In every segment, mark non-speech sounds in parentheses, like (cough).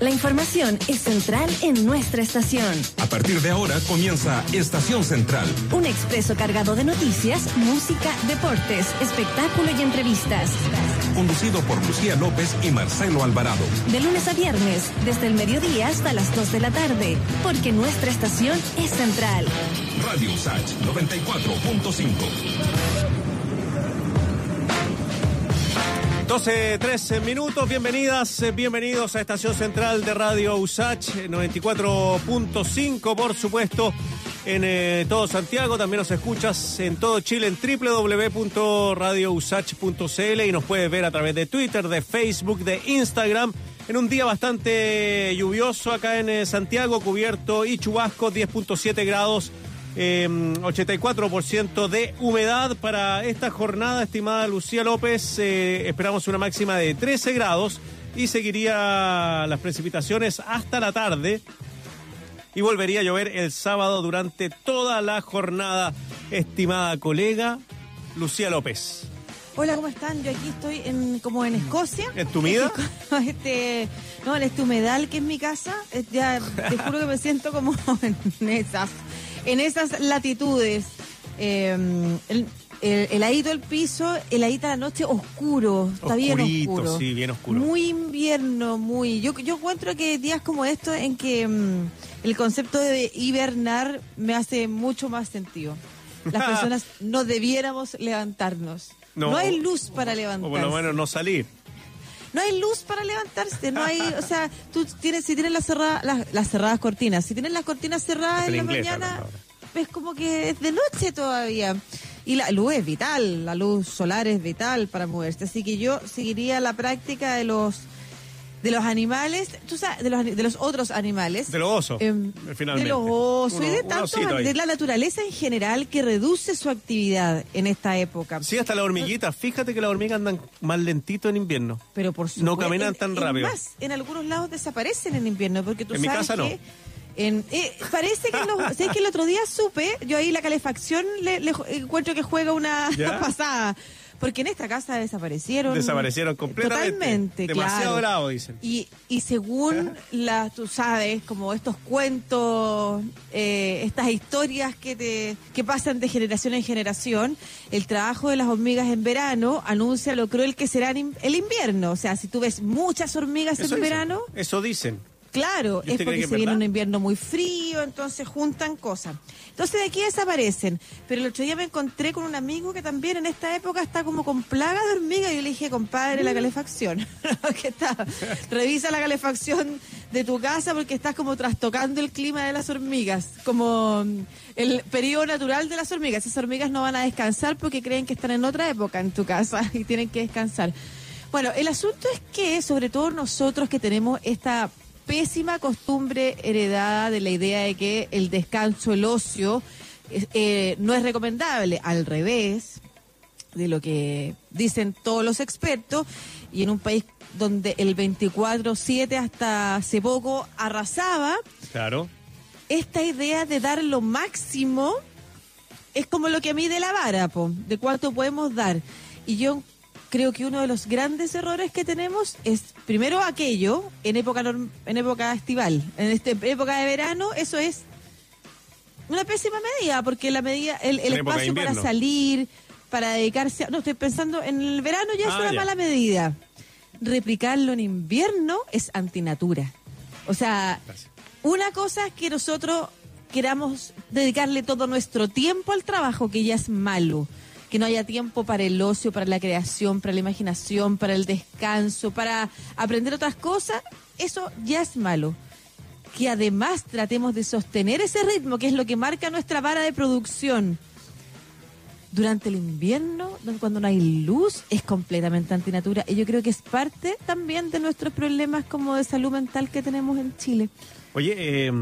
La información es central en nuestra estación. A partir de ahora comienza Estación Central. Un expreso cargado de noticias, música, deportes, espectáculo y entrevistas. Conducido por Lucía López y Marcelo Alvarado. De lunes a viernes, desde el mediodía hasta las 2 de la tarde, porque nuestra estación es central. Radio Sach 94.5. 12, 13 minutos, bienvenidas, eh, bienvenidos a Estación Central de Radio USACH 94.5, por supuesto, en eh, todo Santiago, también nos escuchas en todo Chile en www.radiousach.cl y nos puedes ver a través de Twitter, de Facebook, de Instagram, en un día bastante lluvioso acá en eh, Santiago, cubierto y chubasco, 10.7 grados. 84% em, de humedad para esta jornada, estimada Lucía López. Eh, esperamos una máxima de 13 grados y seguiría las precipitaciones hasta la tarde. Y volvería a llover el sábado durante toda la jornada, estimada colega Lucía López. Hola, ¿cómo están? Yo aquí estoy en, como en Escocia. ¿En tu vida? (laughs) Este, no, en este humedal que es mi casa. Ya, te juro que me siento como (laughs) en esas en esas latitudes. Em, el, el, del piso, el de la noche oscuro, está bien oscuro. Sí, bien oscuro. Muy invierno, muy. Yo, yo encuentro que días como estos en que em, el concepto de hibernar me hace mucho más sentido. Las (laughs) personas no debiéramos levantarnos. No, hay luz para levantarse. O por lo menos no salir no hay luz para levantarse, no hay, o sea, tú tienes, si tienes las cerradas, las, cerradas cortinas, si tienes las cortinas cerradas en la mañana, ves como que es de noche todavía. Y la luz es vital, la luz solar es vital para moverse. Así que yo seguiría la práctica de los de los animales, tú sabes, de los, de los otros animales. De los osos, em, finalmente. De los osos y de tanto, de la naturaleza en general que reduce su actividad en esta época. Sí, hasta la hormiguita. Fíjate que las hormigas andan más lentito en invierno. Pero por supuesto. No caminan tan rápido. Más, en algunos lados desaparecen en invierno porque tú en sabes mi casa que... En, eh, parece que, los, (laughs) que el otro día supe, yo ahí la calefacción le, encuentro que juega una (laughs) pasada. Porque en esta casa desaparecieron. Desaparecieron completamente. Totalmente, Demasiado bravo, dicen. Y, y según (laughs) las, tú sabes, como estos cuentos, eh, estas historias que, te, que pasan de generación en generación, el trabajo de las hormigas en verano anuncia lo cruel que será el invierno. O sea, si tú ves muchas hormigas en verano. Eso dicen. Claro, es porque se viene un invierno muy frío, entonces juntan cosas. Entonces de aquí desaparecen. Pero el otro día me encontré con un amigo que también en esta época está como con plaga de hormigas. Y yo le dije, compadre, la mm. calefacción. (laughs) ¿Qué está? Revisa la calefacción de tu casa porque estás como trastocando el clima de las hormigas. Como mm, el periodo natural de las hormigas. Esas hormigas no van a descansar porque creen que están en otra época en tu casa (laughs) y tienen que descansar. Bueno, el asunto es que, sobre todo nosotros que tenemos esta pésima costumbre heredada de la idea de que el descanso, el ocio, eh, no es recomendable. Al revés de lo que dicen todos los expertos, y en un país donde el 24-7 hasta hace poco arrasaba. Claro. Esta idea de dar lo máximo es como lo que a mí de la vara, de cuánto podemos dar. Y yo creo que uno de los grandes errores que tenemos es primero aquello en época en época estival, en esta época de verano, eso es una pésima medida porque la medida el, espacio para salir, para dedicarse, a, no estoy pensando en el verano ya es ah, una mala medida. Replicarlo en invierno es antinatura. O sea, una cosa es que nosotros queramos dedicarle todo nuestro tiempo al trabajo que ya es malo que no haya tiempo para el ocio, para la creación, para la imaginación, para el descanso, para aprender otras cosas, eso ya es malo. Que además tratemos de sostener ese ritmo, que es lo que marca nuestra vara de producción. Durante el invierno, cuando no hay luz, es completamente antinatura. Y yo creo que es parte también de nuestros problemas como de salud mental que tenemos en Chile. Oye, eh,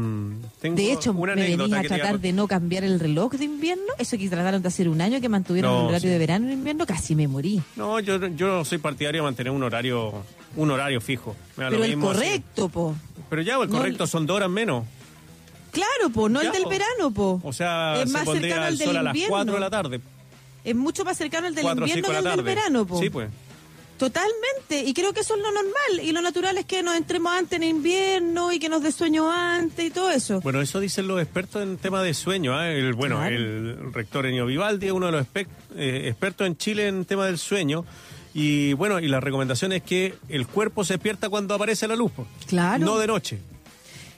tengo de hecho, una me venía a tratar de no cambiar el reloj de invierno. Eso que trataron de hacer un año que mantuvieron el horario de verano en invierno, casi me morí. No, yo, yo soy partidario de mantener un horario un horario fijo. Pero el correcto, po. Pero ya, el correcto son dos horas menos. Claro, po, no el del verano, po. O sea, es más cercano al del sol a las 4 de la tarde. Es mucho más cercano al del invierno que al del verano, po. Sí, pues. Totalmente, y creo que eso es lo normal, y lo natural es que nos entremos antes en invierno y que nos dé sueño antes y todo eso. Bueno, eso dicen los expertos en tema de sueño. ¿ah? El, bueno, Claro. el rector Enio Vivaldi es uno de los eh, expertos en Chile en tema del sueño. Y bueno, y la recomendación es que el cuerpo se despierta cuando aparece la luz. Claro. No de noche.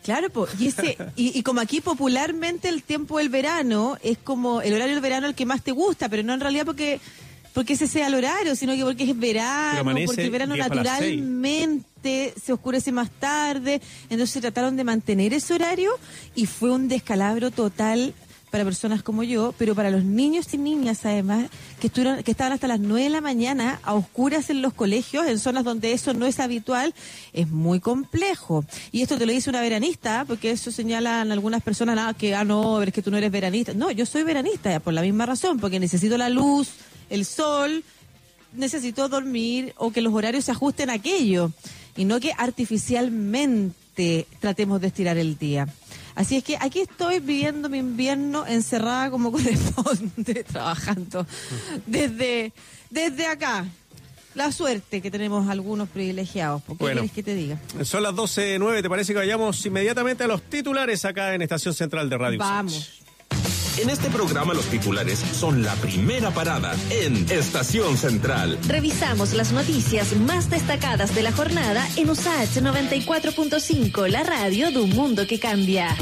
Claro, po, y, ese, y, y como aquí popularmente el tiempo del verano es como el horario del verano el que más te gusta, pero no en realidad porque porque ese sea el horario, sino que porque es verano, amanece porque el verano 10 para las seis. naturalmente se oscurece más tarde, entonces trataron de mantener ese horario y fue un descalabro total para personas como yo, pero para los niños y niñas además, que estuvieron, que estaban hasta las 9 de la mañana a oscuras en los colegios, en zonas donde eso no es habitual, es muy complejo. Y esto te lo dice una veranista, porque eso señalan algunas personas ah, que, ah, no, es que tú no eres veranista. No, yo soy veranista por la misma razón, porque necesito la luz, el sol, necesito dormir o que los horarios se ajusten a aquello y no que artificialmente tratemos de estirar el día. Así es que aquí estoy viviendo mi invierno encerrada como (laughs) corresponde, trabajando desde, desde acá. La suerte que tenemos algunos privilegiados. ¿Por ¿Qué Bueno. quieres que te diga? Son las 12.09, ¿te parece que vayamos inmediatamente a los titulares acá en Estación Central de Radio Vamos. En este programa los titulares son la primera parada en Estación Central. Revisamos las noticias más destacadas de la jornada en USAH 94.5, la radio de un mundo que cambia.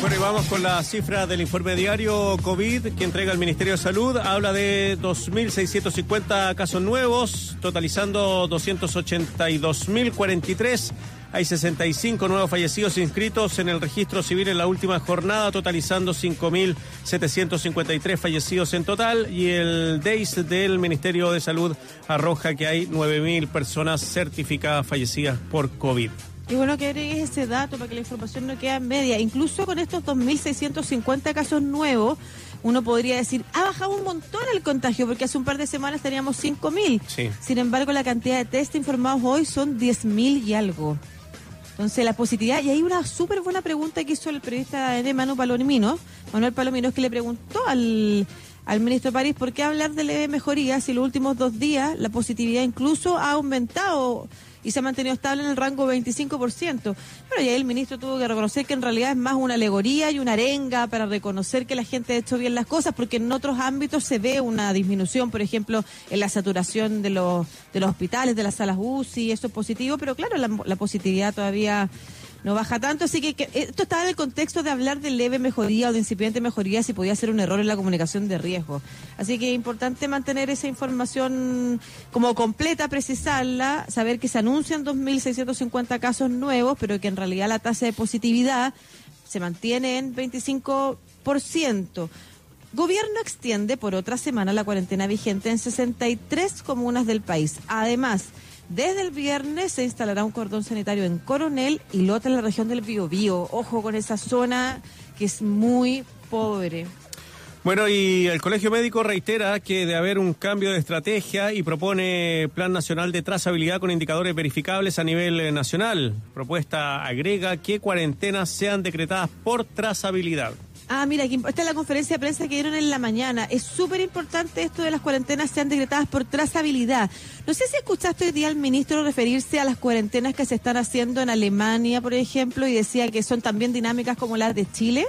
Bueno, y vamos con la cifra del informe diario COVID que entrega el Ministerio de Salud. Habla de 2.650 casos nuevos, totalizando 282.043. Hay 65 nuevos fallecidos inscritos en el registro civil en la última jornada, totalizando 5.753 fallecidos en total. Y el DEIS del Ministerio de Salud arroja que hay 9.000 personas certificadas fallecidas por COVID. Y bueno que agregues ese dato para que la información no quede en media. Incluso con estos 2.650 casos nuevos, uno podría decir, ha bajado un montón el contagio, porque hace un par de semanas teníamos 5.000. Sí. Sin embargo, la cantidad de test informados hoy son 10.000 y algo. Entonces, la positividad, y hay una súper buena pregunta que hizo el periodista de Manu Palomino, Manuel Palomino, que le preguntó al, al ministro París por qué hablar de leve mejoría si los últimos dos días la positividad incluso ha aumentado y se ha mantenido estable en el rango 25%. Pero ya el ministro tuvo que reconocer que en realidad es más una alegoría y una arenga para reconocer que la gente ha hecho bien las cosas, porque en otros ámbitos se ve una disminución, por ejemplo, en la saturación de los, de los hospitales, de las salas UCI, eso es positivo, pero claro, la, la positividad todavía no baja tanto, así que, que esto estaba en el contexto de hablar de leve mejoría o de incipiente mejoría si podía ser un error en la comunicación de riesgo. Así que es importante mantener esa información como completa, precisarla, saber que se anuncian 2.650 casos nuevos, pero que en realidad la tasa de positividad se mantiene en 25%. Gobierno extiende por otra semana la cuarentena vigente en 63 comunas del país. Además, desde el viernes se instalará un cordón sanitario en Coronel y Lota en la región del Biobío. Ojo con esa zona que es muy pobre. Bueno, y el Colegio Médico reitera que de haber un cambio de estrategia y propone Plan Nacional de Trazabilidad con indicadores verificables a nivel eh, nacional. Propuesta agrega que cuarentenas sean decretadas por trazabilidad. Ah, mira, esta es la conferencia de prensa que dieron en la mañana. Es súper importante esto de las cuarentenas sean decretadas por trazabilidad. No sé si escuchaste hoy día al ministro referirse a las cuarentenas que se están haciendo en Alemania, por ejemplo, y decía que son también dinámicas como las de Chile.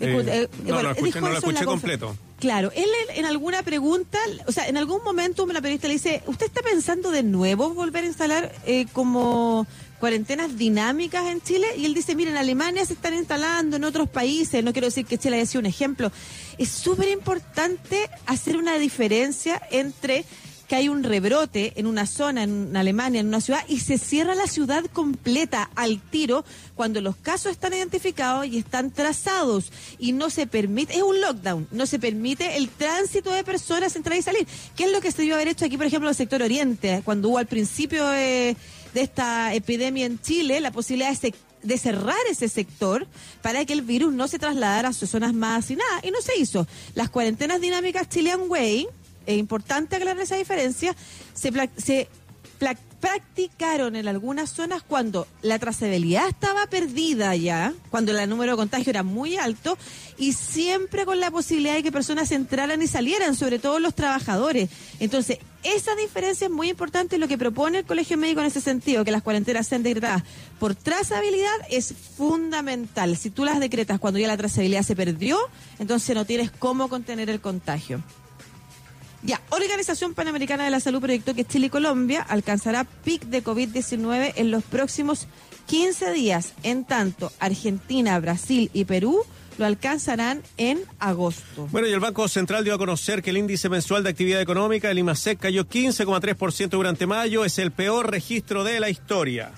Eh, Escu- no, bueno, lo escuché- dijo no lo eso en la escuché confer- completo. Claro, él en, alguna pregunta, o sea, en algún momento una periodista le dice, ¿usted está pensando de nuevo volver a instalar eh, como cuarentenas dinámicas en Chile? Y él dice, miren, en Alemania se están instalando, en otros países, no quiero decir que Chile haya sido un ejemplo. Es súper importante hacer una diferencia entre que hay un rebrote en una zona, en Alemania, en una ciudad, y se cierra la ciudad completa al tiro cuando los casos están identificados y están trazados y no se permite, es un lockdown, no se permite el tránsito de personas entrar y salir. ¿Qué es lo que se debió haber hecho aquí, por ejemplo, en el sector oriente, cuando hubo al principio eh, de esta epidemia en Chile la posibilidad de se- de cerrar ese sector para que el virus no se trasladara a sus zonas más hacinadas. Y no se hizo. Las cuarentenas dinámicas Chilean Way, es importante aclarar esa diferencia, se, se practicaron en algunas zonas cuando la trazabilidad estaba perdida ya, cuando el número de contagio era muy alto y siempre con la posibilidad de que personas entraran y salieran, sobre todo los trabajadores. Entonces, esa diferencia es muy importante lo que propone el Colegio Médico en ese sentido, que las cuarentenas sean decretadas por trazabilidad es fundamental. Si tú las decretas cuando ya la trazabilidad se perdió, entonces no tienes cómo contener el contagio. Ya, Organización Panamericana de la Salud proyectó que Chile y Colombia alcanzará pic de COVID-19 en los próximos 15 días. En tanto, Argentina, Brasil y Perú lo alcanzarán en agosto. Bueno, y el Banco Central dio a conocer que el índice mensual de actividad económica, el IMASEC, cayó 15,3% durante mayo. Es el peor registro de la historia.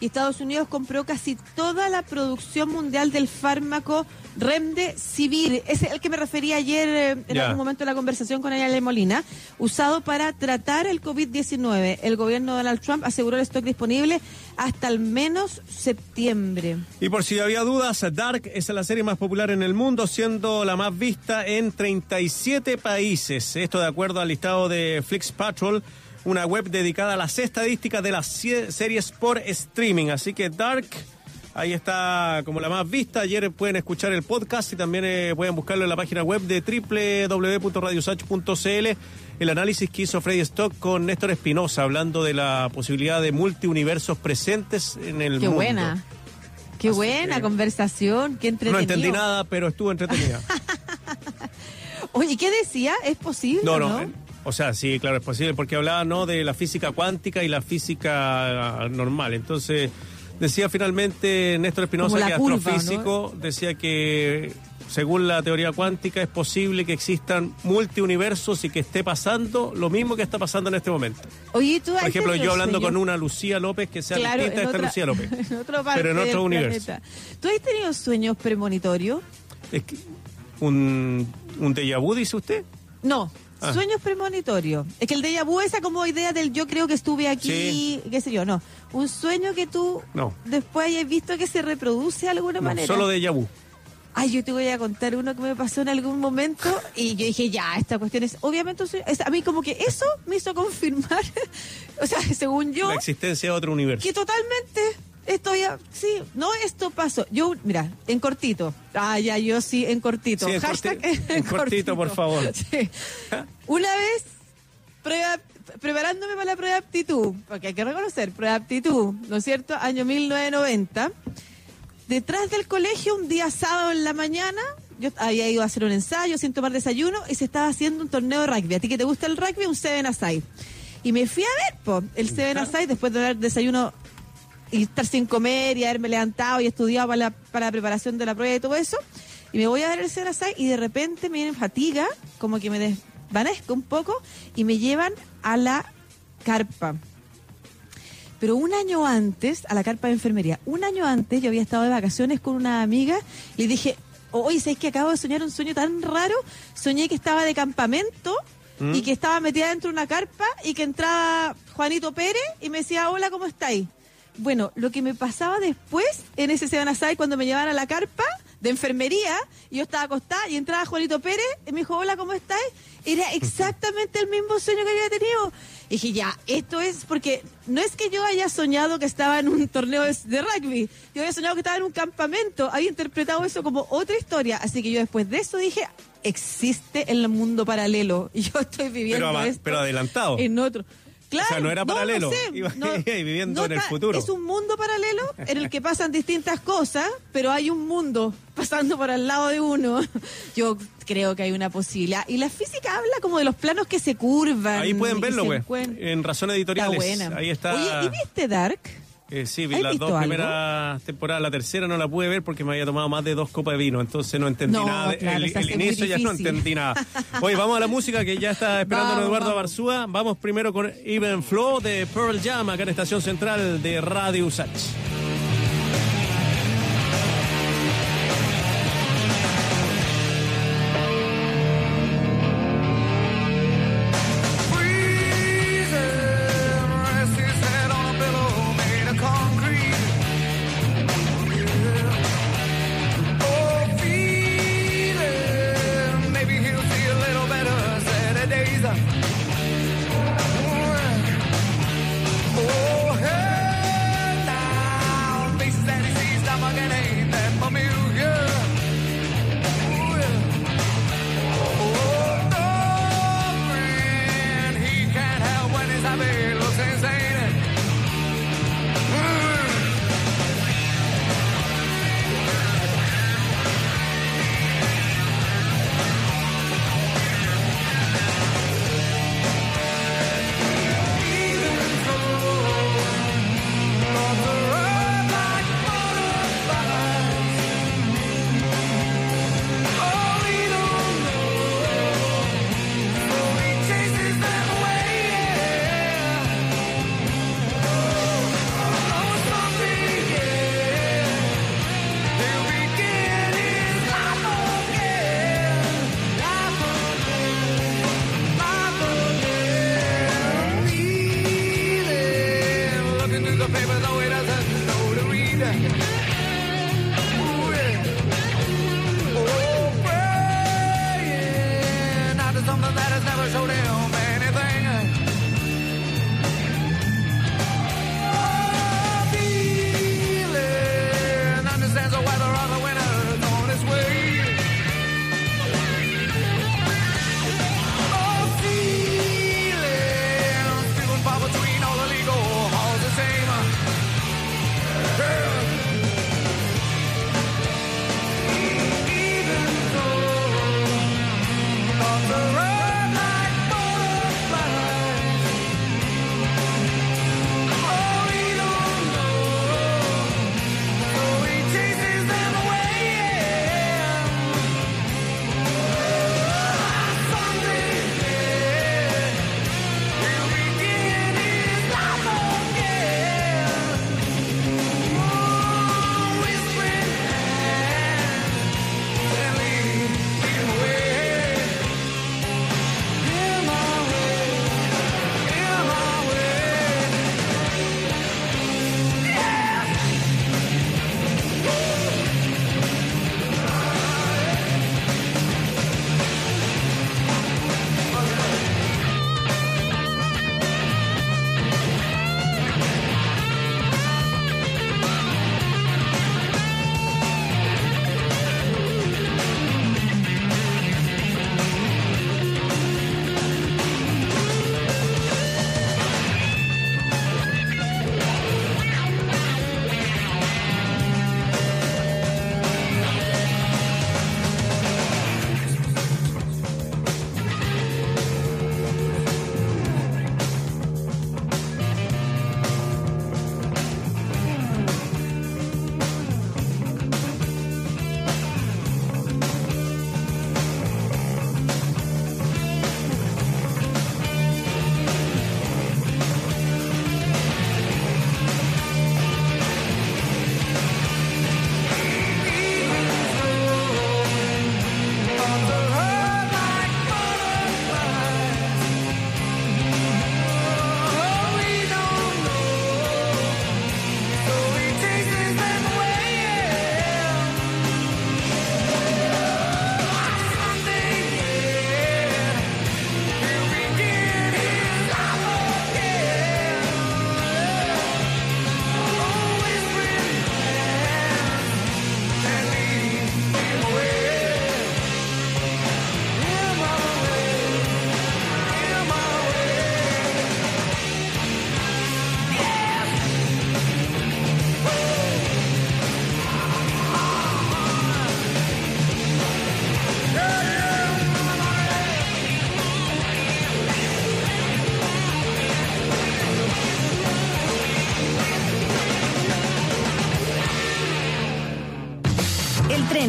Y Estados Unidos compró casi toda la producción mundial del fármaco Remdesivir, es el que me refería ayer eh, en algún momento de la conversación con Ayala Molina, usado para tratar el COVID-19. El gobierno de Donald Trump aseguró el stock disponible hasta al menos septiembre. Y por si había dudas, Dark es la serie más popular en el mundo, siendo la más vista en 37 países. Esto de acuerdo al listado de Flix Patrol una web dedicada a las estadísticas de las series por streaming. Así que Dark Ahí está como la más vista. Ayer pueden escuchar el podcast y también eh, pueden buscarlo en la página web de www.radiosach.cl. El análisis que hizo Freddy Stock con Néstor Espinosa, hablando de la posibilidad de multiuniversos presentes en el Qué mundo. buena. Qué buena conversación, qué entretenido. No entendí nada, pero estuvo entretenida. (laughs) Oye, ¿qué decía? ¿Es posible? No, no. O sea, sí, claro, es posible, porque hablaba no de la física cuántica y la física ah, normal. Entonces, Decía finalmente Néstor Espinosa, que astrofísico, decía que según la teoría cuántica es posible que existan multiuniversos y que esté pasando lo mismo que está pasando en este momento. Oye, ¿tú Por ejemplo, yo hablando con una Lucía López que sea distinta a esta Lucía López. (laughs) pero en otro universo. ¿Tú has tenido sueños premonitorios? Es que, ¿Un, un déjà vu, dice usted? No, Ah. Sueños premonitorios. Es que el déjà vu, esa como idea del yo creo que estuve aquí, qué sé yo, no. Un sueño que tú no. después hayas visto que se reproduce de alguna no, manera. Solo déjà vu. Ay, yo te voy a contar uno que me pasó en algún momento y yo dije, ya, esta cuestión es, obviamente, a mí como que eso me hizo confirmar, (laughs) o sea, según yo... La existencia de otro universo. Que totalmente esto ya, sí, no, esto pasó. Yo, mira, en cortito. Ah, ya, yo sí, en cortito. en, Hashtag en, cortito, por favor. Una vez, preparándome para la prueba de aptitud, porque hay que reconocer, prueba de aptitud, ¿no es cierto? Año 1990. Detrás del colegio, un día sábado en la mañana, yo había ido a hacer un ensayo sin tomar desayuno y se estaba haciendo un torneo de rugby. ¿A ti que te gusta el rugby? Un Seven Aside. Y me fui a ver, po, el Seven Aside, después de haber desayuno y estar sin comer y haberme levantado y estudiado para la, para la preparación de la prueba y todo eso. Y me voy a dar el Serasai y de repente me viene fatiga, como que me desvanezco un poco y me llevan a la carpa. Pero un año antes, a la carpa de enfermería, un año antes yo había estado de vacaciones con una amiga y le dije, oye, ¿sabes que acabo de soñar un sueño tan raro? Soñé que estaba de campamento ¿Mm? y que estaba metida dentro de una carpa y que entraba Juanito Pérez y me decía, hola, ¿cómo estáis? Bueno, lo que me pasaba después en ese Sebanasai cuando me llevaban a la carpa de enfermería, y yo estaba acostada y entraba Juanito Pérez y me dijo, hola, ¿cómo estáis? Era exactamente el mismo sueño que había tenido. Y dije, ya, esto es porque no es que yo haya soñado que estaba en un (laughs) torneo de rugby, yo había soñado que estaba en un campamento, había interpretado eso como otra historia, así que yo después de eso dije, existe el mundo paralelo (laughs) y yo estoy viviendo pero, esto pero adelantado. en otro. Claro, o sea, no era paralelo, iba (laughs) viviendo en el futuro. Es un mundo paralelo en el que pasan distintas cosas, pero hay un mundo pasando por al lado de uno. (laughs) Yo creo que hay una posibilidad. Y la física habla como de los planos que se curvan. Ahí pueden verlo, güey. En Razón Editoriales. Ahí está. Oye, ¿y viste Dark? Eh, sí, vi las dos primeras temporadas. La tercera no la pude ver porque me había tomado más de dos copas de vino, entonces no entendí nada. el, inicio ya no entendí nada. Oye, vamos a la música que ya está esperando Eduardo Barzúa. Vamos primero con Even Flow de Pearl Jam, acá en Estación Central de Radio Usach.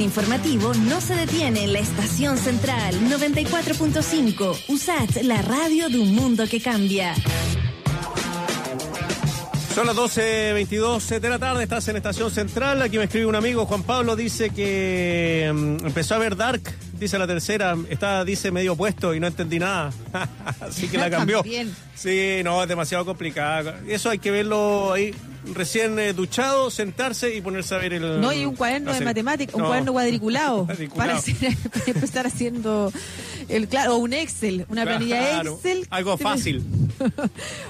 Informativo no se detiene en la estación central 94.5. USAT, la radio de un mundo que cambia. Son las 12.22 de la tarde, estás en Estación Central. Aquí me escribe un amigo, Juan Pablo, dice que mm, empezó a ver Dark, dice la tercera, está, dice medio puesto y no entendí nada. (laughs) Así que la cambió. También. Sí, no, es demasiado complicado. Eso hay que verlo ahí recién eh, duchado, sentarse y ponerse a ver el... No, y un cuaderno de matemáticas, un No. cuaderno cuadriculado. (laughs) Para, hacer- (laughs) para empezar haciendo el claro, o un Excel, una planilla Excel. algo (laughs) fácil.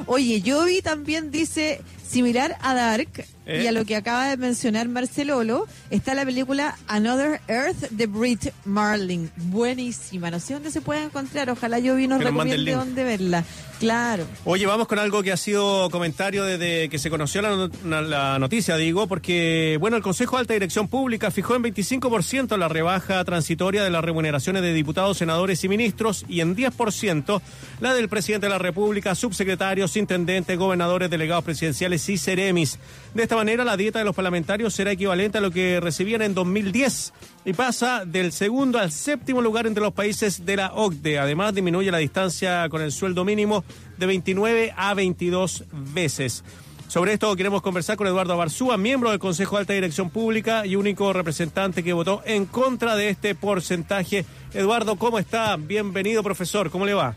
Oye, yo vi también, dice, Similar a Dark ¿Eh? y a lo que acaba de mencionar Marcelolo, está la película Another Earth de Brit Marling. Buenísima. No sé dónde se puede encontrar. Ojalá yo vi nos Que nos mande el recomiende dónde verla. Claro. Oye, vamos con algo que ha sido comentario desde que se conoció la, no- la noticia, digo, porque, bueno, el Consejo de Alta Dirección Pública fijó en 25% la rebaja transitoria de las remuneraciones de diputados, senadores y ministros y en 10% la del presidente de la República, subsecretarios, intendentes, gobernadores, delegados presidenciales y seremis. De esta manera, la dieta de los parlamentarios será equivalente a lo que recibían en 2010 y pasa del segundo al séptimo lugar entre los países de la OCDE. Además, disminuye la distancia con el sueldo mínimo de 29 a 22 veces. Sobre esto queremos conversar con Eduardo Barzúa, miembro del Consejo de Alta Dirección Pública y único representante que votó en contra de este porcentaje. Eduardo, ¿cómo está? Bienvenido, profesor. ¿Cómo le va?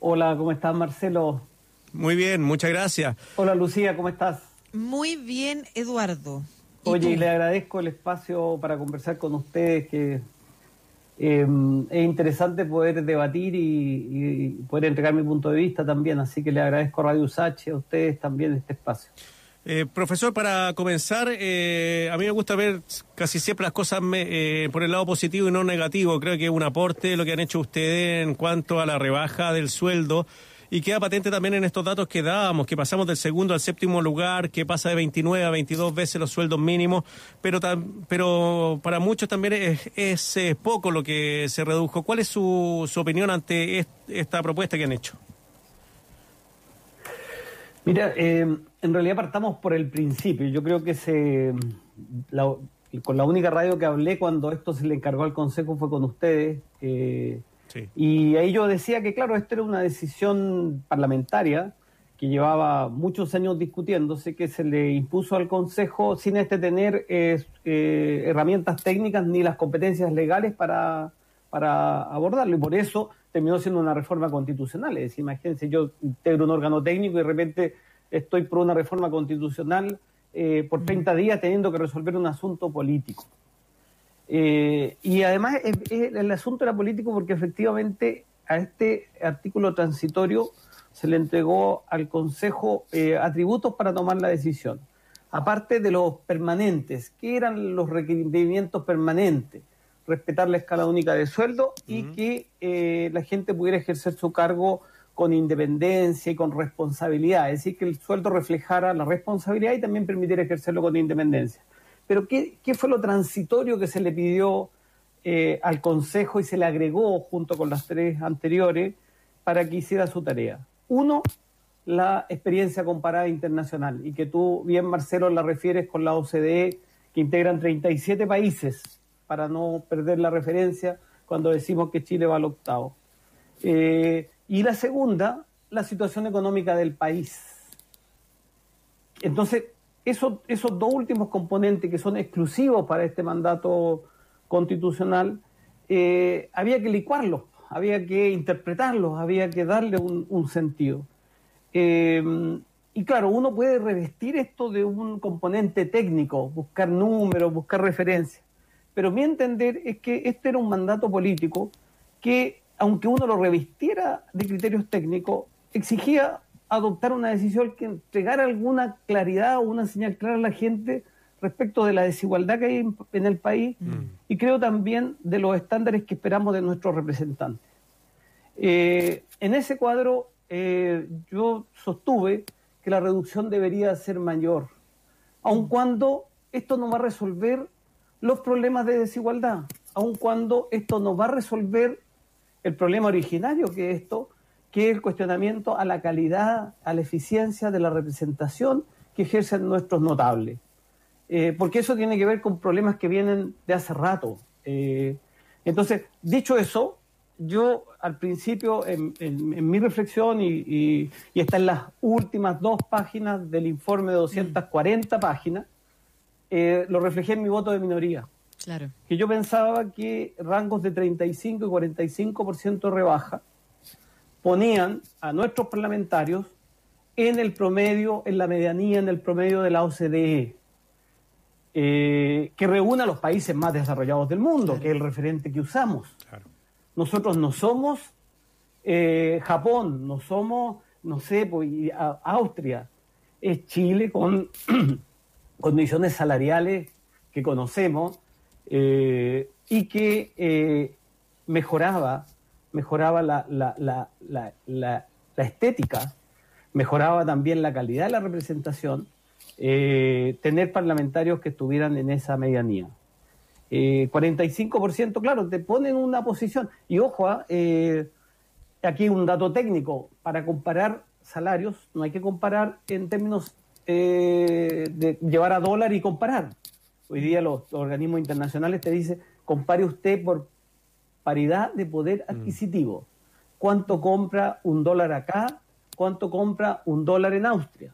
Hola, ¿cómo estás, Marcelo? Muy bien, muchas gracias. Hola, Lucía, ¿cómo estás? Muy bien, Eduardo. ¿Y Oye, y le agradezco el espacio para conversar con ustedes, que eh, es interesante poder debatir y, y poder entregar mi punto de vista también, así que le agradezco a Radio Usache, a ustedes también este espacio. Eh, profesor, para comenzar, eh, a mí me gusta ver casi siempre las cosas me- eh, por el lado positivo y no negativo. Creo que es un aporte lo que han hecho ustedes en cuanto a la rebaja del sueldo. Y queda patente también en estos datos que dábamos, que pasamos del segundo al séptimo lugar, que pasa de 29 a 22 veces los sueldos mínimos, pero, pero para muchos también es, eh, poco lo que se redujo. ¿Cuál es su, opinión ante est- esta propuesta que han hecho? Mira, eh, en realidad partamos por el principio. Yo creo que se, con la única radio que hablé cuando esto se le encargó al Consejo fue con ustedes. Sí. Y ahí yo decía que, claro, esto era una decisión parlamentaria que llevaba muchos años discutiéndose, que se le impuso al Consejo sin este tener eh, eh, herramientas técnicas ni las competencias legales para, para abordarlo. Y por eso terminó siendo una reforma constitucional. Es decir, imagínense, yo integro un órgano técnico y de repente estoy por una reforma constitucional eh, por 30 días teniendo que resolver un asunto político. Eh, y además es- es- el asunto era político porque efectivamente a este artículo transitorio se le entregó al Consejo eh, atributos para tomar la decisión. Aparte de los permanentes, ¿qué eran los requerimientos permanentes? Respetar la escala única de sueldo y que eh, la gente pudiera ejercer su cargo con independencia y con responsabilidad, es decir, que el sueldo reflejara la responsabilidad y también permitiera ejercerlo con independencia. Pero ¿qué, qué fue lo transitorio que se le pidió eh, al Consejo y se le agregó junto con las tres anteriores para que hiciera su tarea? Uno, la experiencia comparada internacional y que tú bien, Marcelo, la refieres con la OCDE, que integran 37 países, para no perder la referencia cuando decimos que Chile va al octavo. Eh, y la segunda, la situación económica del país. Entonces, esos, esos dos últimos componentes que son exclusivos para este mandato constitucional, eh, había que licuarlos, había que interpretarlos, había que darle un, un sentido. Eh, y claro, uno puede revestir esto de un componente técnico, buscar números, buscar referencias. Pero mi entender es que este era un mandato político que, aunque uno lo revistiera de criterios técnicos, exigía adoptar una decisión que entregara alguna claridad o una señal clara a la gente respecto de la desigualdad que hay en, el país y creo también de los estándares que esperamos de nuestros representantes. Eh, en ese cuadro eh, yo sostuve que la reducción debería ser mayor, aun cuando esto no va a resolver los problemas de desigualdad, aun cuando esto no va a resolver el problema originario que es esto, que es el cuestionamiento a la calidad, a la eficiencia de la representación que ejercen nuestros notables. Eh, porque eso tiene que ver con problemas que vienen de hace rato. Eh, entonces, dicho eso, yo al principio, en, en- en mi reflexión, y, y, y está en las últimas dos páginas del informe de 240 páginas, eh, lo reflejé en mi voto de minoría Claro. que yo pensaba que rangos de 35 y 45% de rebaja ponían a nuestros parlamentarios en el promedio, en la medianía, en el promedio de la OCDE, eh, que reúne a los países más desarrollados del mundo, que es el referente que usamos. Claro. Nosotros no somos eh, Japón, no somos, no sé, pues, a- Austria, es Chile con (clears throat) condiciones salariales que conocemos eh, y que eh, mejoraba, mejoraba la, la- la- la- estética, mejoraba también la calidad de la representación, eh, tener parlamentarios que estuvieran en esa medianía. Eh, 45%, claro, te ponen una posición. Y ojo, ah, eh, aquí un dato técnico, para comparar salarios no hay que comparar en términos eh, de llevar a dólar y comparar. Hoy día los organismos internacionales te dicen, compare usted por paridad de poder adquisitivo. ¿Cuánto compra un dólar acá? ¿Cuánto compra un dólar en Austria?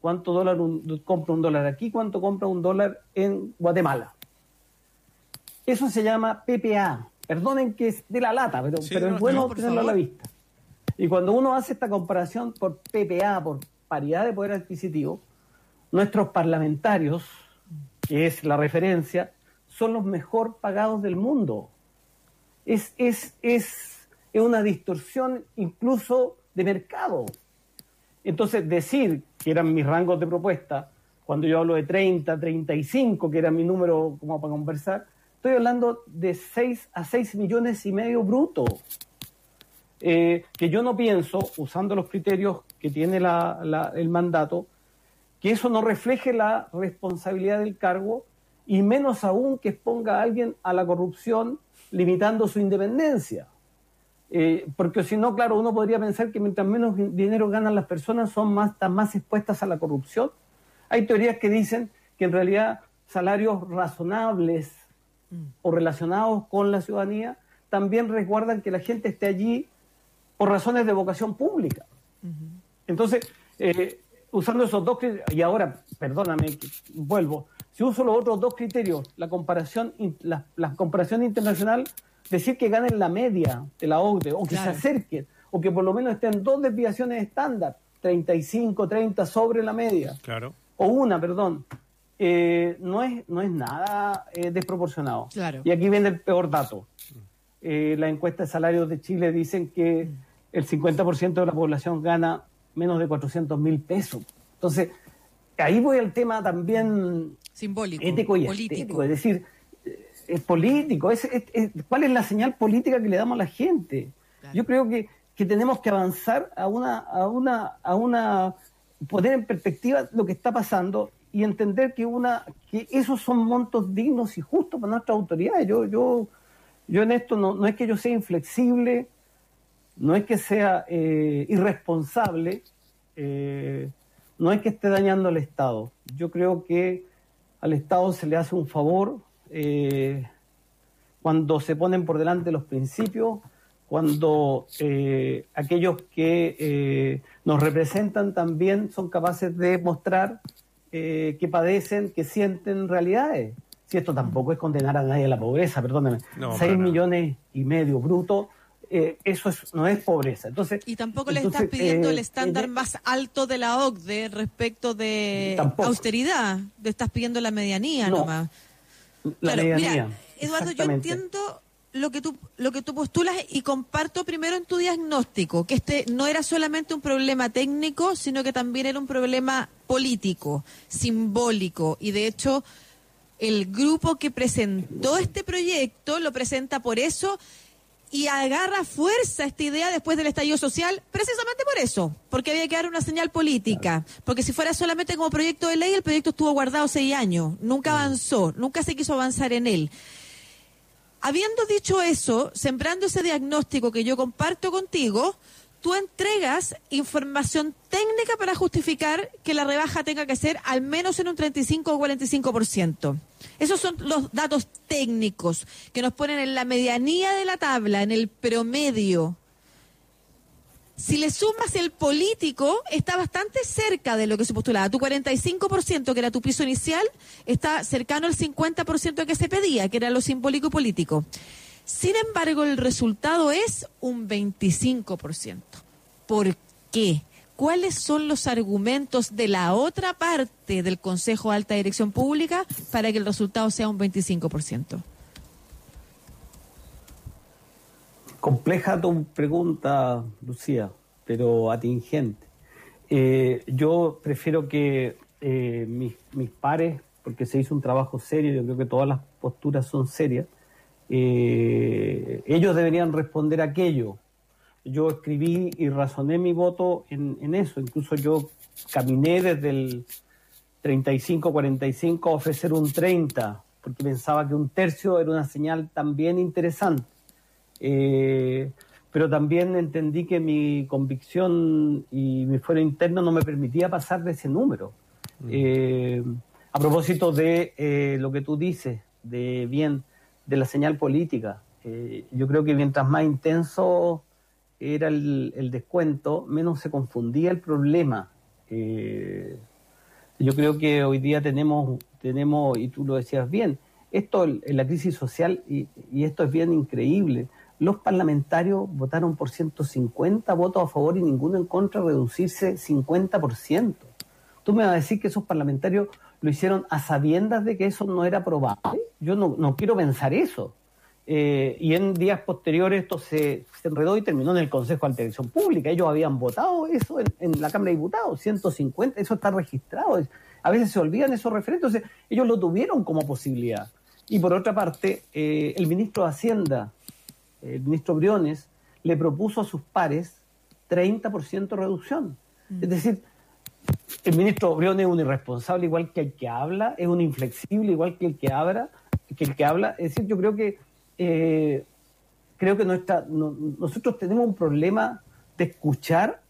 ¿Cuánto dólar un- compra un dólar aquí? ¿Cuánto compra un dólar en Guatemala? Eso se llama PPA. Perdonen que es de la lata, pero, Sí, pero no, es bueno no, tenerlo a la vista. Y cuando uno hace esta comparación por PPA, por paridad de poder adquisitivo, nuestros parlamentarios, que es la referencia, son los mejor pagados del mundo. Es, es, es, es una distorsión incluso de mercado. Entonces, decir que eran mis rangos de propuesta, cuando yo hablo de 30, 35, que era mi número como para conversar, estoy hablando de 6 a 6 millones y medio bruto. Eh, que yo no pienso, usando los criterios que tiene la- la- el mandato, que eso no refleje la responsabilidad del cargo y menos aún que exponga a alguien a la corrupción limitando su independencia. Eh, porque si no, claro, uno podría pensar que mientras menos din- dinero ganan las personas son más, están más expuestas a la corrupción. Hay teorías que dicen que en realidad salarios razonables o relacionados con la ciudadanía también resguardan que la gente esté allí por razones de vocación pública. Entonces, eh, usando esos dos criterios, y ahora, perdóname, vuelvo, si uso los otros dos criterios, la comparación, in- la, la comparación internacional, decir que ganen la media de la OCDE, o que Claro. se acerquen, o que por lo menos estén dos desviaciones estándar, 35, 30 sobre la media, Claro. o una, perdón, eh, no, es, no es nada eh, desproporcionado. Claro. Y aquí viene el peor dato. Eh, la encuesta de salarios de Chile dicen que el 50% de la población gana menos de 400 mil pesos. Entonces, ahí voy al tema también Simbólico. ético y político. estético, es decir, eh, es político, es, es- es- ¿cuál es la señal política que le damos a la gente? Claro. Yo creo que, que tenemos que avanzar a una, a una, a una, poner en perspectiva lo que está pasando y entender que una, que esos son montos dignos y justos para nuestras autoridades. Yo, yo, yo en esto no, no es que yo sea inflexible, no es que sea eh, irresponsable, eh, no es que esté dañando al Estado. Yo creo que al Estado se le hace un favor eh, cuando se ponen por delante los principios, cuando eh, aquellos que eh, nos representan también son capaces de mostrar eh, que padecen, que sienten realidades. Si esto tampoco es condenar a nadie a la pobreza, perdóname. No, para 6 nada. millones y medio bruto, eh, eso es- no es pobreza. Entonces, Y tampoco le estás pidiendo eh, el estándar eh, más alto de la OCDE respecto de Tampoco. austeridad. Le estás pidiendo la medianía No, nomás. La Claro, medianía. mira, Eduardo, yo entiendo lo que tú lo que tú postulas y comparto primero en tu diagnóstico que este no era solamente un problema técnico, sino que también era un problema político, simbólico y de hecho el grupo que presentó este proyecto lo presenta por eso y agarra fuerza esta idea después del estallido social, precisamente por eso, porque había que dar una señal política. Porque si fuera solamente como proyecto de ley, el proyecto estuvo guardado seis años, nunca avanzó, nunca se quiso avanzar en él. Habiendo dicho eso, sembrando ese diagnóstico que yo comparto contigo, tú entregas información técnica para justificar que la rebaja tenga que ser al menos en un 35 o 45%. Esos son los datos técnicos que nos ponen en la medianía de la tabla, en el promedio. Si le sumas el político, está bastante cerca de lo que se postulaba. Tu 45%, que era tu piso inicial, está cercano al 50% que se pedía, que era lo simbólico político. Sin embargo, el resultado es un 25%. ¿Por qué? ¿Cuáles son los argumentos de la otra parte del Consejo de Alta Dirección Pública para que el resultado sea un 25%? Compleja tu pregunta, Lucía, pero atingente. Eh, yo prefiero que eh, mis, mis pares, porque se hizo un trabajo serio, yo creo que todas las posturas son serias, eh, ellos deberían responder aquello. Yo escribí y razoné mi voto en, en eso, incluso yo caminé desde el 35-45 a ofrecer un 30, porque pensaba que un tercio era una señal también interesante. Eh, pero también entendí que mi convicción y mi fuero interno no me permitía pasar de ese número. Eh, a propósito de eh, lo que tú dices, de bien, de la señal política, eh, yo creo que mientras más intenso era el, descuento, menos se confundía el problema. Eh, yo creo que hoy día tenemos, tenemos, y tú lo decías bien, esto la crisis social, y, y esto es bien increíble, los parlamentarios votaron por 150 votos a favor y ninguno en contra, reducirse 50%. Tú me vas a decir que esos parlamentarios lo hicieron a sabiendas de que eso no era probable. Yo no, no quiero pensar eso. Eh, y en días posteriores esto se, se enredó y terminó en el Consejo de Televisión Pública. Ellos habían votado eso en, en la Cámara de Diputados, 150, eso está registrado. A veces se olvidan esos referentes, entonces ellos lo tuvieron como posibilidad. Y por otra parte, eh, el ministro de Hacienda, el ministro Briones, le propuso a sus pares 30% reducción. Es decir, el ministro Briones es un irresponsable igual que el que habla, es un inflexible igual que el que habla, que el que habla. Es decir, yo creo que eh, creo que no- nosotros tenemos un problema de escuchar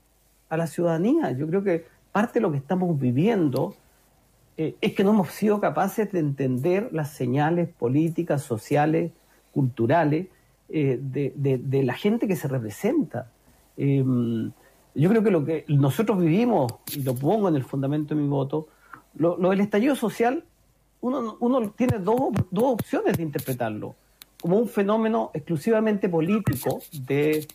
a la ciudadanía. Yo creo que parte de lo que estamos viviendo eh, es que no hemos sido capaces de entender las señales políticas, sociales, culturales eh, de, de- de la gente que se representa. Yo creo que lo que nosotros vivimos, y lo pongo en el fundamento de mi voto, lo, lo del estallido social, uno, uno tiene dos, dos opciones de interpretarlo, como un fenómeno exclusivamente político, de,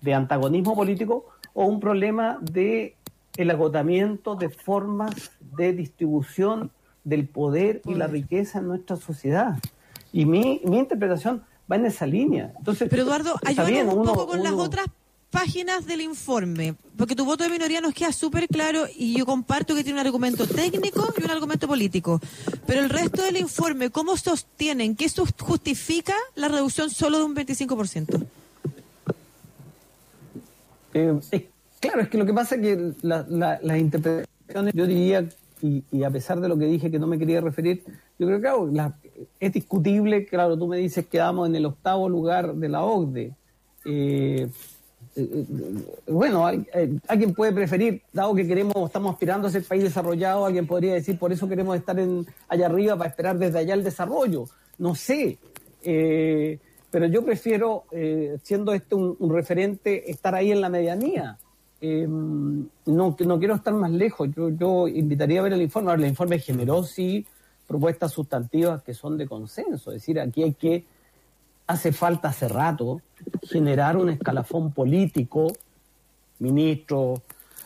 de antagonismo político, o un problema de el agotamiento de formas de distribución del poder y la riqueza en nuestra sociedad. Y mi, mi interpretación va en esa línea. Entonces, Pero Eduardo, ayúdanos un poco con las otras páginas del informe, porque tu voto de minoría nos queda súper claro y yo comparto que tiene un argumento técnico y un argumento político. Pero el resto del informe, ¿cómo sostienen esto justifica la reducción solo de un 25%? Eh, claro, es que lo que pasa es que la- la- las interpretaciones, yo diría, y, y a pesar de lo que dije que no me quería referir, yo creo que claro, la- es discutible, claro, tú me dices que quedamos en el octavo lugar de la OCDE. Eh, bueno, eh, alguien puede preferir, dado que queremos, estamos aspirando a ser país desarrollado, alguien podría decir, por eso queremos estar en, allá arriba para esperar desde allá el desarrollo. No sé. Eh, pero yo prefiero, eh, siendo este un, referente, estar ahí en la medianía. Eh, no, no quiero estar más lejos. Yo, yo invitaría a ver el informe. Ahora, el informe generó sí propuestas sustantivas que son de consenso. Es decir, aquí hay que, hace falta hace rato, generar un escalafón político, ministro,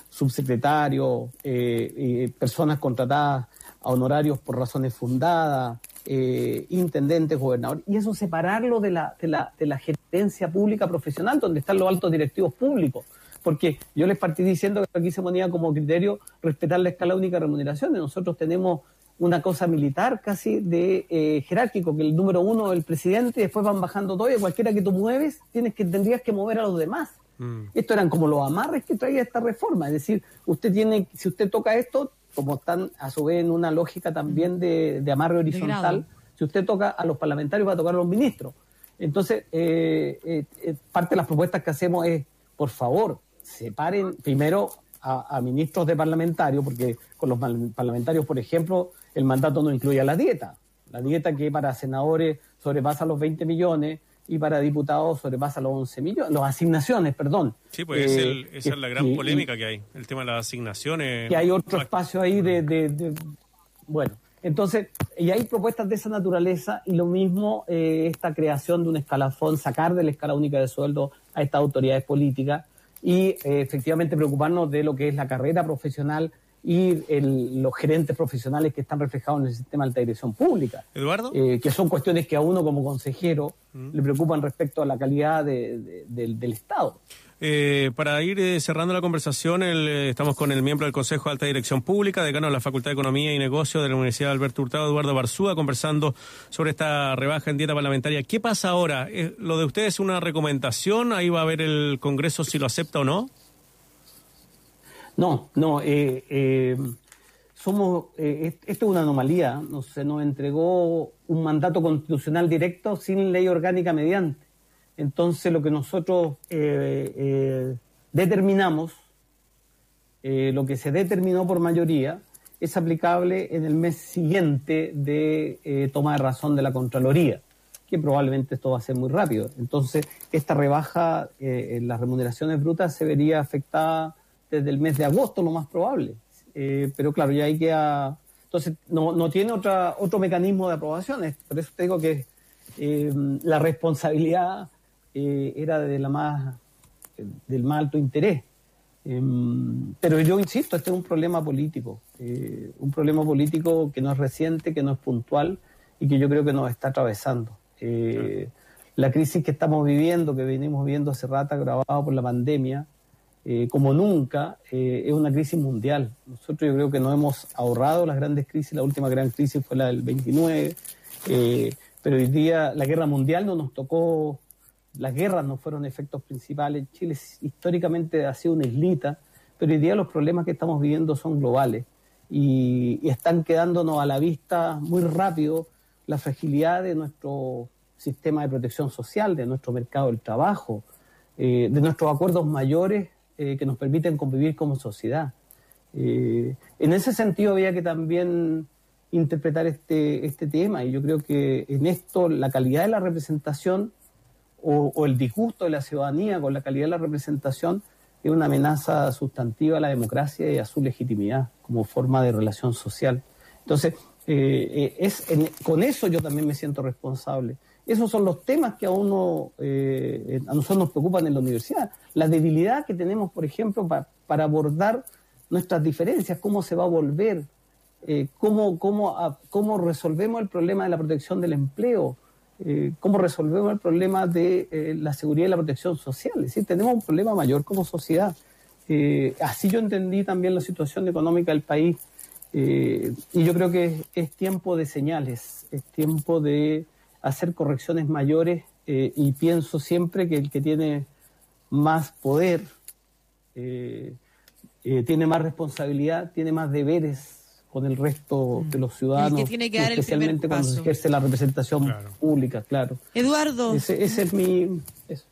subsecretario, eh, eh, personas contratadas a honorarios por razones fundadas, eh, intendentes, gobernadores, y eso separarlo de la, de, la, de la gerencia pública profesional, donde están los altos directivos públicos. Porque yo les partí diciendo que aquí se ponía como criterio respetar la escala única de remuneraciones. Nosotros tenemos una cosa militar casi de eh, jerárquico, que el número uno es el presidente y después van bajando todo y cualquiera que tú mueves tienes que, tendrías que mover a los demás. Esto eran como los amarres que traía esta reforma. Es decir, usted tiene, si usted toca esto, como están a su vez en una lógica también de, de amarre horizontal, si usted toca a los parlamentarios, va a tocar a los ministros. Entonces, eh, eh, eh, parte de las propuestas que hacemos es, por favor, separen primero a, a ministros de parlamentarios, porque con los parlamentarios, por ejemplo, el mandato no incluye la dieta. La dieta que para senadores sobrepasa los 20 millones y para diputados sobrepasa los 11 millones, las asignaciones, perdón. Sí, pues es Eh, el- esa es la gran y- polémica que hay, el tema de las asignaciones. que hay otro espacio ahí de, de- de- bueno entonces y hay propuestas de esa naturaleza y lo mismo eh, esta creación de un escalafón sacar de la escala única de sueldo a estas autoridades políticas y eh, efectivamente preocuparnos de lo que es la carrera profesional y el- los gerentes profesionales que están reflejados en el sistema de alta dirección pública Eduardo. eh, que son cuestiones que a uno como consejero le preocupan respecto a la calidad de- de- del, del Estado Eh, para ir eh, cerrando la conversación, el, eh, estamos con el miembro del Consejo de Alta Dirección Pública, decano de la Facultad de Economía y Negocios de la Universidad Alberto Hurtado, Eduardo Barzúa, conversando sobre esta rebaja en dieta parlamentaria. ¿Qué pasa ahora? ¿Lo de ustedes es una recomendación? ¿Ahí va a ver el Congreso si lo acepta o no? No, no, eh, eh, somos, eh, est- esto es una anomalía, no se nos entregó un mandato constitucional directo sin ley orgánica mediante. Entonces lo que nosotros eh, determinamos, lo que se determinó por mayoría, es aplicable en el mes siguiente de toma de razón de la Contraloría, que probablemente esto va a ser muy rápido. Entonces, esta rebaja eh, en las remuneraciones brutas se vería afectada desde el mes de agosto, lo más probable. Eh, pero claro, ya hay que... Entonces, no, no tiene otra, otro mecanismo de aprobación. Por eso te digo que eh, la responsabilidad eh, era de la más, del más alto interés. Em, pero yo insisto, este es un problema político, un problema político que no es reciente, que no es puntual y que yo creo que nos está atravesando. La crisis que estamos viviendo, que venimos viendo hace rato agravado por la pandemia, eh, como nunca, eh, es una crisis mundial. Nosotros yo creo que no hemos ahorrado las grandes crisis, la última gran crisis fue la del 29, eh, pero hoy día la guerra mundial no nos tocó las guerras no fueron efectos principales. Chile históricamente ha sido una islita, pero hoy día los problemas que estamos viviendo son globales y, y están quedándonos a la vista muy rápido la fragilidad de nuestro sistema de protección social, de nuestro mercado del trabajo, eh, de nuestros acuerdos mayores eh, que nos permiten convivir como sociedad. Eh, en ese sentido había que también interpretar este, este tema y yo creo que en esto la calidad de la representación o, el disgusto de la ciudadanía con la calidad de la representación es una amenaza sustantiva a la democracia y a su legitimidad como forma de relación social. Entonces, eh, es en- con eso yo también me siento responsable. Esos son los temas que a uno, eh, a nosotros nos preocupan en la universidad. La debilidad que tenemos, por ejemplo, pa- para abordar nuestras diferencias, cómo se va a volver, eh, cómo, cómo, a- cómo resolvemos el problema de la protección del empleo, eh, cómo resolvemos el problema de la seguridad y la protección social. Es decir, tenemos un problema mayor como sociedad. Así yo entendí también la situación económica del país y yo creo que es tiempo de señales, es tiempo de hacer correcciones mayores eh, y pienso siempre que el que tiene más poder eh, eh, tiene más responsabilidad, tiene más deberes con el resto de los ciudadanos, tiene que dar el especialmente cuando se ejerce la representación pública, claro. Eduardo, Ese, ese es mi... eso.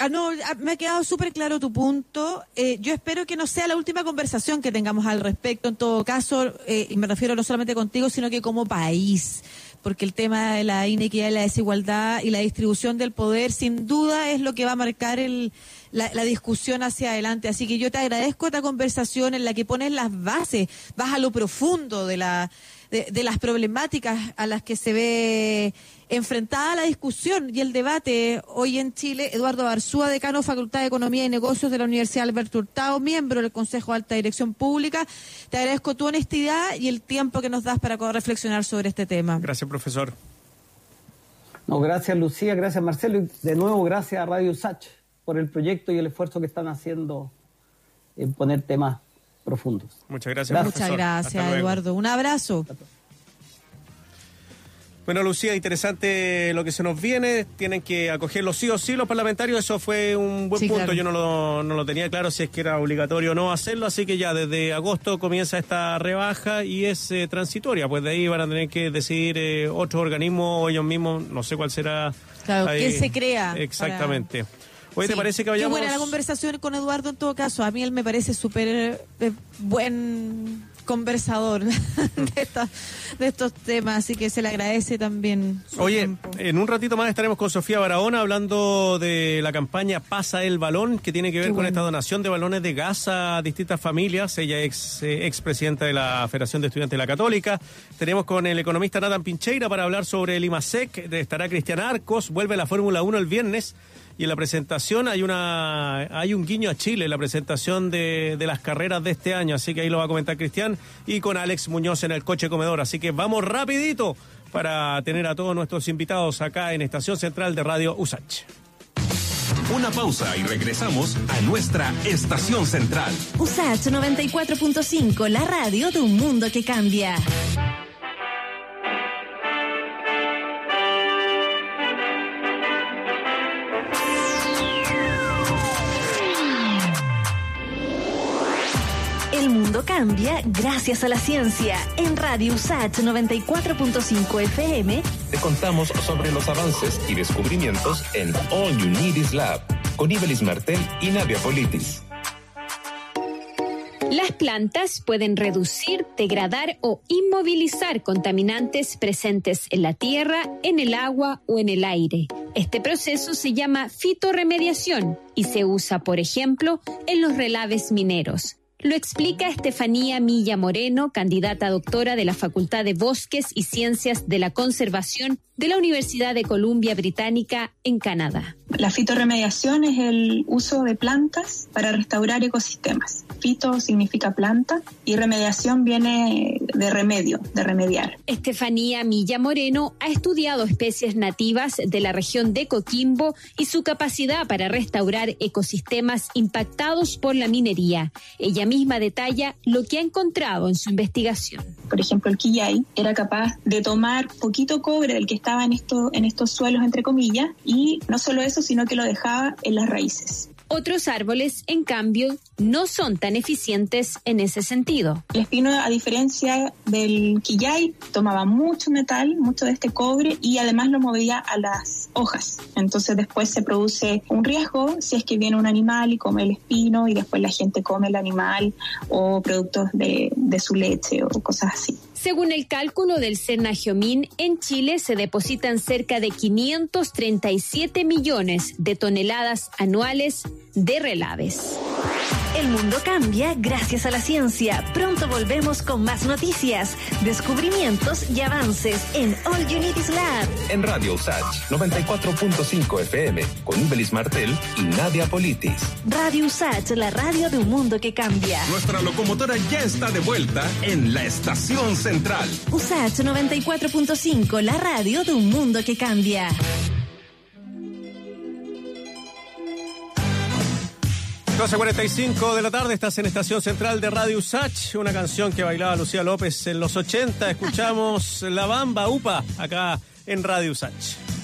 Ah, no, ah, me ha quedado súper claro tu punto. Eh, yo espero que no sea la última conversación que tengamos al respecto, en todo caso, eh, y me refiero no solamente contigo, sino que como país, porque el tema de la inequidad y la desigualdad y la distribución del poder, sin duda, es lo que va a marcar el, la, la discusión hacia adelante. Así que yo te agradezco esta conversación en la que pones las bases, vas a lo profundo de la de, de las problemáticas a las que se ve enfrentada la discusión y el debate hoy en Chile. Eduardo Barzúa, decano Facultad de Economía y Negocios de la Universidad Alberto Hurtado, miembro del Consejo de Alta Dirección Pública. Te agradezco tu honestidad y el tiempo que nos das para reflexionar sobre este tema. Gracias, profesor. No, gracias Lucía, gracias Marcelo y de nuevo gracias a Radio Sach por el proyecto y el esfuerzo que están haciendo en poner temas profundos. Muchas gracias, Gracias. profesor. Muchas gracias. Eduardo. Un abrazo. Bueno, Lucía, interesante lo que se nos viene. Tienen que acogerlo sí o sí los parlamentarios. Eso fue un buen Sí, punto. claro. Yo no lo, no lo tenía claro si es que era obligatorio o no hacerlo. Así que ya desde agosto comienza esta rebaja y es eh, transitoria. Pues de ahí van a tener que decidir eh, otros organismos o ellos mismos. No sé cuál será. Claro, ahí. ¿quién se crea Exactamente. Oye, ¿te parece que Qué vayamos? buena la conversación con Eduardo en todo caso. A mí él me parece súper eh, buen conversador (laughs) de, esta- de estos temas, así que se le agradece también su Oye, tiempo. en un ratito más estaremos con Sofía Barahona hablando de la campaña Pasa el Balón, que tiene que ver Qué con bueno. esta donación de balones de gas a distintas familias. Ella es eh, expresidenta de la Federación de Estudiantes de la Católica. Tenemos con el economista Nathan Pincheira para hablar sobre el IMASEC. Estará Cristian Arcos, vuelve la Fórmula 1 el viernes. Y en la presentación hay una hay un guiño a Chile, en la presentación de, de las carreras de este año, así que ahí lo va a comentar Cristian y con Alex Muñoz en el coche comedor, así que vamos rapidito para tener a todos nuestros invitados acá en Estación Central de Radio USACH. Una pausa y regresamos a nuestra estación central. USAT 94.5, la radio de un mundo que cambia. Mundo cambia gracias a la ciencia. En Radio USAT 94.5 FM Te contamos sobre los avances y descubrimientos en All You Need Is Lab con Ibelis Martel y Nadia Politis. Las plantas pueden reducir, degradar o inmovilizar contaminantes presentes en la tierra, en el agua o en el aire. Este proceso se llama fitorremediación y se usa, por ejemplo, en los relaves mineros. Lo explica Estefanía Milla Moreno, candidata doctora de la Facultad de Bosques y Ciencias de la Conservación de la Universidad de Columbia Británica en Canadá. La fitorremediación es el uso de plantas para restaurar ecosistemas. Fito significa planta y remediación viene de remedio, de remediar. Estefanía Milla Moreno ha estudiado especies nativas de la región de Coquimbo y su capacidad para restaurar ecosistemas impactados por la minería. Ella misma detalla lo que ha encontrado en su investigación. Por ejemplo, el quillay era capaz de tomar poquito cobre del que estaba en, esto, en estos suelos, entre comillas, y no solo eso, sino que lo dejaba en las raíces. Otros árboles, en cambio, no son tan eficientes en ese sentido. El espino, a diferencia del quillay, tomaba mucho metal, mucho de este cobre y además lo movía a las hojas. Entonces después se produce un riesgo si es que viene un animal y come el espino y después la gente come el animal o productos de, de su leche o cosas así. Según el cálculo del Cernagiomín, en Chile se depositan cerca de 537 millones de toneladas anuales de relaves. El mundo cambia gracias a la ciencia. Pronto volvemos con más noticias, descubrimientos y avances en All You Need Is Lab. En Radio USACH 94.5 FM con Ibelis Martel y Nadia Politis. Radio USAT, la radio de un mundo que cambia. Nuestra locomotora ya está de vuelta en la estación central. USAT 94.5, la radio de un mundo que cambia. 12.45 de la tarde, estás en Estación Central de Radio Usach, una canción que bailaba Lucía López en los 80. Escuchamos La Bamba Upa acá en Radio Usach.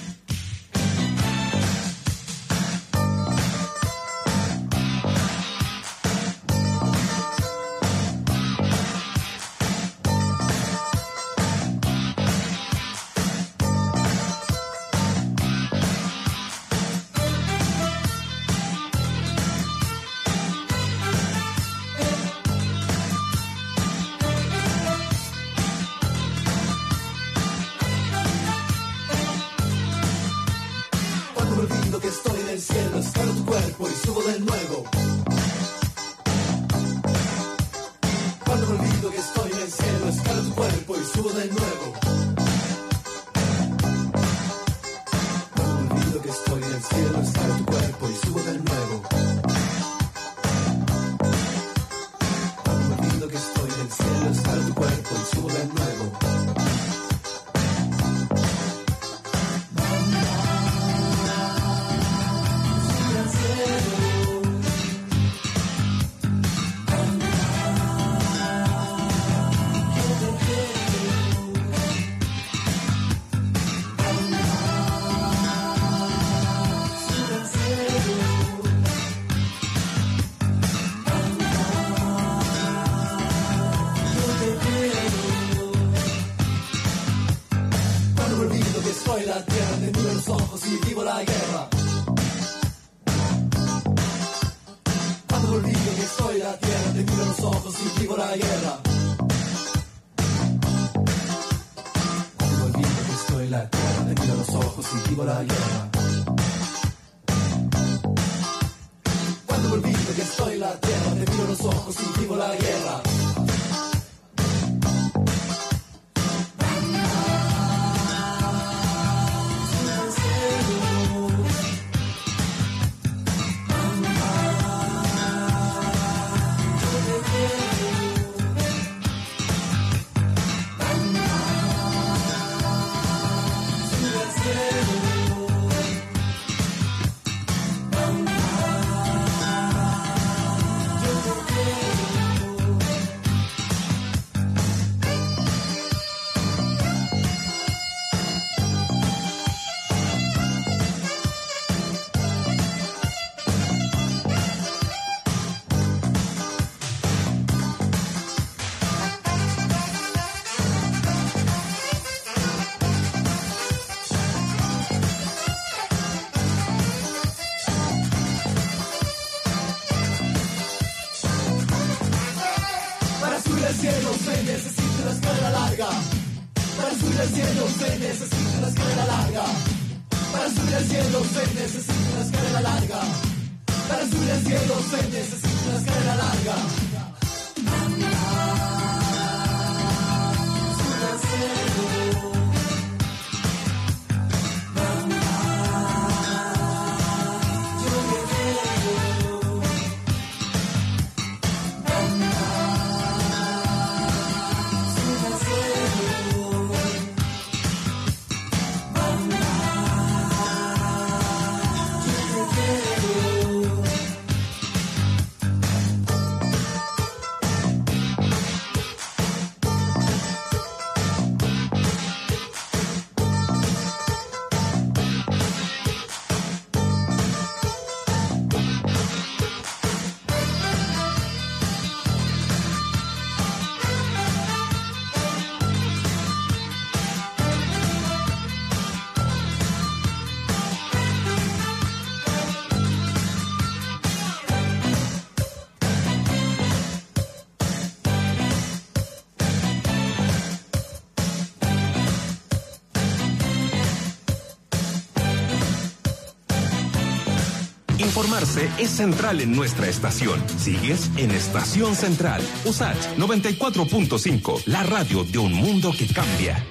Informarse es central en nuestra estación. Sigues en Estación Central. USAT 94.5, la radio de un mundo que cambia.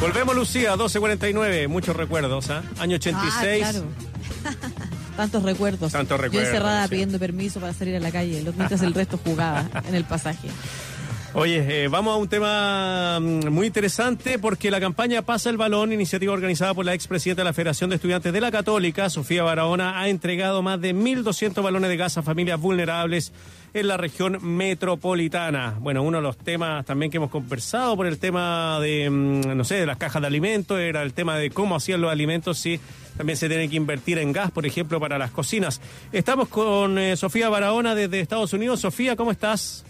Volvemos, Lucía, 12.49. Muchos recuerdos, ¿ah? Año 86. Ah, claro. (laughs) Tantos recuerdos. Tantos Yo recuerdos, encerrada sí. pidiendo permiso para salir a la calle, los- mientras el resto jugaba en el pasaje. Oye, eh, vamos a un tema mm, muy interesante porque la campaña Pasa el Balón, iniciativa organizada por la expresidenta de la Federación de Estudiantes de la Católica, Sofía Barahona, ha entregado más de 1.200 balones de gas a familias vulnerables en la región metropolitana. Bueno, uno de los temas también que hemos conversado por el tema de, mm, no sé, de las cajas de alimentos, era el tema de cómo hacían los alimentos, si también se tiene que invertir en gas, por ejemplo, para las cocinas. Estamos con eh, Sofía Barahona desde Estados Unidos. Sofía, ¿cómo estás?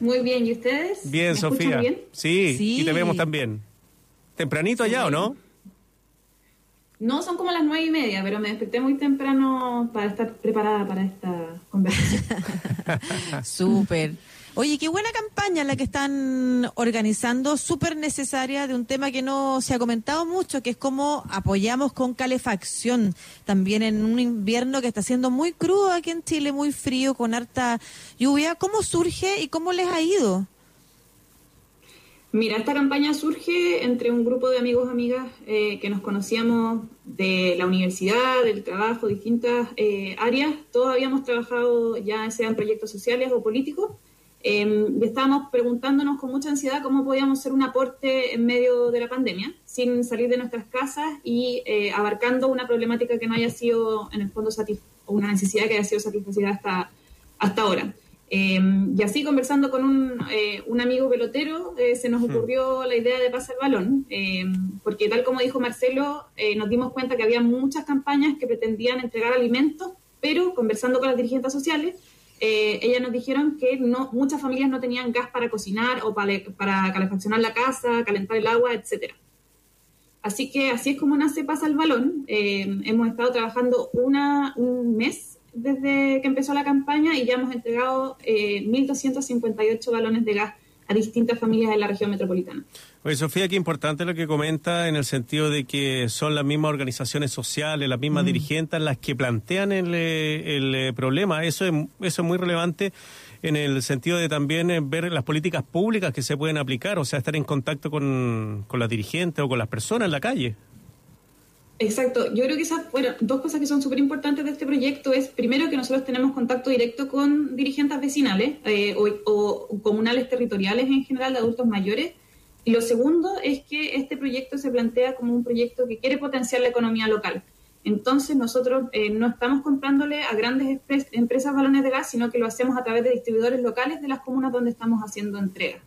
Muy bien, ¿y ustedes? Bien, ¿Me escuchan Sofía. bien? Sí, Sí. y te vemos también. ¿Tempranito allá o no? No, son como las nueve y media, pero me desperté muy temprano para estar preparada para esta conversación. (laughs) Súper. Oye, qué buena campaña la que están organizando, súper necesaria de un tema que no se ha comentado mucho, que es cómo apoyamos con calefacción, también en un invierno que está siendo muy crudo aquí en Chile, muy frío, con harta lluvia. ¿Cómo surge y cómo les ha ido? Mira, esta campaña surge entre un grupo de amigos, amigas eh, que nos conocíamos de la universidad, del trabajo, distintas eh, áreas. Todos habíamos trabajado ya sean proyectos sociales o políticos. Eh, y estábamos preguntándonos con mucha ansiedad cómo podíamos hacer un aporte en medio de la pandemia, sin salir de nuestras casas y eh, abarcando una problemática que no haya sido, en el fondo, una necesidad que haya sido satisfacida hasta, hasta ahora. Eh, y así conversando con un, eh, un amigo pelotero, eh, se nos ocurrió la idea de pasar el balón, eh, porque tal como dijo Marcelo, eh, nos dimos cuenta que había muchas campañas que pretendían entregar alimentos, pero conversando con las dirigentes sociales, eh, ellas nos dijeron que no, muchas familias no tenían gas para cocinar o para, para calefaccionar la casa, calentar el agua, etcétera. Así que así es como nace Pasa el Balón. Eh, hemos estado trabajando una, un mes desde que empezó la campaña y ya hemos entregado eh, 1.258 balones de gas a distintas familias de la región metropolitana. Oye, Sofía, qué importante lo que comenta en el sentido de que son las mismas organizaciones sociales, las mismas dirigentes las que plantean el, eh, el, eh, problema. Eso es, eso es muy relevante en el sentido de también eh, ver las políticas públicas que se pueden aplicar, o sea, estar en contacto con, con las dirigentes o con las personas en la calle. Exacto, yo creo que esas fueron dos cosas que son súper importantes de este proyecto es primero que nosotros tenemos contacto directo con dirigentes vecinales eh, o, o comunales territoriales en general de adultos mayores y lo segundo es que este proyecto se plantea como un proyecto que quiere potenciar la economía local. Entonces nosotros eh, no estamos comprándole a grandes empresas balones de gas, sino que lo hacemos a través de distribuidores locales de las comunas donde estamos haciendo entrega.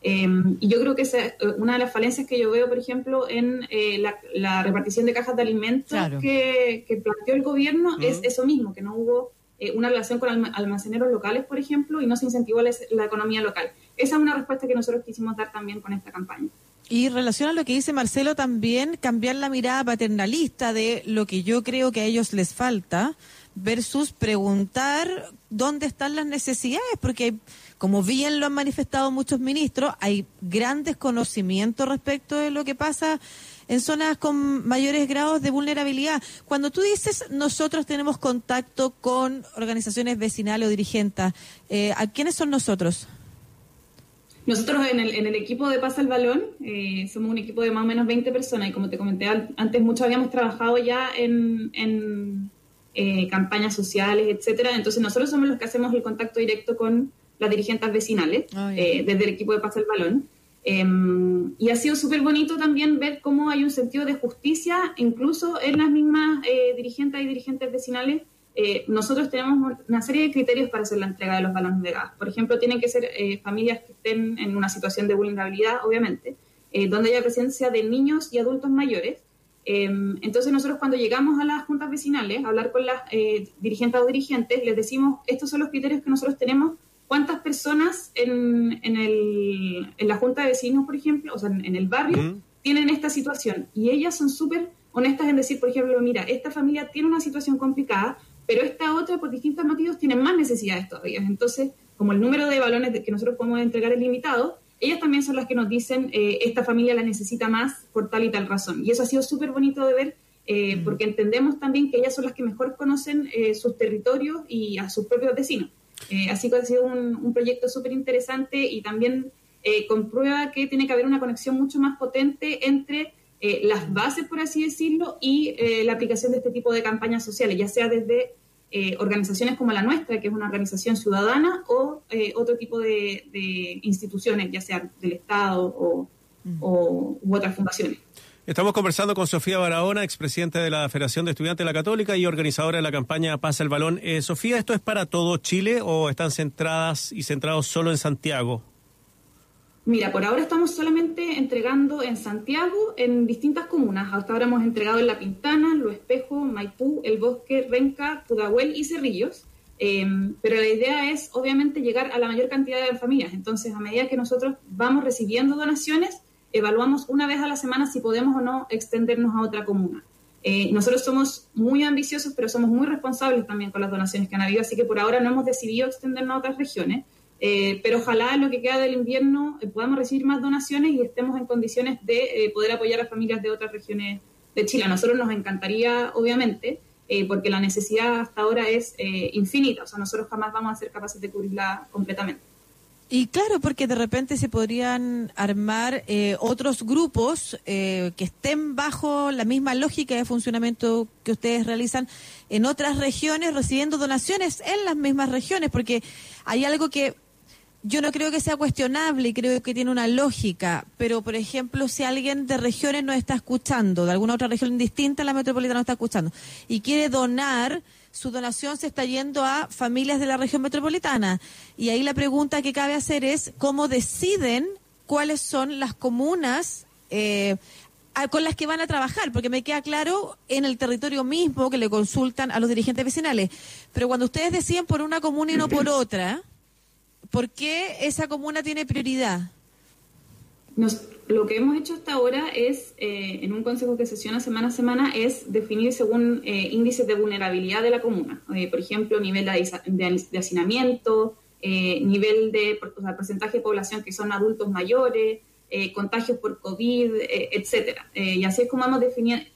Eh, y yo creo que esa es eh, una de las falencias que yo veo, por ejemplo, en eh, la, la repartición de cajas de alimentos Claro. que, que planteó el gobierno, es eso mismo, que no hubo eh, una relación con alma- almaceneros locales, por ejemplo, y no se incentivó la, la economía local. Esa es una respuesta que nosotros quisimos dar también con esta campaña. Y relación a lo que dice Marcelo también, cambiar la mirada paternalista de lo que yo creo que a ellos les falta versus preguntar dónde están las necesidades, porque como bien lo han manifestado muchos ministros, hay gran desconocimiento respecto de lo que pasa en zonas con mayores grados de vulnerabilidad. Cuando tú dices nosotros tenemos contacto con organizaciones vecinales o dirigentes, eh, ¿a quiénes son nosotros? Nosotros en el, en el equipo de Pasa el Balón eh, somos un equipo de más o menos 20 personas y como te comenté antes, muchos habíamos trabajado ya en, en, eh, campañas sociales, etcétera. Entonces nosotros somos los que hacemos el contacto directo con las dirigentes vecinales Ah, eh, desde el equipo de Pasa el Balón. Eh, y ha sido súper bonito también ver cómo hay un sentido de justicia, incluso en las mismas eh, dirigentes y dirigentes vecinales. Eh, nosotros tenemos una serie de criterios para hacer la entrega de los balones de gas. Por ejemplo, tienen que ser eh, familias que estén en una situación de vulnerabilidad, obviamente, eh, donde haya presencia de niños y adultos mayores. Eh, entonces nosotros cuando llegamos a las juntas vecinales a hablar con las eh, dirigentes o dirigentes, les decimos, estos son los criterios que nosotros tenemos, cuántas personas en, en, el, en la junta de vecinos, por ejemplo, o sea, en, en el barrio, Mm. tienen esta situación. Y ellas son súper honestas en decir, por ejemplo, mira, esta familia tiene una situación complicada, pero esta otra, por distintos motivos, tiene más necesidades todavía. Entonces, como el número de balones que nosotros podemos entregar es limitado, ellas también son las que nos dicen, eh, esta familia la necesita más por tal y tal razón. Y eso ha sido súper bonito de ver, eh, porque entendemos también que ellas son las que mejor conocen eh, sus territorios y a sus propios vecinos. Eh, así que ha sido un, un proyecto súper interesante y también comprueba que tiene que haber una conexión mucho más potente entre eh, las bases, por así decirlo, y eh, la aplicación de este tipo de campañas sociales, ya sea desde eh, organizaciones como la nuestra, que es una organización ciudadana, o eh, otro tipo de, de instituciones, ya sea del Estado o, o- u otras fundaciones. Estamos conversando con Sofía Barahona, expresidenta de la Federación de Estudiantes de la Católica y organizadora de la campaña Pasa el Balón. Eh, Sofía, ¿esto es para todo Chile o están centradas y centrados solo en Santiago? Mira, por ahora estamos solamente entregando en Santiago, en distintas comunas. Hasta ahora hemos entregado en La Pintana, Lo Espejo, Maipú, El Bosque, Renca, Pudahuel y Cerrillos. Eh, pero la idea es, obviamente, llegar a la mayor cantidad de familias. Entonces, a medida que nosotros vamos recibiendo donaciones, evaluamos una vez a la semana si podemos o no extendernos a otra comuna. Eh, nosotros somos muy ambiciosos, pero somos muy responsables también con las donaciones que han habido, así que por ahora no hemos decidido extendernos a otras regiones. Eh, pero ojalá en lo que queda del invierno eh, podamos recibir más donaciones y estemos en condiciones de eh, poder apoyar a familias de otras regiones de Chile. A nosotros nos encantaría, obviamente, eh, porque la necesidad hasta ahora es infinita, o sea, nosotros jamás vamos a ser capaces de cubrirla completamente. Y claro, porque de repente se podrían armar otros grupos que estén bajo la misma lógica de funcionamiento que ustedes realizan en otras regiones, recibiendo donaciones en las mismas regiones, porque hay algo que yo no creo que sea cuestionable y creo que tiene una lógica, pero por ejemplo, si alguien de regiones nos está escuchando, de alguna otra región distinta a la metropolitana nos está escuchando, y quiere donar, su donación se está yendo a familias de la región metropolitana. Y ahí la pregunta que cabe hacer es cómo deciden cuáles son las comunas eh, con las que van a trabajar, porque me queda claro en el territorio mismo que le consultan a los dirigentes vecinales. Pero cuando ustedes deciden por una comuna y no por (clears throat) otra, ¿por qué esa comuna tiene prioridad? Nos- lo que hemos hecho hasta ahora es, eh, en un consejo que sesiona semana a semana, es definir según eh, índices de vulnerabilidad de la comuna. Eh, por ejemplo, nivel de, de, hacinamiento, nivel de o sea, porcentaje de población que son adultos mayores, contagios por COVID, etcétera. Y así es como hemos,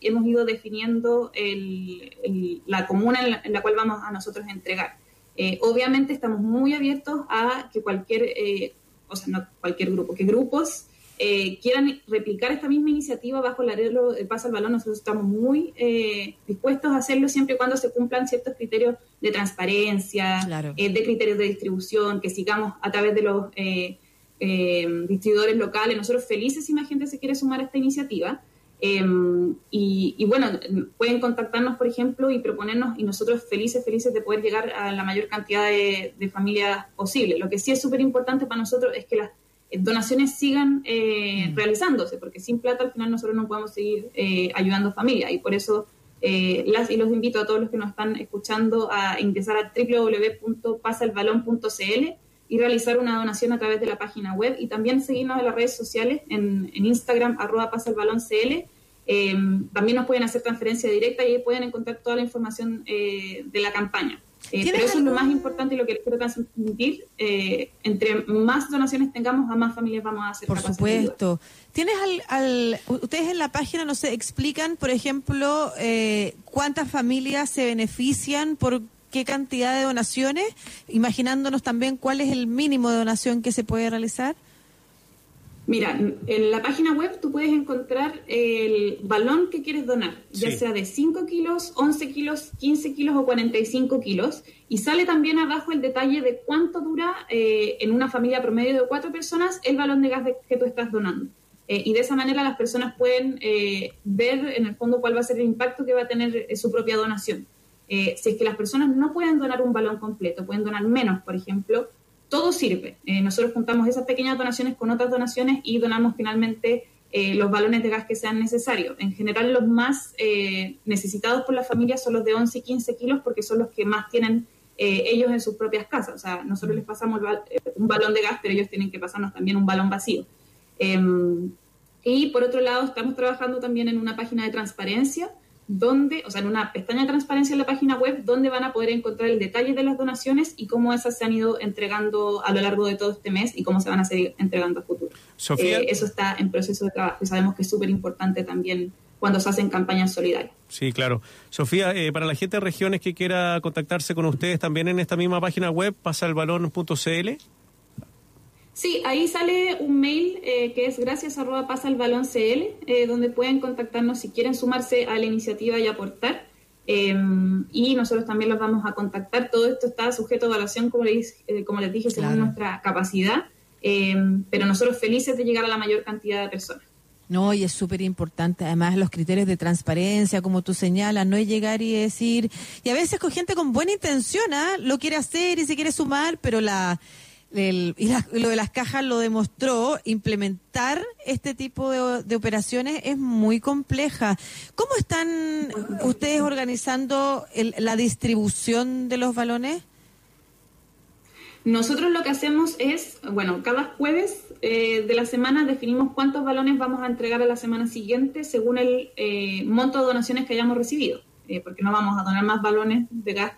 hemos ido definiendo el- la comuna en la, en la cual vamos a nosotros entregar. Eh, obviamente estamos muy abiertos a que cualquier, eh, o sea, no cualquier grupo, que grupos eh, quieran replicar esta misma iniciativa bajo el arreglo de Pasa al Balón, nosotros estamos muy eh, dispuestos a hacerlo siempre y cuando se cumplan ciertos criterios de transparencia, Claro. eh, de criterios de distribución, que sigamos a través de los eh, eh, distribuidores locales. Nosotros felices si más gente se quiere sumar a esta iniciativa. Eh, y, y bueno, pueden contactarnos, por ejemplo, y proponernos, y nosotros felices, felices de poder llegar a la mayor cantidad de, de familias posible. Lo que sí es súper importante para nosotros es que las donaciones sigan eh, realizándose, porque sin plata al final nosotros no podemos seguir eh, ayudando a familias. Y por eso eh, las y los invito a todos los que nos están escuchando a ingresar a www.pasalbalón.cl y realizar una donación a través de la página web y también seguirnos en las redes sociales, en, en Instagram, arroba pasa el balón CL. Eh, también nos pueden hacer transferencia directa y ahí pueden encontrar toda la información eh, de la campaña. Eh, ¿Tienes pero eso es lo más importante y lo que les quiero transmitir. eh, entre más donaciones tengamos, a más familias vamos a hacer Por supuesto. ¿Tienes al, al- ustedes en la página, no sé, explican, por ejemplo, eh, cuántas familias se benefician por qué cantidad de donaciones, imaginándonos también cuál es el mínimo de donación que se puede realizar? Mira, en la página web tú puedes encontrar el balón que quieres donar, ya Sí. sea de 5 kilos, 11 kilos, 15 kilos o 45 kilos. Y sale también abajo el detalle de cuánto dura eh, en una familia promedio de cuatro personas el balón de gas de- que tú estás donando. Eh, y de esa manera las personas pueden eh, ver en el fondo cuál va a ser el impacto que va a tener eh, su propia donación. Eh, si es que las personas no pueden donar un balón completo, pueden donar menos, por ejemplo, todo sirve. Eh, nosotros juntamos esas pequeñas donaciones con otras donaciones y donamos finalmente eh, los balones de gas que sean necesarios. En general, los más eh, necesitados por las familias son los de 11 y 15 kilos porque son los que más tienen eh, ellos en sus propias casas. O sea, nosotros les pasamos un balón de gas, pero ellos tienen que pasarnos también un balón vacío. Em, y por otro lado, estamos trabajando también en una página de transparencia, donde, o sea, en una pestaña de transparencia en la página web, donde van a poder encontrar el detalle de las donaciones y cómo esas se han ido entregando a lo largo de todo este mes y cómo se van a seguir entregando a futuro. Sofía. Eh, eso está en proceso de trabajo y sabemos que es súper importante también cuando se hacen campañas solidarias. Sí, claro. Sofía, eh, para la gente de regiones que quiera contactarse con ustedes también en esta misma página web, pasalbalón.cl. Sí, ahí sale un mail eh, que es gracias arroba pasa el balón CL, eh, donde pueden contactarnos si quieren sumarse a la iniciativa y aportar. Eh, y nosotros también los vamos a contactar. Todo esto está sujeto a evaluación, como les, eh, como les dije, según Claro. nuestra capacidad. Eh, pero nosotros felices de llegar a la mayor cantidad de personas. No, y es súper importante. Además, los criterios de transparencia, como tú señalas, no es llegar y decir. Y a veces con gente con buena intención, ¿ah? lo quiere hacer y se quiere sumar, pero la. El- y la- lo de las cajas lo demostró, implementar este tipo de, de operaciones es muy compleja. ¿Cómo están ustedes organizando el- la distribución de los balones? Nosotros lo que hacemos es, bueno, cada jueves eh, de la semana definimos cuántos balones vamos a entregar a la semana siguiente según el eh, monto de donaciones que hayamos recibido, eh, porque no vamos a donar más balones de gas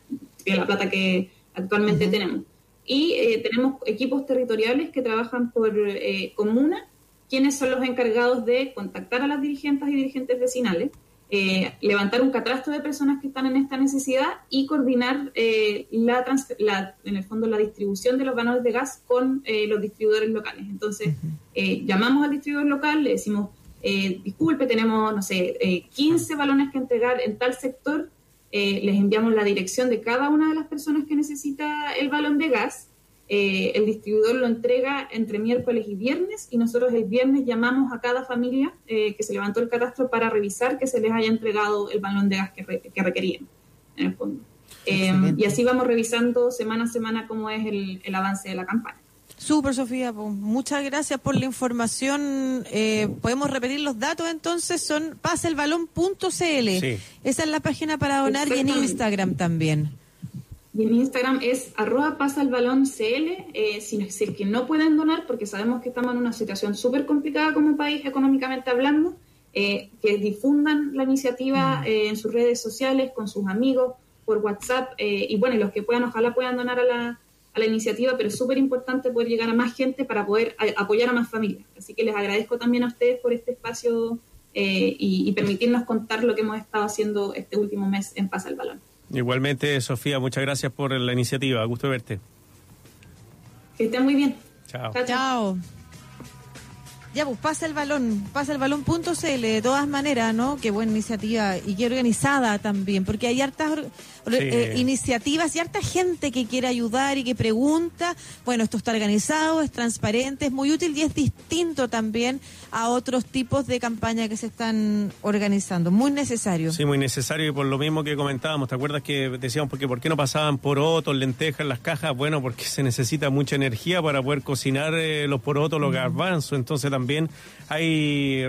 que la plata que actualmente tenemos. Y eh, tenemos equipos territoriales que trabajan por eh, comuna, quienes son los encargados de contactar a las dirigentes y dirigentes vecinales, eh, levantar un catastro de personas que están en esta necesidad y coordinar eh, la, la- en el fondo la distribución de los balones de gas con eh, los distribuidores locales. Entonces, eh, llamamos al distribuidor local, le decimos, eh, disculpe, tenemos, no sé, eh, 15 balones que entregar en tal sector, eh, les enviamos la dirección de cada una de las personas que necesita el balón de gas. Eh, el distribuidor lo entrega entre miércoles y viernes y nosotros el viernes llamamos a cada familia eh, que se levantó el catastro para revisar que se les haya entregado el balón de gas que, re- que requerían, en el fondo. Y así vamos revisando semana a semana cómo es el, el avance de la campaña. Súper, Sofía. pues, muchas gracias por la información. Eh, Podemos repetir los datos entonces. Son paselbalón.cl. Sí. Esa es la página para donar y en. Instagram también. Y en Instagram es arroba pasa el balón CL, eh, si, si es que no pueden donar, porque sabemos que estamos en una situación súper complicada como país económicamente hablando, eh, que difundan la iniciativa eh, en sus redes sociales, con sus amigos, por WhatsApp, eh, y bueno, y los que puedan, ojalá puedan donar a la, a la iniciativa, pero es súper importante poder llegar a más gente para poder a- apoyar a más familias. Así que les agradezco también a ustedes por este espacio eh, y, y permitirnos contar lo que hemos estado haciendo este último mes en Pasa el Balón. Igualmente, Sofía, muchas gracias por la iniciativa. Gusto verte. Que estén muy bien. Chao. Chao, chao. Ya, pues pasa el balón, pasa el balón.cl, de todas maneras, ¿no? Qué buena iniciativa y qué organizada también, porque hay hartas Sí. eh, iniciativas y harta gente que quiere ayudar y que pregunta. Bueno, esto está organizado, es transparente, es muy útil y es distinto también a otros tipos de campaña que se están organizando. Muy necesario. Sí, muy necesario y por lo mismo que comentábamos, ¿te acuerdas que decíamos porque por qué no pasaban porotos, lentejas en las cajas? Bueno, porque se necesita mucha energía para poder cocinar eh, los porotos, los garbanzos, entonces también hay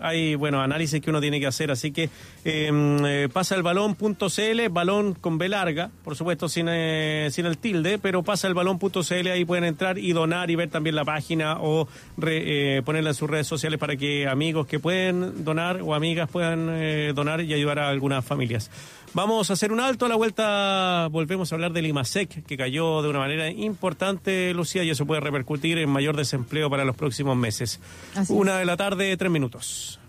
hay, bueno, análisis que uno tiene que hacer, así que eh, eh, pasa el balón.cl, balón con B larga, por supuesto sin, eh, sin el tilde, pero pasa el balón.cl, ahí pueden entrar y donar y ver también la página o re- eh, ponerla en sus redes sociales para que amigos que pueden donar o amigas puedan eh, donar y ayudar a algunas familias. Vamos a hacer un alto a la vuelta, volvemos a hablar del IMASEC, que cayó de una manera importante, Lucía, y eso puede repercutir en mayor desempleo para los próximos meses. Así Una de la tarde, tres minutos.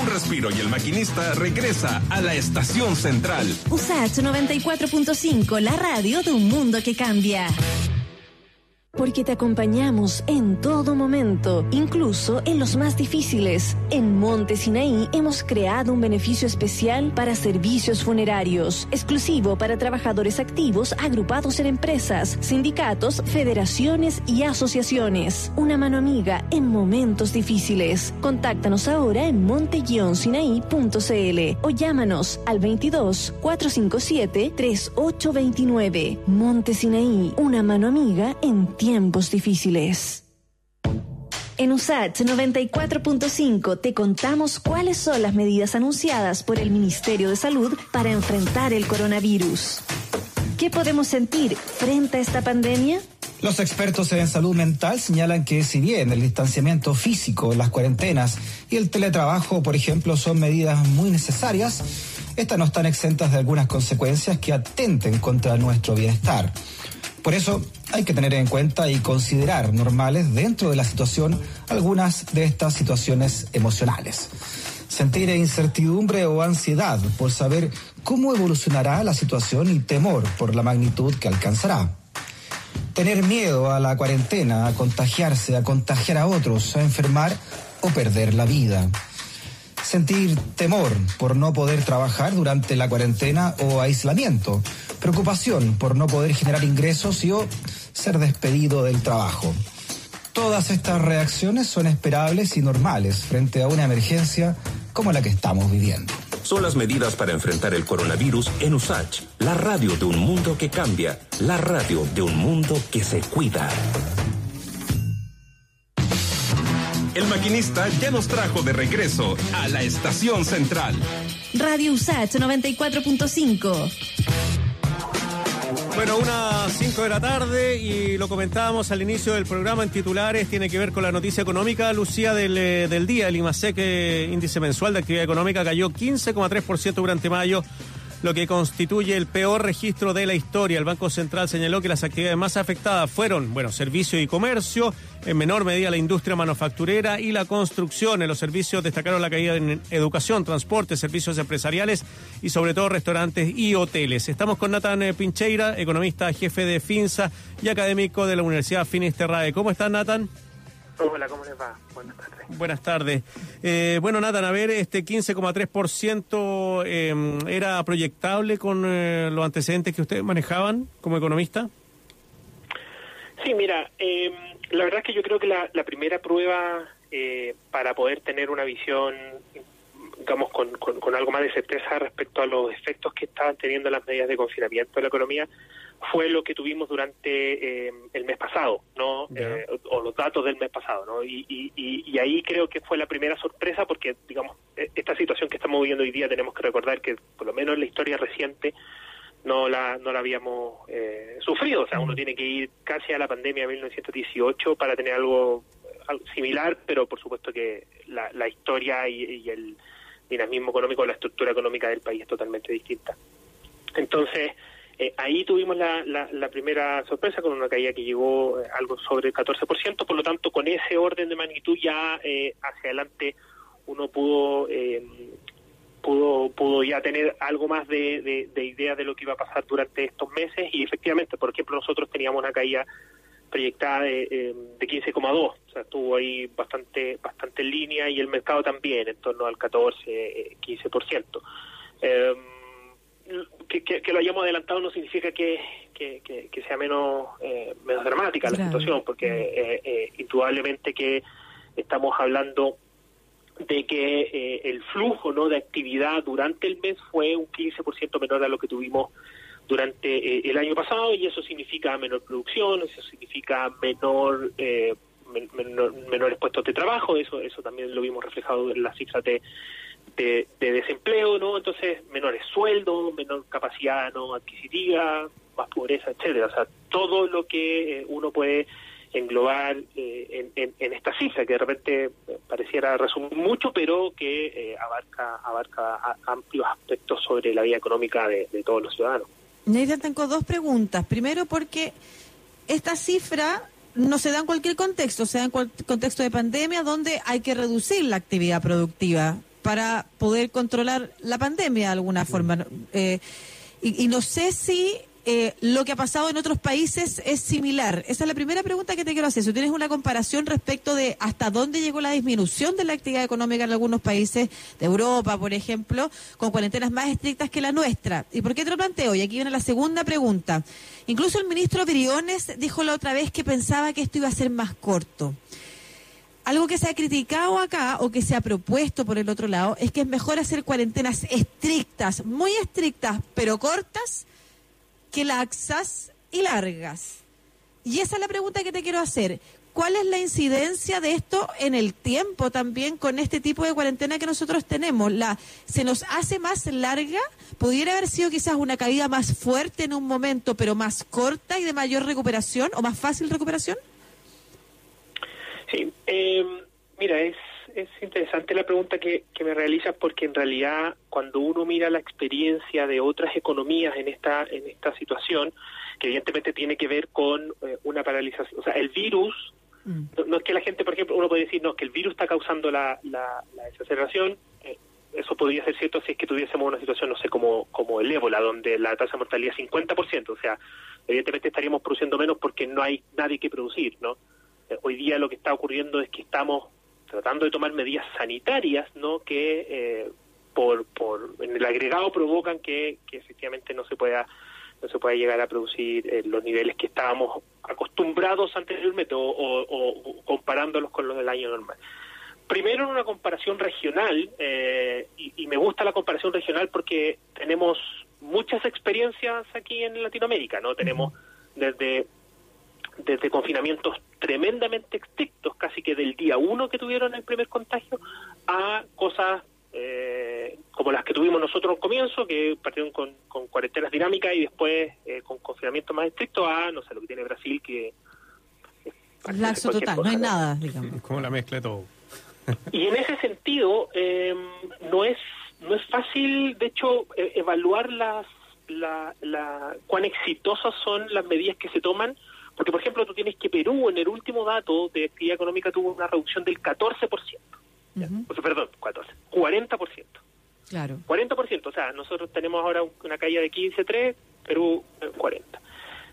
Un respiro y el maquinista regresa a la estación central. USAT 94.5, la radio de un mundo que cambia. Porque te acompañamos en todo momento, incluso en los más difíciles. En Monte Sinaí hemos creado un beneficio especial para servicios funerarios, exclusivo para trabajadores activos agrupados en empresas, sindicatos, federaciones y asociaciones. Una mano amiga en momentos difíciles. Contáctanos ahora en monte-sinaí.cl o llámanos al 22 457 3829. Monte Sinaí, una mano amiga en tiempos difíciles. En USAT 94.5 te contamos cuáles son las medidas anunciadas por el Ministerio de Salud para enfrentar el coronavirus. ¿Qué podemos sentir frente a esta pandemia? Los expertos en salud mental señalan que si bien el distanciamiento físico, las cuarentenas y el teletrabajo, por ejemplo, son medidas muy necesarias, estas no están exentas de algunas consecuencias que atenten contra nuestro bienestar. Por eso hay que tener en cuenta y considerar normales dentro de la situación algunas de estas situaciones emocionales. Sentir incertidumbre o ansiedad por saber cómo evolucionará la situación y temor por la magnitud que alcanzará. Tener miedo a la cuarentena, a contagiarse, a contagiar a otros, a enfermar o perder la vida. Sentir temor por no poder trabajar durante la cuarentena o aislamiento. Preocupación por no poder generar ingresos y o ser despedido del trabajo. Todas estas reacciones son esperables y normales frente a una emergencia como la que estamos viviendo. Son las medidas para enfrentar el coronavirus en USACH, la radio de un mundo que cambia, la radio de un mundo que se cuida. El maquinista ya nos trajo de regreso a la estación central. Radio USAT 94.5. Bueno, unas 5 de la tarde y lo comentábamos al inicio del programa en titulares, tiene que ver con la noticia económica, Lucía, del, eh, del día. El IMASEC, eh, índice mensual de actividad económica, cayó 15,3% durante mayo, lo que constituye el peor registro de la historia. El Banco Central señaló que las actividades más afectadas fueron, bueno, servicio y comercio, en menor medida la industria manufacturera y la construcción. En los servicios destacaron la caída en educación, transporte, servicios empresariales y sobre todo restaurantes y hoteles. Estamos con Nathan eh, Pincheira, economista jefe de FINSA y académico de la Universidad Finisterrae. ¿Cómo estás, Nathan? Hola, ¿cómo les va? Buenas tardes. Buenas tardes. Eh, bueno, Nathan, a ver, este 15,3% eh, era proyectable con eh, los antecedentes que ustedes manejaban como economista. Sí, mira, eh, la verdad es que yo creo que la, la primera prueba eh, para poder tener una visión, digamos, con, con, con algo más de certeza respecto a los efectos que estaban teniendo las medidas de confinamiento de la economía fue lo que tuvimos durante eh, el mes pasado, ¿no? Eh, o, o los datos del mes pasado, ¿no? Y, y, y, ahí creo que fue la primera sorpresa porque, digamos, eh, esta situación que estamos viviendo hoy día tenemos que recordar que, por lo menos en la historia reciente, no la, no la habíamos eh, sufrido. O sea, uno tiene que ir casi a la pandemia de 1918 para tener algo, algo similar, pero por supuesto que la, la historia y, y el dinamismo económico, la estructura económica del país es totalmente distinta. Entonces, eh, ahí tuvimos la, la, la primera sorpresa con una caída que llegó eh, algo sobre el 14%, por lo tanto, con ese orden de magnitud ya eh, hacia adelante uno pudo eh, pudo pudo ya tener algo más de, de, de idea de lo que iba a pasar durante estos meses y efectivamente, por ejemplo, nosotros teníamos una caída proyectada de, eh, de 15,2, o sea, estuvo ahí bastante bastante en línea y el mercado también, en torno al 14, eh, 15%. Eh, que, que, que lo hayamos adelantado no significa que, que, sea menos eh, menos dramática la Claro. situación, porque eh, eh, indudablemente que estamos hablando de que eh, el flujo no de actividad durante el mes fue un 15% menor a lo que tuvimos durante eh, el año pasado y eso significa menor producción, eso significa menor eh, men- menor- menores puestos de trabajo, eso eso también lo vimos reflejado en las cifras de, de, de desempleo, ¿no? Entonces, menores sueldos, menor capacidad no adquisitiva, más pobreza, etcétera. O sea, todo lo que eh, uno puede englobar eh, en, en, esta cifra, que de repente eh, pareciera resumir mucho, pero que eh, abarca abarca amplios aspectos sobre la vida económica de todos los ciudadanos. Nathan, tengo dos preguntas. Primero, porque esta cifra no se da en cualquier contexto, se da en cual- contexto de pandemia donde hay que reducir la actividad productiva para poder controlar la pandemia de alguna forma. Eh, y, y no sé si eh, lo que ha pasado en otros países es similar. Esa es la primera pregunta que te quiero hacer. Si tienes una comparación respecto de hasta dónde llegó la disminución de la actividad económica en algunos países de Europa, por ejemplo, con cuarentenas más estrictas que la nuestra. ¿Y por qué te lo planteo? Y aquí viene la segunda pregunta. Incluso el ministro Briones dijo la otra vez que pensaba que esto iba a ser más corto. Algo que se ha criticado acá o que se ha propuesto por el otro lado es que es mejor hacer cuarentenas estrictas, muy estrictas, pero cortas, que laxas y largas. Y esa es la pregunta que te quiero hacer. ¿Cuál es la incidencia de esto en el tiempo también con este tipo de cuarentena que nosotros tenemos? La, ¿Se nos hace más larga? ¿Pudiera haber sido quizás una caída más fuerte en un momento, pero más corta y de mayor recuperación o más fácil recuperación? Sí, eh, mira, es, es interesante la pregunta que, que me realizas porque en realidad cuando uno mira la experiencia de otras economías en esta en esta situación, que evidentemente tiene que ver con eh, una paralización, o sea, el virus, no, no es que la gente, por ejemplo, uno puede decir, no, que el virus está causando la, la, la desaceleración, eh, eso podría ser cierto si es que tuviésemos una situación, no sé, como, como el ébola, donde la tasa de mortalidad es 50%, o sea, evidentemente estaríamos produciendo menos porque no hay nadie que producir, ¿no? Eh, hoy día lo que está ocurriendo es que estamos tratando de tomar medidas sanitarias, ¿no? Que eh, por, por en el agregado provocan que, que efectivamente no se pueda no se pueda llegar a producir eh, los niveles que estábamos acostumbrados anteriormente o, o- o comparándolos con los del año normal. Primero en una comparación regional, eh, y, y me gusta la comparación regional porque tenemos muchas experiencias aquí en Latinoamérica, ¿no? Tenemos desde desde confinamientos tremendamente estrictos, casi que del día uno que tuvieron el primer contagio, a cosas eh, como las que tuvimos nosotros al comienzo, que partieron con, con cuarentenas dinámicas y después eh, con confinamiento más estricto, a, no sé, lo que tiene Brasil, que... Laxo cualquier total, no hay nada, digamos. Como la mezcla de todo. Y en ese sentido, eh, no es no es fácil, de hecho, eh, evaluar las la, la, cuán exitosas son las medidas que se toman, porque, por ejemplo, tú tienes que Perú, en el último dato de actividad económica, tuvo una reducción del 14%. Ya, o sea, perdón, 14, 40%. Claro. 40%, o sea, nosotros tenemos ahora un- una caída de 15,3, Perú eh, 40.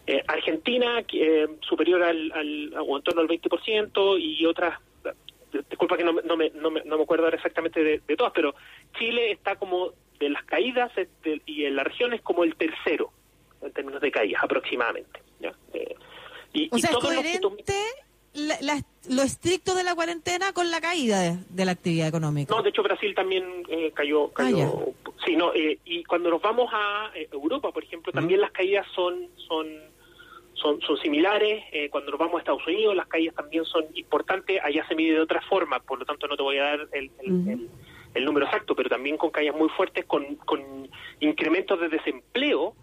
Eh, Argentina eh, superior al, al o en torno al 20% y otras, eh, disculpa que no, me- no, me, no, me, no me acuerdo ahora exactamente de, de todas, pero Chile está como de las caídas este, y en la región es como el tercero en términos de caídas aproximadamente. ¿ya? Eh, y, O y sea, coherente la- la- lo estricto de la cuarentena con la caída de, de la actividad económica. No, de hecho Brasil también eh, cayó, Ah, cayó. sí, no, eh, y cuando nos vamos a eh, Europa, por ejemplo, también las caídas son son son, son similares. Eh, cuando nos vamos a Estados Unidos, las caídas también son importantes. Allá se mide de otra forma, por lo tanto no te voy a dar el, el- el- el número exacto, pero también con caídas muy fuertes, con, con incrementos de desempleo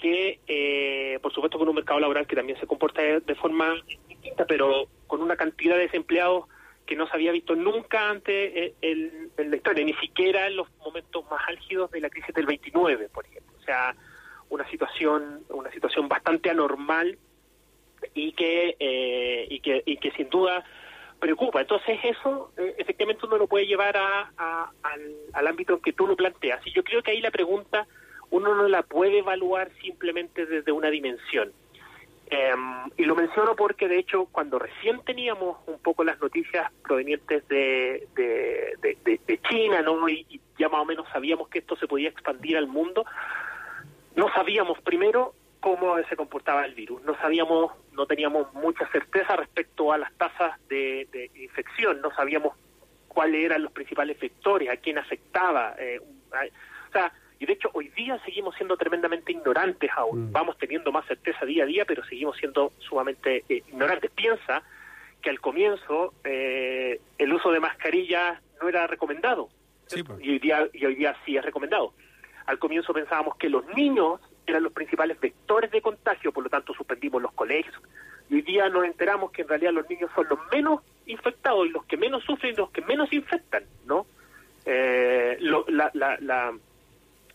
que, eh, por supuesto, con un mercado laboral que también se comporta de, forma distinta, pero con una cantidad de desempleados que no se había visto nunca antes en, en- la historia, ni siquiera en los momentos más álgidos de la crisis del 29, por ejemplo. O sea, una situación, una situación bastante anormal y que, eh, y que, y que sin duda preocupa. Entonces eso eh, efectivamente uno lo puede llevar a, al, ámbito que tú lo planteas. Y yo creo que ahí la pregunta uno no la puede evaluar simplemente desde una dimensión. Em, y lo menciono porque, de hecho, cuando recién teníamos un poco las noticias provenientes de, de, China, ¿no? Y, ya más o menos sabíamos que esto se podía expandir al mundo, no sabíamos primero cómo se comportaba el virus, no sabíamos, no teníamos mucha certeza respecto a las tasas de, de infección, no sabíamos cuáles eran los principales vectores, a quién afectaba. eh, o sea, y de hecho hoy día seguimos siendo tremendamente ignorantes aún. Vamos teniendo más certeza día a día, pero seguimos siendo sumamente eh, ignorantes. Piensa que al comienzo eh, el uso de mascarillas no era recomendado. Sí, pues. y, hoy día, y hoy día sí es recomendado. Al comienzo pensábamos que los niños eran los principales vectores de contagio, por lo tanto suspendimos los colegios. Y hoy día nos enteramos que en realidad los niños son los menos infectados y los que menos sufren y los que menos infectan, ¿no? Eh, lo- la- la- la-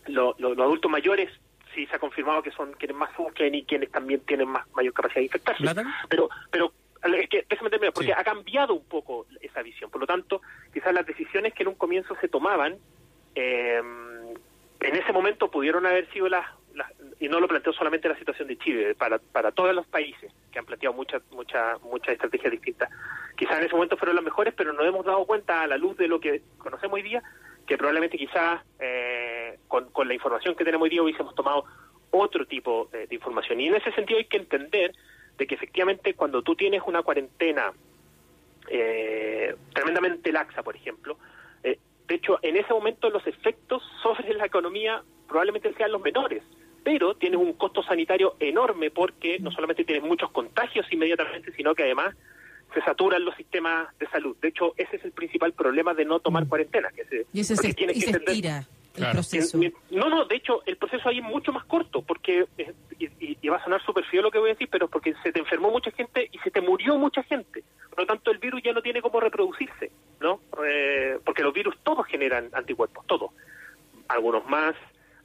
lo- lo- los adultos mayores sí se ha confirmado que son quienes más sufren y quienes también tienen más mayor capacidad de infectarse. Pero, pero es que déjame terminar, porque ha cambiado un poco esa visión. Por lo tanto, quizás las decisiones que en un comienzo se tomaban, eh, en ese momento pudieron haber sido las, las- y no lo planteo solamente la situación de Chile, para, para todos los países que han planteado muchas muchas muchas estrategias distintas. Quizás en ese momento fueron las mejores, pero nos hemos dado cuenta a la luz de lo que conocemos hoy día, que probablemente quizás eh, con, la información que tenemos hoy día hubiésemos tomado otro tipo de, de información. Y en ese sentido hay que entender de que efectivamente cuando tú tienes una cuarentena eh, tremendamente laxa, por ejemplo, eh, de hecho en ese momento los efectos sobre la economía probablemente sean los menores, pero tienes un costo sanitario enorme porque no solamente tienes muchos contagios inmediatamente, sino que además se saturan los sistemas de salud. De hecho, ese es el principal problema de no tomar cuarentena. Que se, Y, ese porque se, y que se entender- estira el proceso. No, no, de hecho, el proceso ahí es mucho más corto, porque, y, y- y va a sonar súper feo lo que voy a decir, pero es porque se te enfermó mucha gente y se te murió mucha gente. Por lo tanto, el virus ya no tiene cómo reproducirse, ¿no? Eh, porque los virus todos generan anticuerpos, todos. Algunos más,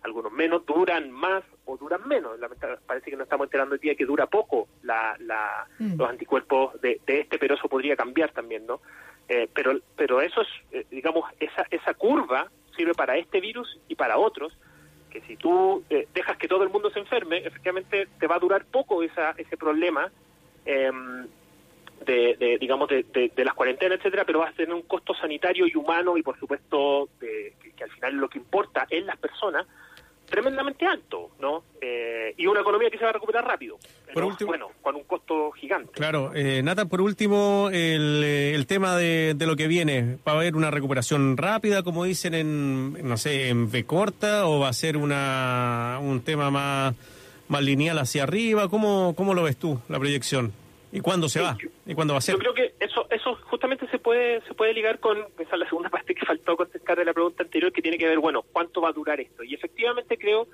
algunos menos, duran más o duran menos. Parece que nos estamos enterando hoy día que dura poco la, la- Mm. los anticuerpos de, de este, pero eso podría cambiar también, ¿no? Eh, pero, pero eso es, eh, digamos, esa, esa curva sirve para este virus y para otros, que si tú eh, dejas que todo el mundo se enferme, efectivamente te va a durar poco esa, ese problema em, de, de, digamos, de, las cuarentenas, etcétera, pero vas a tener un costo sanitario y humano y, por supuesto, que, que al final lo que importa en las personas, tremendamente alto, ¿no? Eh, y una economía que se va a recuperar rápido. Por Pero, último- bueno, con un costo gigante. Claro, eh, Nata, por último, el, eh, el tema de, de lo que viene. ¿Va a haber una recuperación rápida, como dicen en, no sé, en B corta, o va a ser una, un tema más, más lineal hacia arriba? ¿Cómo, ¿Cómo lo ves tú, la proyección? ¿Y cuándo se va? ¿Y cuándo va a ser? Yo creo que eso eso justamente se puede se puede ligar con esa la segunda (laughs) parte que faltó contestar de la pregunta anterior que tiene que ver, bueno, ¿cuánto va a durar esto? Y efectivamente creo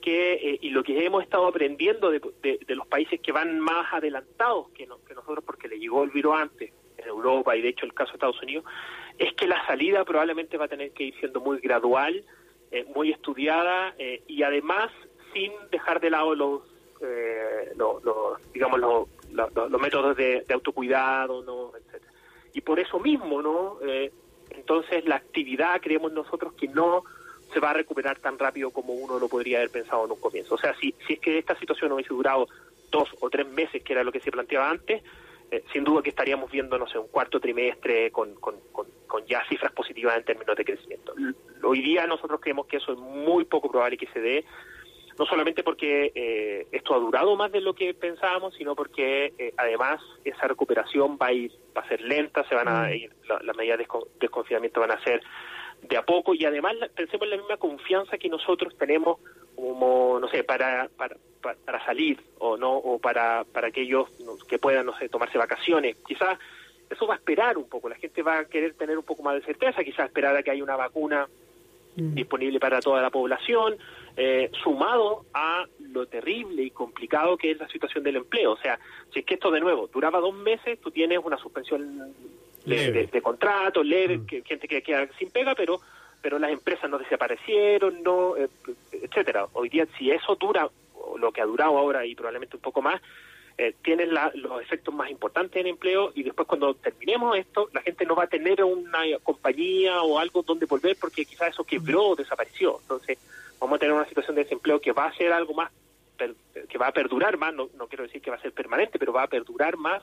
que, eh, y lo que hemos estado aprendiendo de, de- de los países que van más adelantados que, no- que nosotros, porque le llegó el virus antes, en Europa y de hecho el caso de Estados Unidos, es que la salida probablemente va a tener que ir siendo muy gradual, eh, muy estudiada eh, y además sin dejar de lado los, eh, los, los, digamos, los, los, los métodos de, de autocuidado, ¿no? etcétera. Y por eso mismo, ¿no? Eh, entonces la actividad creemos nosotros que no se va a recuperar tan rápido como uno lo podría haber pensado en un comienzo. O sea, si, si es que esta situación hubiese durado dos o tres meses, que era lo que se planteaba antes, eh, sin duda que estaríamos viendo, no sé, un cuarto trimestre con, con, con, ya cifras positivas en términos de crecimiento. Hoy día nosotros creemos que eso es muy poco probable que se dé, no solamente porque eh, esto ha durado más de lo que pensábamos, sino porque eh, además esa recuperación va a ir, va a ser lenta, se van a ir, la- las medidas de descon- desconfinamiento van a ser de a poco y además pensemos en la misma confianza que nosotros tenemos como no sé para para, para, salir o no o para para aquellos que puedan no sé tomarse vacaciones. Quizás eso va a esperar un poco la gente va a querer tener un poco más de certeza quizás esperar a que haya una vacuna disponible para toda la población, eh, sumado a lo terrible y complicado que es la situación del empleo. O sea, si es que esto de nuevo duraba dos meses, tú tienes una suspensión de, de- de contrato, leve, que, gente que queda sin pega, pero pero las empresas no desaparecieron, no, eh, etcétera. Hoy día, si eso dura, lo que ha durado ahora y probablemente un poco más, eh, tienes la- los efectos más importantes en empleo y después cuando terminemos esto, la gente no va a tener una compañía o algo donde volver porque quizás eso quebró o desapareció. Entonces, vamos a tener una situación de desempleo que va a ser algo más, per- que va a perdurar más, no, no quiero decir que va a ser permanente, pero va a perdurar más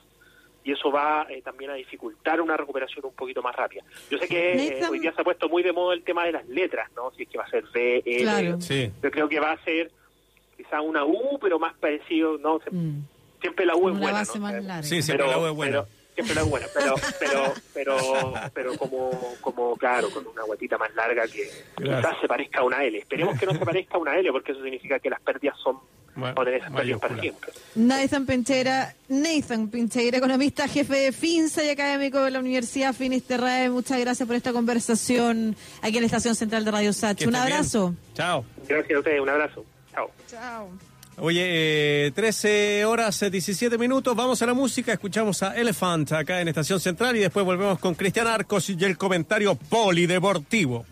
y eso va eh, también a dificultar una recuperación un poquito más rápida. Yo sé que eh, hoy día se ha puesto muy de moda el tema de las letras, ¿no? Si es que va a ser B, L, Claro. Sí. yo creo que va a ser quizá una U, pero más parecido, ¿no? Se- Mm. Siempre la U es buena, base ¿no? más larga. Sí, siempre la U es buena. pero- siempre la U es buena, pero, pero, pero, pero como, como, claro, con una guatita más larga que quizás se parezca a una L. Esperemos que no se parezca a una L, porque eso significa que las pérdidas son para siempre. Nathan Pincheira, Nathan Pincheira, economista, jefe de FINSA y académico de la Universidad Finisterrae. Muchas gracias por esta conversación aquí en la Estación Central de Radio Sach. Un bien. abrazo. Chao. Gracias a ustedes, un abrazo. Chao. Chao. Oye, eh, 13 horas eh, 17 minutos, vamos a la música, escuchamos a Elephant acá en Estación Central y después volvemos con Cristian Arcos y el comentario polideportivo.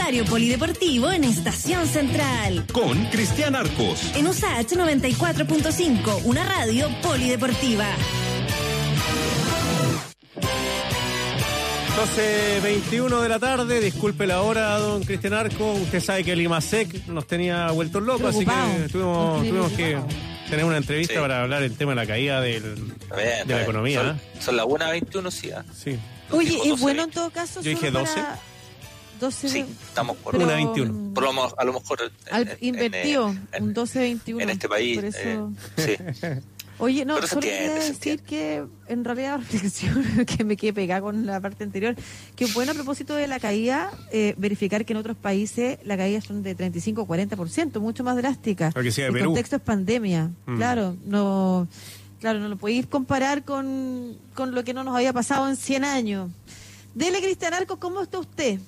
Polideportivo en Estación Central. Con Cristian Arcos. En USAH 94.5, una radio polideportiva. 12.21 de la tarde, disculpe la hora, don Cristian Arco. Usted sabe que el IMASEC nos tenía vueltos locos, así que tuvimos, tuvimos que tener una entrevista Sí. para hablar del tema de la caída del, de la economía. Son, ¿eh? son las 1.21, sí. ¿ah? Sí. Oye, es 12, bueno en todo caso. Yo dije solo 12. para 12 Sí, estamos por, pero, 1.21. por lo, a lo mejor en- Al, en- invertido, en- un 12-21. en este país. Por eso... eh, sí. (laughs) Oye, no, Pero solo entiende, quería decir que en realidad (laughs) reflexión que me quedé pegada con la parte anterior, que bueno a propósito de la caída, eh, verificar que en otros países la caída son de 35 o 40%, mucho más drástica. Lo que sea de El Perú. contexto es pandemia, Mm. claro, no claro, no lo podéis comparar con, con lo que no nos había pasado en 100 años. Dele, Cristian Arcos, ¿cómo está usted?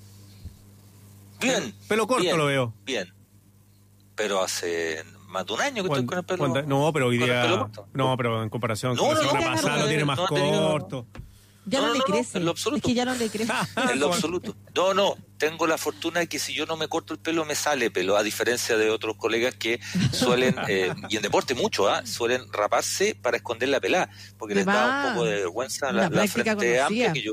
Bien. Pelo corto bien, lo veo. Bien. Pero hace más de un año que estoy con el pelo. ¿Cuánta- No, pero hoy con el día. corto. No, pero en comparación No, con la no, semana no, pasada lo tiene más no ha tenido- corto. Ya no, No, le no, no, crece. en lo absoluto. Es que ya no le crece. (laughs) En lo absoluto. No, no, tengo la fortuna de que si yo no me corto el pelo me sale pelo, a diferencia de otros colegas que suelen, (laughs) eh, y en deporte mucho, ¿ah? suelen raparse para esconder la pelada, porque les da un poco de vergüenza la, la práctica frente amplia que yo...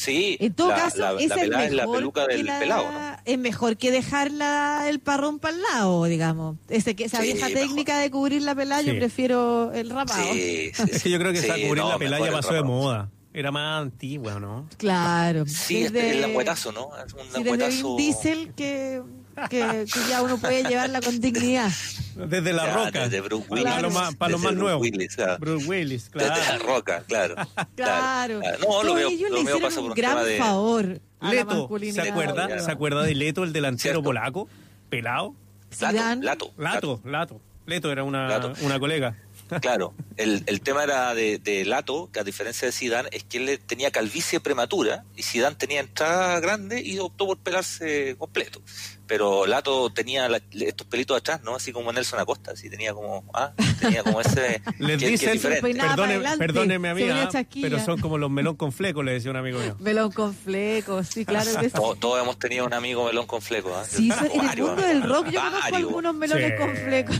Sí, En todo la, caso, la, la esa pelada es es la mejor peluca que del la- pelado, ¿no? Es mejor que dejar la- el parrón para el lado, digamos. Ese, que, esa Sí, vieja mejor. técnica de cubrir la pelada, yo Sí. prefiero el rapado. Sí, (laughs) sí, Es que yo creo que sí, esa cubrir no, la pelada mejor ya pasó de moda. Era más antigua, ¿no? Claro. Sí, es Desde- el lengüetazo, ¿no? Es un. Vin Diesel que, que, que ya uno puede llevarla con dignidad. Desde la Ya, roca. desde Bruce Para Willis. los más, para los Desde más Bruce nuevos. Willis, ah. Bruce Willis, Desde la claro. roca, claro. (laughs) Claro. claro. No, lo veo, ellos lo le hicieron un gran de... favor a la Leto, ¿se masculinidad. acuerda? Ya. ¿Se acuerda de Leto, el delantero Cierto. polaco? Pelado. Zidane. Lato, Lato, Lato. Leto era una, Lato. una colega. Claro, el, el tema era de, de Lato, que a diferencia de Zidane, es que él le tenía calvicie prematura y Zidane tenía entrada grande y optó por pelarse completo. Pero Lato tenía la- estos pelitos atrás, ¿no? Así como Nelson Acosta, así tenía como, ah, tenía como ese... Les (laughs) que- que es dicen, diferente. peinaba para perdone, adelante, perdóneme se venía amiga, pero son como los melón con fleco, le decía un amigo mío. Melón con flecos, sí, claro que (laughs) sí. Todos, todos hemos tenido un amigo melón con fleco, ¿ah? Sí, en el mundo del rock yo conozco algunos melones Sí. con flecos.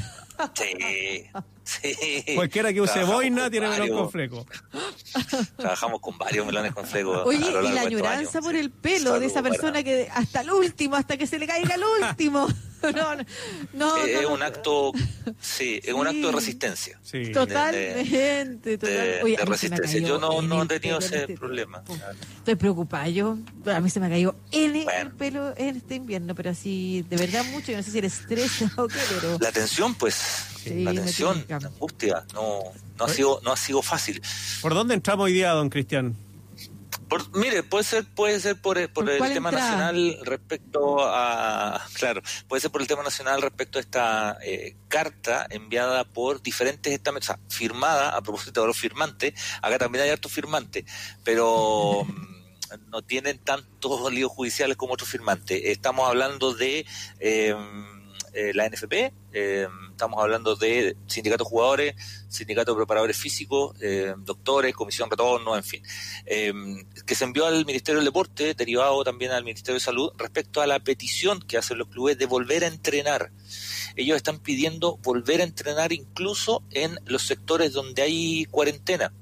Sí, sí. Cualquiera que use Trabajamos boina con tiene melón varios- con fleco. Trabajamos con varios melones con fleco. Oye, a lo y la añoranza por el pelo de esa persona para- que hasta el último, hasta que se le caiga el último. (laughs) No, no, no. Eh, no, es un acto, sí, es un Sí. acto de resistencia. Sí. De- Totalmente, total. de, Oye, resistencia. Yo no, no he tenido ese este problema. Estoy preocupada. Yo, a mí se me ha caído N Bueno. el pelo en este invierno, pero así, de verdad mucho. Yo no sé si eres estresa (laughs) o qué, pero. La tensión, pues, Sí, la tensión, la angustia, no, no ha sido, no ha sido fácil. ¿Por dónde entramos hoy día, don Cristian? Por- mire, puede ser, puede ser por, ¿Por el tema entrada? nacional respecto a, claro, puede ser por el tema nacional respecto a esta eh, carta enviada por diferentes estamentos, o sea, firmada a propósito de los firmantes. Acá también hay hartos firmantes, pero mm, no tienen tantos líos judiciales como otros firmantes. Estamos hablando de eh, eh, la NFP, eh, estamos hablando de sindicatos jugadores, sindicato preparadores físicos, eh, doctores, comisión retorno, en fin, eh, que se envió al Ministerio del Deporte, derivado también al Ministerio de Salud, respecto a la petición que hacen los clubes de volver a entrenar. Ellos están pidiendo volver a entrenar incluso en los sectores donde hay cuarentena.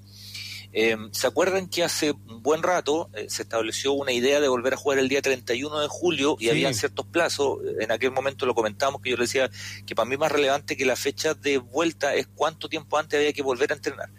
Eh, ¿Se acuerdan que hace un buen rato eh, se estableció una idea de volver a jugar el día 31 de julio y Sí. habían ciertos plazos? En aquel momento lo comentamos que yo le decía que para mí más relevante que la fecha de vuelta es cuánto tiempo antes había que volver a entrenar.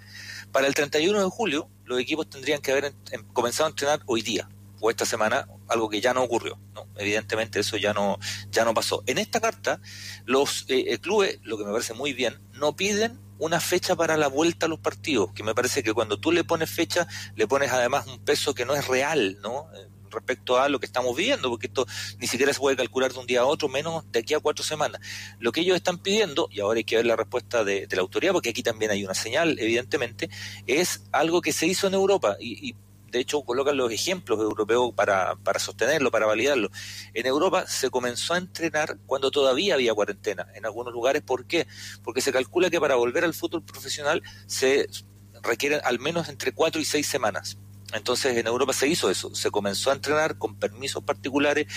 Para el 31 de julio los equipos tendrían que haber en- en- comenzado a entrenar hoy día o esta semana, algo que ya no ocurrió. ¿no? Evidentemente eso ya no, ya no pasó. En esta carta los eh, eh, clubes, lo que me parece muy bien, no piden una fecha para la vuelta a los partidos, que me parece que cuando tú le pones fecha, le pones además un peso que no es real, ¿no? Eh, respecto a lo que estamos viviendo, porque esto ni siquiera se puede calcular de un día a otro, menos de aquí a cuatro semanas. Lo que ellos están pidiendo, y ahora hay que ver la respuesta de, de la autoridad, porque aquí también hay una señal, evidentemente, es algo que se hizo en Europa, y, y de hecho colocan los ejemplos europeos para, para sostenerlo, para validarlo. En Europa se comenzó a entrenar cuando todavía había cuarentena, en algunos lugares. ¿Por qué? Porque se calcula que para volver al fútbol profesional se requieren al menos entre cuatro y seis semanas. Entonces en Europa se hizo eso, se comenzó a entrenar con permisos particulares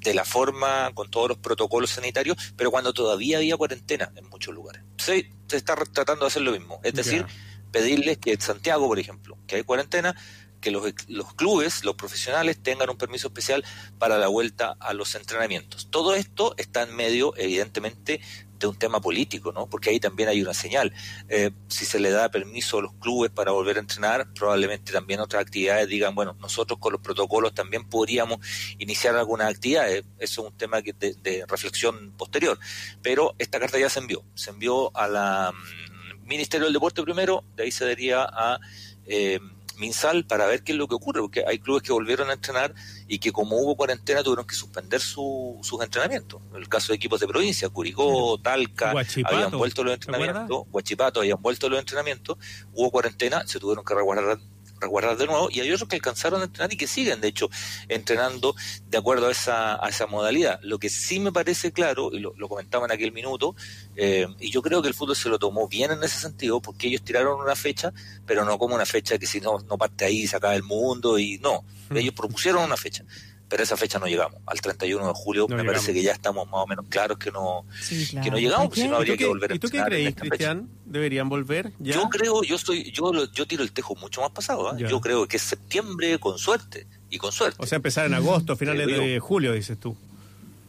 de la forma, con todos los protocolos sanitarios, pero cuando todavía había cuarentena en muchos lugares. Se, se está tratando de hacer lo mismo, es decir, pedirles que en Santiago, por ejemplo, que hay cuarentena, que los, los clubes, los profesionales tengan un permiso especial para la vuelta a los entrenamientos. Todo esto está en medio, evidentemente, de un tema político, ¿no? Porque ahí también hay una señal. Eh, si se le da permiso a los clubes para volver a entrenar, probablemente también otras actividades digan, bueno, nosotros con los protocolos también podríamos iniciar algunas actividades. Eso es un tema que de, de reflexión posterior. Pero esta carta ya se envió. Se envió a la mm, Ministerio del Deporte primero, de ahí se daría a eh, Minsal para ver qué es lo que ocurre, porque hay clubes que volvieron a entrenar y que como hubo cuarentena tuvieron que suspender su- sus entrenamientos. El caso de equipos de provincia, Curicó, Talca, habían vuelto los entrenamientos, Huachipato habían vuelto los entrenamientos, hubo cuarentena, se tuvieron que resguardar resguardar de nuevo, y hay otros que alcanzaron a entrenar y que siguen, de hecho, entrenando de acuerdo a esa, a esa modalidad. Lo que sí me parece claro, y lo, lo comentaba en aquel minuto, eh, y yo creo que el fútbol se lo tomó bien en ese sentido, porque ellos tiraron una fecha, pero no como una fecha que si no, no parte ahí se acaba el mundo, y no, ellos propusieron una fecha. Pero a esa fecha no llegamos. Al 31 de julio No me llegamos. parece que ya estamos más o menos claros que no, Sí, claro. que no llegamos, porque si no ¿Y habría que volver a ¿Y tú qué fecha. Cristian? ¿Deberían volver ya? Yo creo, yo estoy, yo yo tiro el tejo mucho más pasado. Ya. Yo creo que es septiembre con suerte y con suerte. O sea, empezar en agosto, finales Creo yo. de julio, dices tú.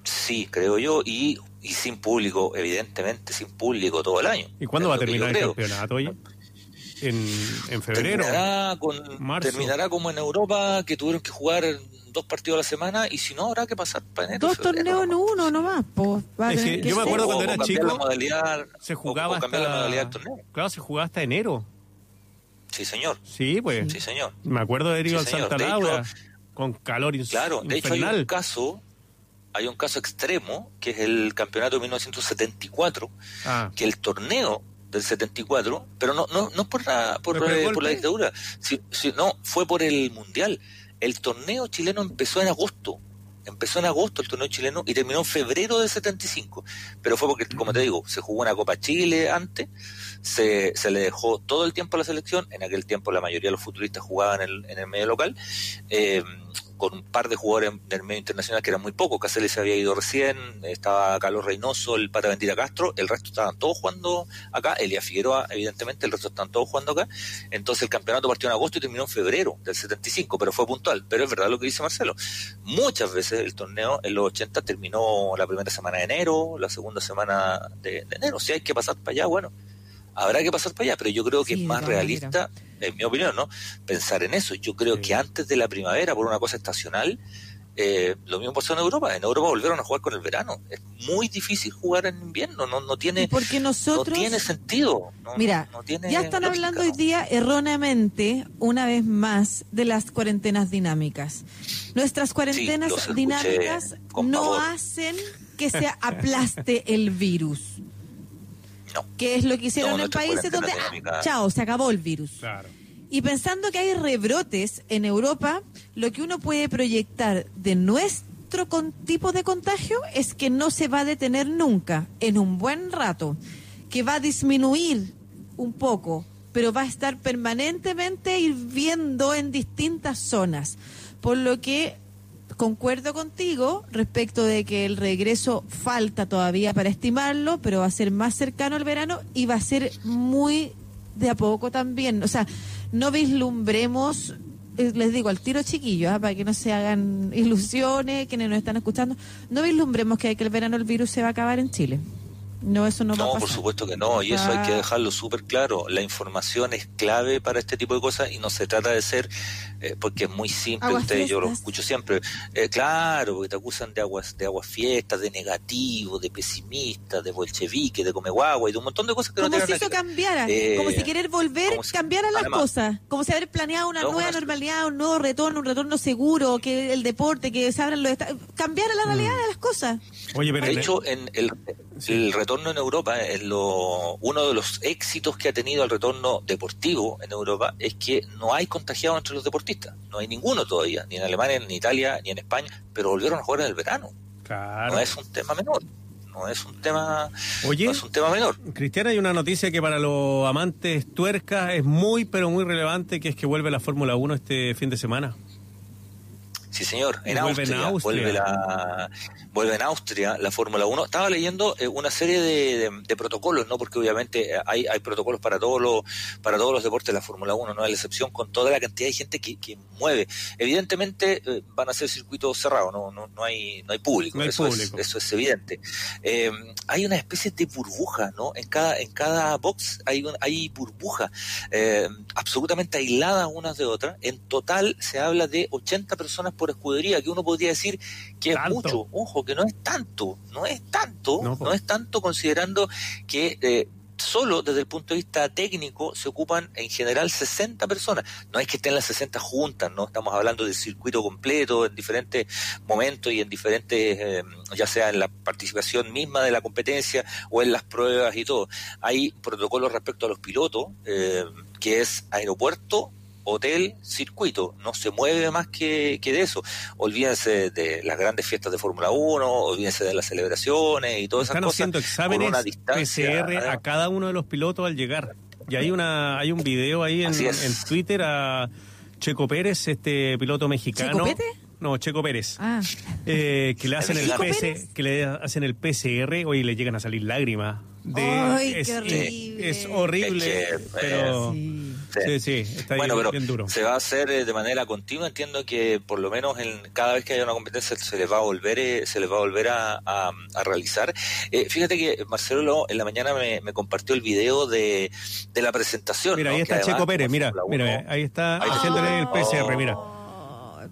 Sí, creo yo y, y sin público, evidentemente sin público todo el año. ¿Y cuándo va a terminar el creo. campeonato, oye? ¿En, en febrero? Terminará, con, Marzo. terminará como en Europa que tuvieron que jugar dos partidos a la semana y si no habrá que pasar para enero. Dos torneos en uno nomás, pues. Es que yo me acuerdo O- cuando o era cambiar chico, la modalidad, Se o- jugaba o cambiar la hasta... modalidad del torneo. Claro, se jugaba hasta enero. Sí, señor. Sí, pues. Sí, señor. Me acuerdo de ido Sí, al señor. Santa De hecho, Laura con calor Claro, de hecho hay un caso, hay un caso extremo, que es el campeonato de 1974, Ah, que el torneo del 74, pero no no no por la por, ¿Pero por el eh, por la dictadura, si, si- no, fue por el mundial. El torneo chileno empezó en agosto. Empezó en agosto el torneo chileno y terminó en febrero del 75. Pero fue porque, como te digo, se jugó una Copa Chile antes, se, se le dejó todo el tiempo a la selección. En aquel tiempo la mayoría de los futbolistas jugaban en el, en el medio local. eh, con un par de jugadores del medio internacional que eran muy pocos. Caceres se había ido recién, estaba Carlos Reynoso, el Pata Mentira Castro, el resto estaban todos jugando acá, Elías Figueroa, evidentemente, el resto estaban todos jugando acá. Entonces el campeonato partió en agosto y terminó en febrero del 75, pero fue puntual. Pero es verdad lo que dice Marcelo. Muchas veces el torneo en los 80 terminó la primera semana de enero, la segunda semana de, de enero. Si hay que pasar para allá, bueno, habrá que pasar para allá, pero yo creo que Sí, es más realista, en mi opinión, ¿no? Pensar en eso. Yo creo que antes de la primavera, por una cosa estacional, eh, lo mismo pasó en Europa. En Europa volvieron a jugar con el verano. Es muy difícil jugar en invierno, no, no tiene, Porque nosotros. no tiene sentido. no- Mira, no tiene ya están lógica, hablando hoy día erróneamente, una vez más, de las cuarentenas dinámicas. Nuestras cuarentenas dinámicas no hacen que se aplaste el virus. No. Que es lo que hicieron No, en países donde, ah, chao, se acabó el virus. claro. Y pensando que hay rebrotes en Europa, lo que uno puede proyectar de nuestro con- tipo de contagio es que no se va a detener nunca, en un buen rato, que va a disminuir un poco, pero va a estar permanentemente hirviendo en distintas zonas. Por lo que concuerdo contigo respecto de que el regreso falta todavía para estimarlo, pero va a ser más cercano al verano y va a ser muy de a poco también. O sea, no vislumbremos, eh, les digo al tiro chiquillo, ah, para que no se hagan (laughs) ilusiones, quienes nos están escuchando, no vislumbremos que, que el verano el virus se va a acabar en Chile. No, eso no, va a pasar. por supuesto que no, y eso hay que Ah. dejarlo súper claro. La información es clave para este tipo de cosas y no se trata de ser, eh, porque es muy simple, Aguas ustedes yo lo escucho siempre, eh, claro, porque te acusan de aguas de aguas fiestas, de negativo, de pesimista, de bolchevique, de come guagua y de un montón de cosas que no Como tienen si eso que cambiara, Eh, como si querer volver, si- cambiaran las además- cosas, como si haber planeado una No, nueva una- normalidad, un nuevo retorno, un retorno seguro, que el deporte, que se abran los esta- cambiara la realidad de las cosas. Oye, pero De en- hecho, en el, el retorno en Europa, es lo, uno de los éxitos que ha tenido el retorno deportivo en Europa es que no hay contagiados entre los deportistas. No hay ninguno todavía, ni en Alemania, ni en Italia, ni en España, pero volvieron a jugar en el verano. claro. No es un tema menor. No es un tema, Oye, no es un tema menor. Cristiana, hay una noticia que para los amantes tuercas es muy, pero muy relevante, que es que vuelve la Fórmula 1 este fin de semana. Sí, señor. En Austria, Austria. Vuelve, la, vuelve en Austria la Fórmula 1. Estaba leyendo eh, una serie de, de- de protocolos, ¿no? Porque obviamente eh, hay, hay protocolos para todos los para todos los deportes de la Fórmula 1, no es la excepción, con toda la cantidad de gente que, que mueve. Evidentemente eh, van a ser circuitos cerrados, no, no, no hay no hay público, No hay eso, público. Es, eso es evidente. Eh, hay una especie de burbuja, ¿no? En cada en cada box hay un, hay burbuja absolutamente aisladas unas de otras. En total se habla de 80 personas por escudería, que uno podría decir que es mucho. Ojo, que no es tanto, no es tanto, No, es tanto considerando que eh, solo desde el punto de vista técnico se ocupan en general 60 personas. No es que estén las 60 juntas, no estamos hablando del circuito completo en diferentes momentos y en diferentes, eh, ya sea en la participación misma de la competencia o en las pruebas y todo. Hay protocolos respecto a los pilotos, eh, que es aeropuerto, hotel, circuito, no se mueve más que, que de eso. Olvídense de las grandes fiestas de Fórmula 1, olvídense de las celebraciones y todas esas Están cosas. haciendo exámenes PCR a cada uno de los pilotos al llegar. Y hay una hay un video ahí en, en Twitter a Checo Pérez, este piloto mexicano. ¿Checo? No, Checo Pérez. Ah, Eh, que le hacen el, ¿Checo PC, Pérez? que le hacen el PCR hoy le llegan a salir lágrimas. De, Ay, qué horrible. es horrible, Es pero sí. Sí, sí, está Bueno, bien, pero bien duro. se va a hacer eh, de manera continua. Entiendo que por lo menos en, cada vez que haya una competencia se les va a volver, eh, se les va a volver a, a- a realizar. Eh, fíjate que Marcelo en la mañana me, me compartió el video de, de la presentación. Mira, ¿no? ahí está Checo Pérez, mira, ahí está Ahí está. haciéndole el PCR, mira.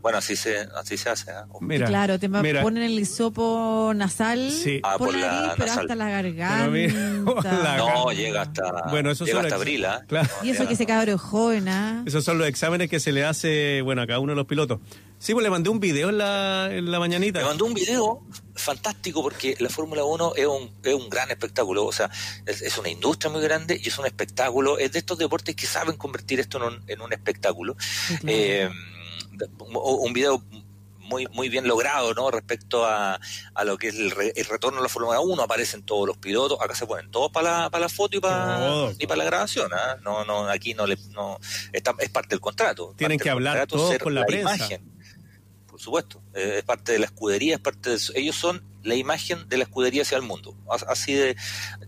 Bueno, así se, así se hace. ¿ah? Mira, claro, te mira. ponen el hisopo nasal Sí. Ah, por, por la nariz, pero nasal. hasta la Pero (laughs) garganta. mira, la- No, llega hasta, Bueno, eso llega hasta abril. ¿ah? Claro. Y eso que ese cabro es joven, ¿ah? Esos son los exámenes que se le hace, bueno, a cada uno de los pilotos. Sí, pues le mandé un video en la, en la mañanita. Me mandó un video fantástico porque la Fórmula 1 es un, es un gran espectáculo, o sea, es, es una industria muy grande y es un espectáculo, es de estos deportes que saben convertir esto en un, en un espectáculo. Eh, un, video muy muy bien logrado, ¿no? Respecto a, a lo que es el, re- el retorno a la Fórmula 1, aparecen todos los pilotos, acá se ponen todos para la, para la foto y para y para la grabación, ¿ah? No, no, aquí no le, no, está, es parte del contrato. Tienen que hablar todos con la prensa. imagen por supuesto. Eh, es parte de la escudería, es parte de. Ellos son la imagen de la escudería hacia el mundo. As- Así de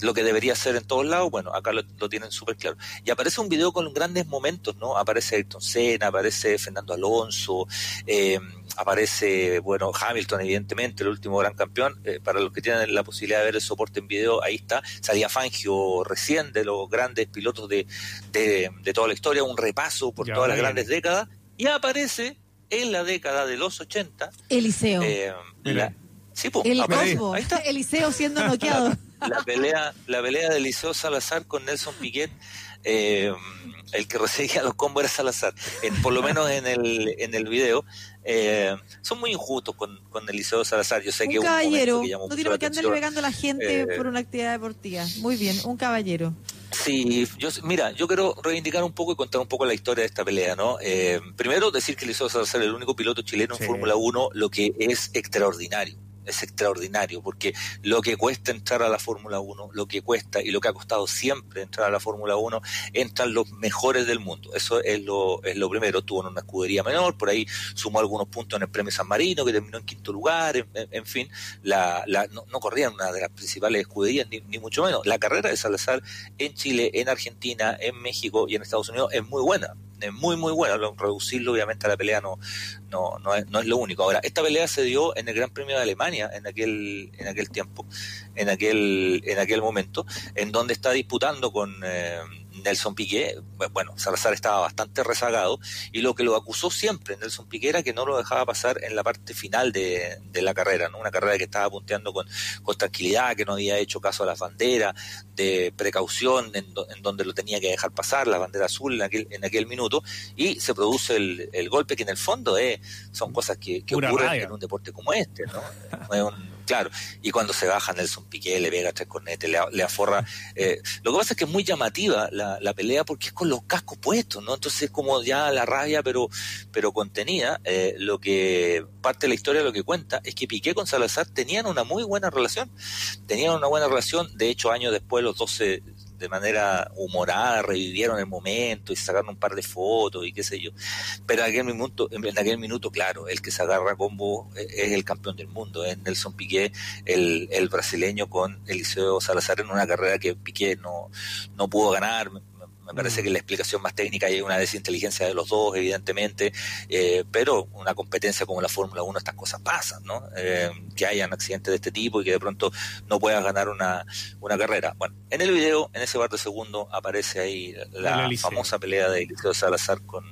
lo que debería ser en todos lados, bueno, acá lo, lo tienen súper claro. Y aparece un video con grandes momentos, ¿no? Aparece Ayrton Senna, aparece Fernando Alonso, eh, aparece, bueno, Hamilton, evidentemente, el último gran campeón. Eh, para los que tienen la posibilidad de ver el soporte en video, ahí está. Salía Fangio recién de los grandes pilotos de, de, de toda la historia, un repaso por Ya todas las grandes décadas. Y aparece en la década de los 80. Eliseo. eh, la- sí, po, el Cosmo. ahí está. Eliseo siendo (laughs) noqueado. La pelea, la pelea de Eliseo Salazar con Nelson Piquet. eh, el que recibía los combos era Salazar. En, por lo menos en el, en el video. eh, son muy injustos con, con Eliseo Salazar. Yo sé que un es un momento caballero. que llamó No tiene por qué andarle pegando a la gente Eh, por una actividad deportiva. Muy bien, un caballero. Sí, yo, mira, yo quiero reivindicar un poco y contar un poco la historia de esta pelea, ¿no? Eh, primero, decir que Eliseo Salazar es el único piloto chileno Sí. en Fórmula 1, lo que es extraordinario. Es extraordinario, porque lo que cuesta entrar a la Fórmula 1, lo que cuesta y lo que ha costado siempre entrar a la Fórmula 1, entran los mejores del mundo. Eso es lo, es lo primero. Tuvo en una escudería menor, por ahí sumó algunos puntos en el Premio San Marino, que terminó en quinto lugar, en, fin, la, la, no, no corría en una de las principales escuderías, ni, ni mucho menos. La carrera de Salazar en Chile, en Argentina, en México y en Estados Unidos es muy buena, muy muy buena. Lo- Reducirlo obviamente a la pelea no, no, no, es, no es lo único. Ahora, esta pelea se dio en el Gran Premio de Alemania en aquel, en aquel tiempo, en aquel, en aquel momento, en donde está disputando con eh, Nelson Piquet. Bueno, Salazar estaba bastante rezagado y lo que lo acusó siempre Nelson Piquet era que no lo dejaba pasar en la parte final de, de la carrera, ¿no? Una carrera que estaba punteando con, con tranquilidad, que no había hecho caso a las banderas, de precaución en, do- en donde lo tenía que dejar pasar, la bandera azul en aquel, en aquel minuto, y se produce el, el golpe que en el fondo eh, son cosas que, que ocurren en un deporte como este, ¿no? No es un- claro, y cuando se baja Nelson Piqué, le pega tres cornetes, le, le aforra. eh, lo que pasa es que es muy llamativa la, la pelea porque es con los cascos puestos, ¿no? Entonces es como ya la rabia, pero, pero contenida. Eh, lo que parte de la historia lo que cuenta es que Piqué con Salazar tenían una muy buena relación. Tenían una buena relación, de hecho, años después los dos se de manera humorada revivieron el momento y sacaron un par de fotos y qué sé yo. Pero en aquel minuto, en aquel minuto claro, el que se agarra combo eh, es el campeón del mundo, es Nelson Piqué, el, el brasileño con Eliseo Salazar en una carrera que Piqué no, no pudo ganar. Me- parece que la explicación más técnica hay una desinteligencia de los dos, evidentemente, eh, pero una competencia como la Fórmula 1, estas cosas pasan, ¿no? Eh, que hayan accidentes de este tipo y que de pronto no puedas ganar una, una carrera. Bueno, en el video, en ese par de segundos, aparece ahí la famosa pelea de Eliseo Salazar con,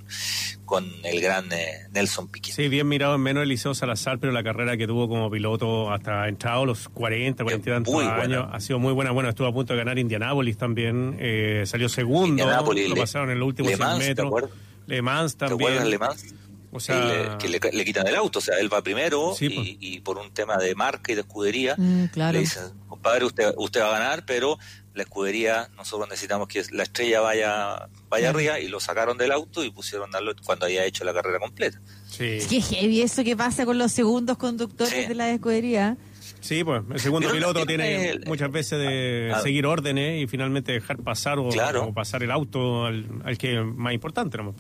con el gran eh, Nelson Piquet. Sí, bien mirado en menos Eliseo Salazar, pero la carrera que tuvo como piloto hasta entrado los 40, 40 y tantos buena. años ha sido muy buena. Bueno, estuvo a punto de ganar Indianápolis también, eh, salió segundo, Indianápolis, lo Le- pasaron en los últimos Le 100 Mans, ¿te metros. Le Mans ¿Te también. acuerdas, Le Mans? O sea, le- que le, le quitan el auto, o sea, él va primero Sí, pues. y, y por un tema de marca y de escudería Mm, claro. le dicen, compadre, usted, usted va a ganar, pero la escudería, nosotros necesitamos que la estrella vaya vaya arriba y lo sacaron del auto y pusieron darlo cuando había hecho la carrera completa. Sí. Qué heavy eso que pasa con los segundos conductores Sí. de la escudería. Sí, pues el segundo Pero piloto tiene el- muchas veces de Ah. seguir órdenes y finalmente dejar pasar o, Claro. o pasar el auto al, al que es más importante. ¿no?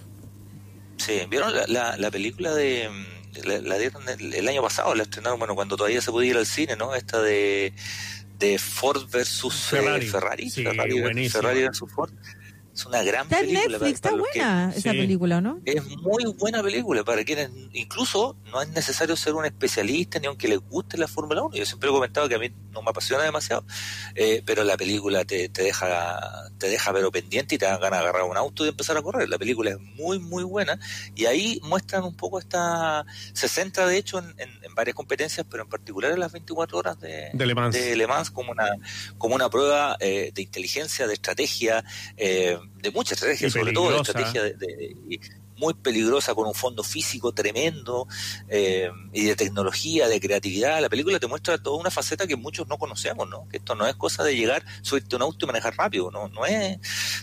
Sí, ¿vieron la, la, la película de... La, la dieron el, el año pasado, la estrenaron, bueno, cuando todavía se podía ir al cine, ¿no? Esta de, de Ford versus eh, Ferrari. Ferrari. Sí, Ferrari, buenísima. Ferrari versus Ford. Es una gran Está en película. Netflix, para- está los que- buena esa Sí. película, ¿no? Es muy buena película para quienes incluso no es necesario ser un especialista ni aunque les guste la Fórmula 1. Yo siempre he comentado que a mí no me apasiona demasiado, eh, pero la película te, te deja te deja pero pendiente y te da ganas de agarrar un auto y empezar a correr. La película es muy muy buena y ahí muestran un poco esta se centra de hecho en, en- en varias competencias, pero en particular en las 24 horas de, De Le Mans. de Le Mans como una como una prueba eh, de inteligencia, de estrategia, eh, de mucha estrategia, Y sobre todo estrategia de, de- muy peligrosa con un fondo físico tremendo eh, y de tecnología, de creatividad. La película te muestra toda una faceta que muchos no conocemos, ¿no? Que esto no es cosa de llegar, subirte a un auto y manejar rápido, no, no es,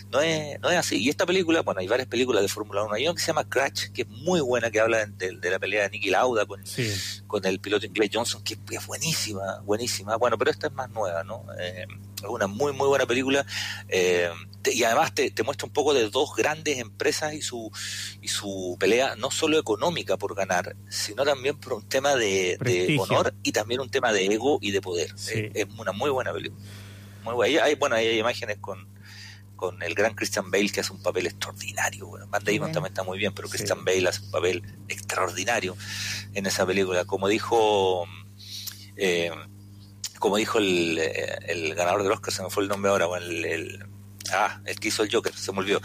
no es, no es así. Y esta película, bueno, hay varias películas de Fórmula 1. Hay una que se llama Crash, que es muy buena, que habla de, de la pelea de Nicky Lauda con, Sí. con el piloto inglés Johnson, que es buenísima, buenísima. Bueno, pero esta es más nueva, ¿no? Eh, es una muy, muy buena película. eh, y además te, te muestra un poco de dos grandes empresas y su, y su pelea, no solo económica por ganar, sino también por un tema de, honor y también un tema de ego y de poder. Sí. Eh, es una muy buena película. Muy buena. Y hay, bueno, ahí hay imágenes con con el gran Christian Bale que hace un papel extraordinario. Bueno, Matt Damon también está muy bien, pero Sí. Christian Bale hace un papel extraordinario en esa película. Como dijo eh, como dijo el, eh, el ganador del Oscar, se me fue el nombre ahora, bueno, el, el- ah, el que hizo el Joker, se me olvidó.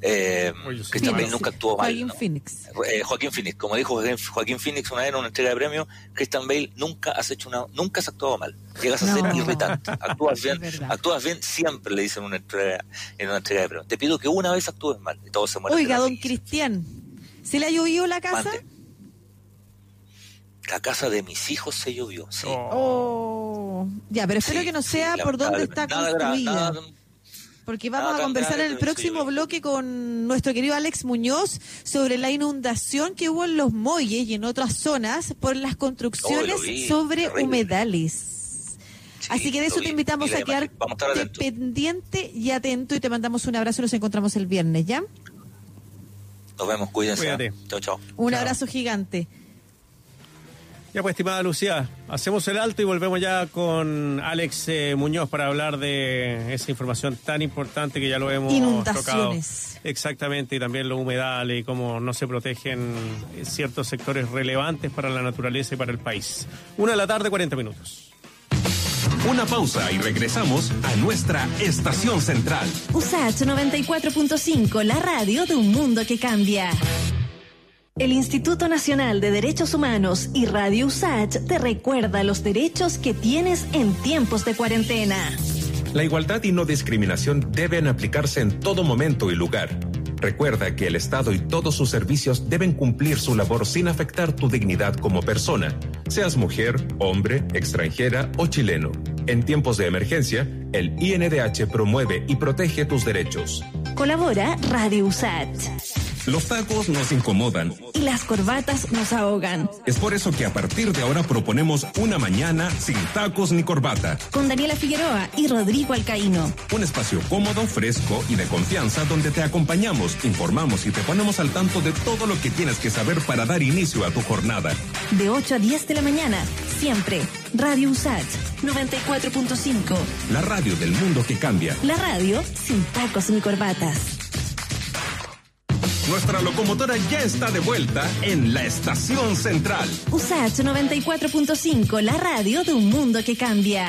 Eh, Oye, sí. Christian Bale Phoenix. nunca actuó mal. Joaquin ¿no? Phoenix. Eh, Joaquín Phoenix, como dijo Joaquín, Joaquín Phoenix una vez en una entrega de premios, Christian Bale nunca has hecho una, nunca has actuado mal. Llegas a No. ser irritante. (laughs) Actúas bien, actúas bien, siempre le dicen en una entrega, en una entrega de premios. Te pido que una vez actúes mal y todos se mueren. Oiga, don. Cristian, ¿se le ha llovido la casa? La casa de mis hijos se llovió, sí. Oh. Ya, pero espero Sí, que no sí, sea por dónde está. Nada construida. nada- Porque vamos Nada a conversar en el próximo bloque con nuestro querido Alex Muñoz sobre la inundación que hubo en los muelles y en otras zonas por las construcciones Oh, vi, sobre terrible. humedales. Sí, Así que de eso vi, te invitamos a quedar. Vamos pendiente y atento y te mandamos un abrazo y nos encontramos el viernes, ¿ya? Nos vemos, cuídense. Cuídate. Chao, chao. Un Chao. abrazo gigante. Ya pues, estimada Lucía, hacemos el alto y volvemos ya con Alex eh, Muñoz para hablar de esa información tan importante que ya lo hemos Inundaciones. tocado. Exactamente, y también los humedales y cómo no se protegen ciertos sectores relevantes para la naturaleza y para el país. Una de la tarde, 40 minutos. Una pausa y regresamos a nuestra estación central. USACH 94.5, la radio de un mundo que cambia. El Instituto Nacional de Derechos Humanos y Radio USACH te recuerda los derechos que tienes en tiempos de cuarentena. La igualdad y no discriminación deben aplicarse en todo momento y lugar. Recuerda que el Estado y todos sus servicios deben cumplir su labor sin afectar tu dignidad como persona, seas mujer, hombre, extranjera o chileno. En tiempos de emergencia, el INDH promueve y protege tus derechos. Colabora Radio USACH. Los tacos nos incomodan. Y las corbatas nos ahogan. Es por eso que a partir de ahora proponemos una mañana sin tacos ni corbata. Con Daniela Figueroa y Rodrigo Alcaíno. Un espacio cómodo, fresco y de confianza donde te acompañamos, informamos y te ponemos al tanto de todo lo que tienes que saber para dar inicio a tu jornada. De 8 a 10 de la mañana. Siempre. Radio USACH 94.5. La radio del mundo que cambia. La radio sin tacos ni corbatas. Nuestra locomotora ya está de vuelta en la estación central. USACH 94.5, la radio de un mundo que cambia.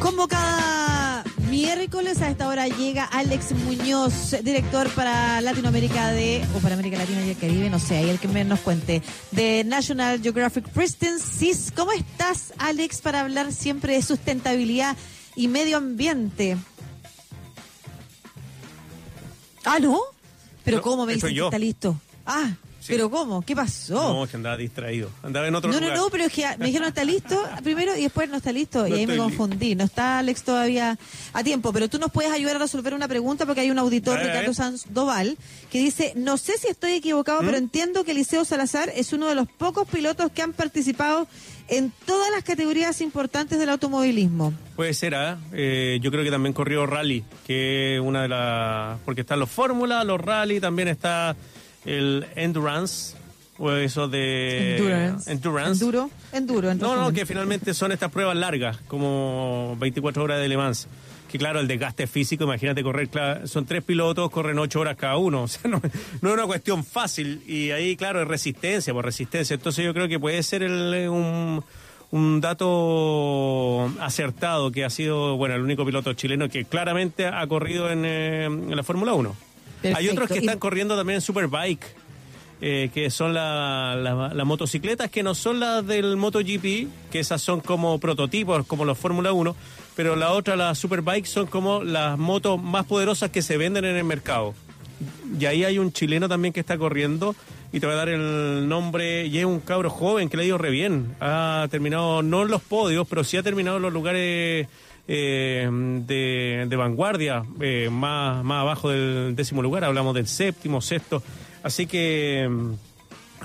Como cada miércoles a esta hora llega Alex Muñoz, director para Latinoamérica de, o para América Latina y el Caribe, no sé, ahí el que me nos cuente, de National Geographic Pristine CIS. ¿Cómo estás, Alex, para hablar siempre de sustentabilidad y medio ambiente? Pero No, ¿cómo me eso dicen que está listo? Ah, pero ¿cómo? ¿Qué pasó? No, es que andaba distraído. Andaba en otro No, no, lugar. no, pero es que me dijeron está listo (laughs) primero y después no está listo. y ahí me confundí. No está Alex todavía a tiempo. Pero tú nos puedes ayudar a resolver una pregunta porque hay un auditor, ver, Ricardo. Sandoval, que dice: No sé si estoy equivocado, ¿Mm? pero entiendo que Eliseo Salazar es uno de los pocos pilotos que han participado en todas las categorías importantes del automovilismo. Puede ser, ¿ah? Eh, yo creo que también corrió rally, que es una de las... Porque están los Fórmula, los rally, también está el Endurance, o eso de... Endurance. Endurance. Enduro. Enduro. en No, no, que finalmente son estas pruebas largas, como 24 horas de Le Mans. Que claro, el desgaste físico, imagínate correr, son tres pilotos, corren ocho horas cada uno. (laughs) O sea, no, no es una cuestión fácil. Y ahí, claro, es resistencia, por resistencia. Entonces yo creo que puede ser el, un, un dato acertado que ha sido, bueno, el único piloto chileno que claramente ha corrido en, eh, en la Fórmula 1. Hay otros que están corriendo también en Superbike eh, que son la- la- las motocicletas que no son las del MotoGP, que esas son como prototipos, como los Fórmula 1, pero la otra, las Superbike, son como las motos más poderosas que se venden en el mercado. Y ahí hay un chileno también que está corriendo, y te voy a dar el nombre, y es un cabro joven que le ha ido re bien. Ha terminado, no en los podios, pero sí ha terminado en los lugares eh, de, de vanguardia, eh, más, más abajo del décimo lugar, hablamos del séptimo, sexto. Así que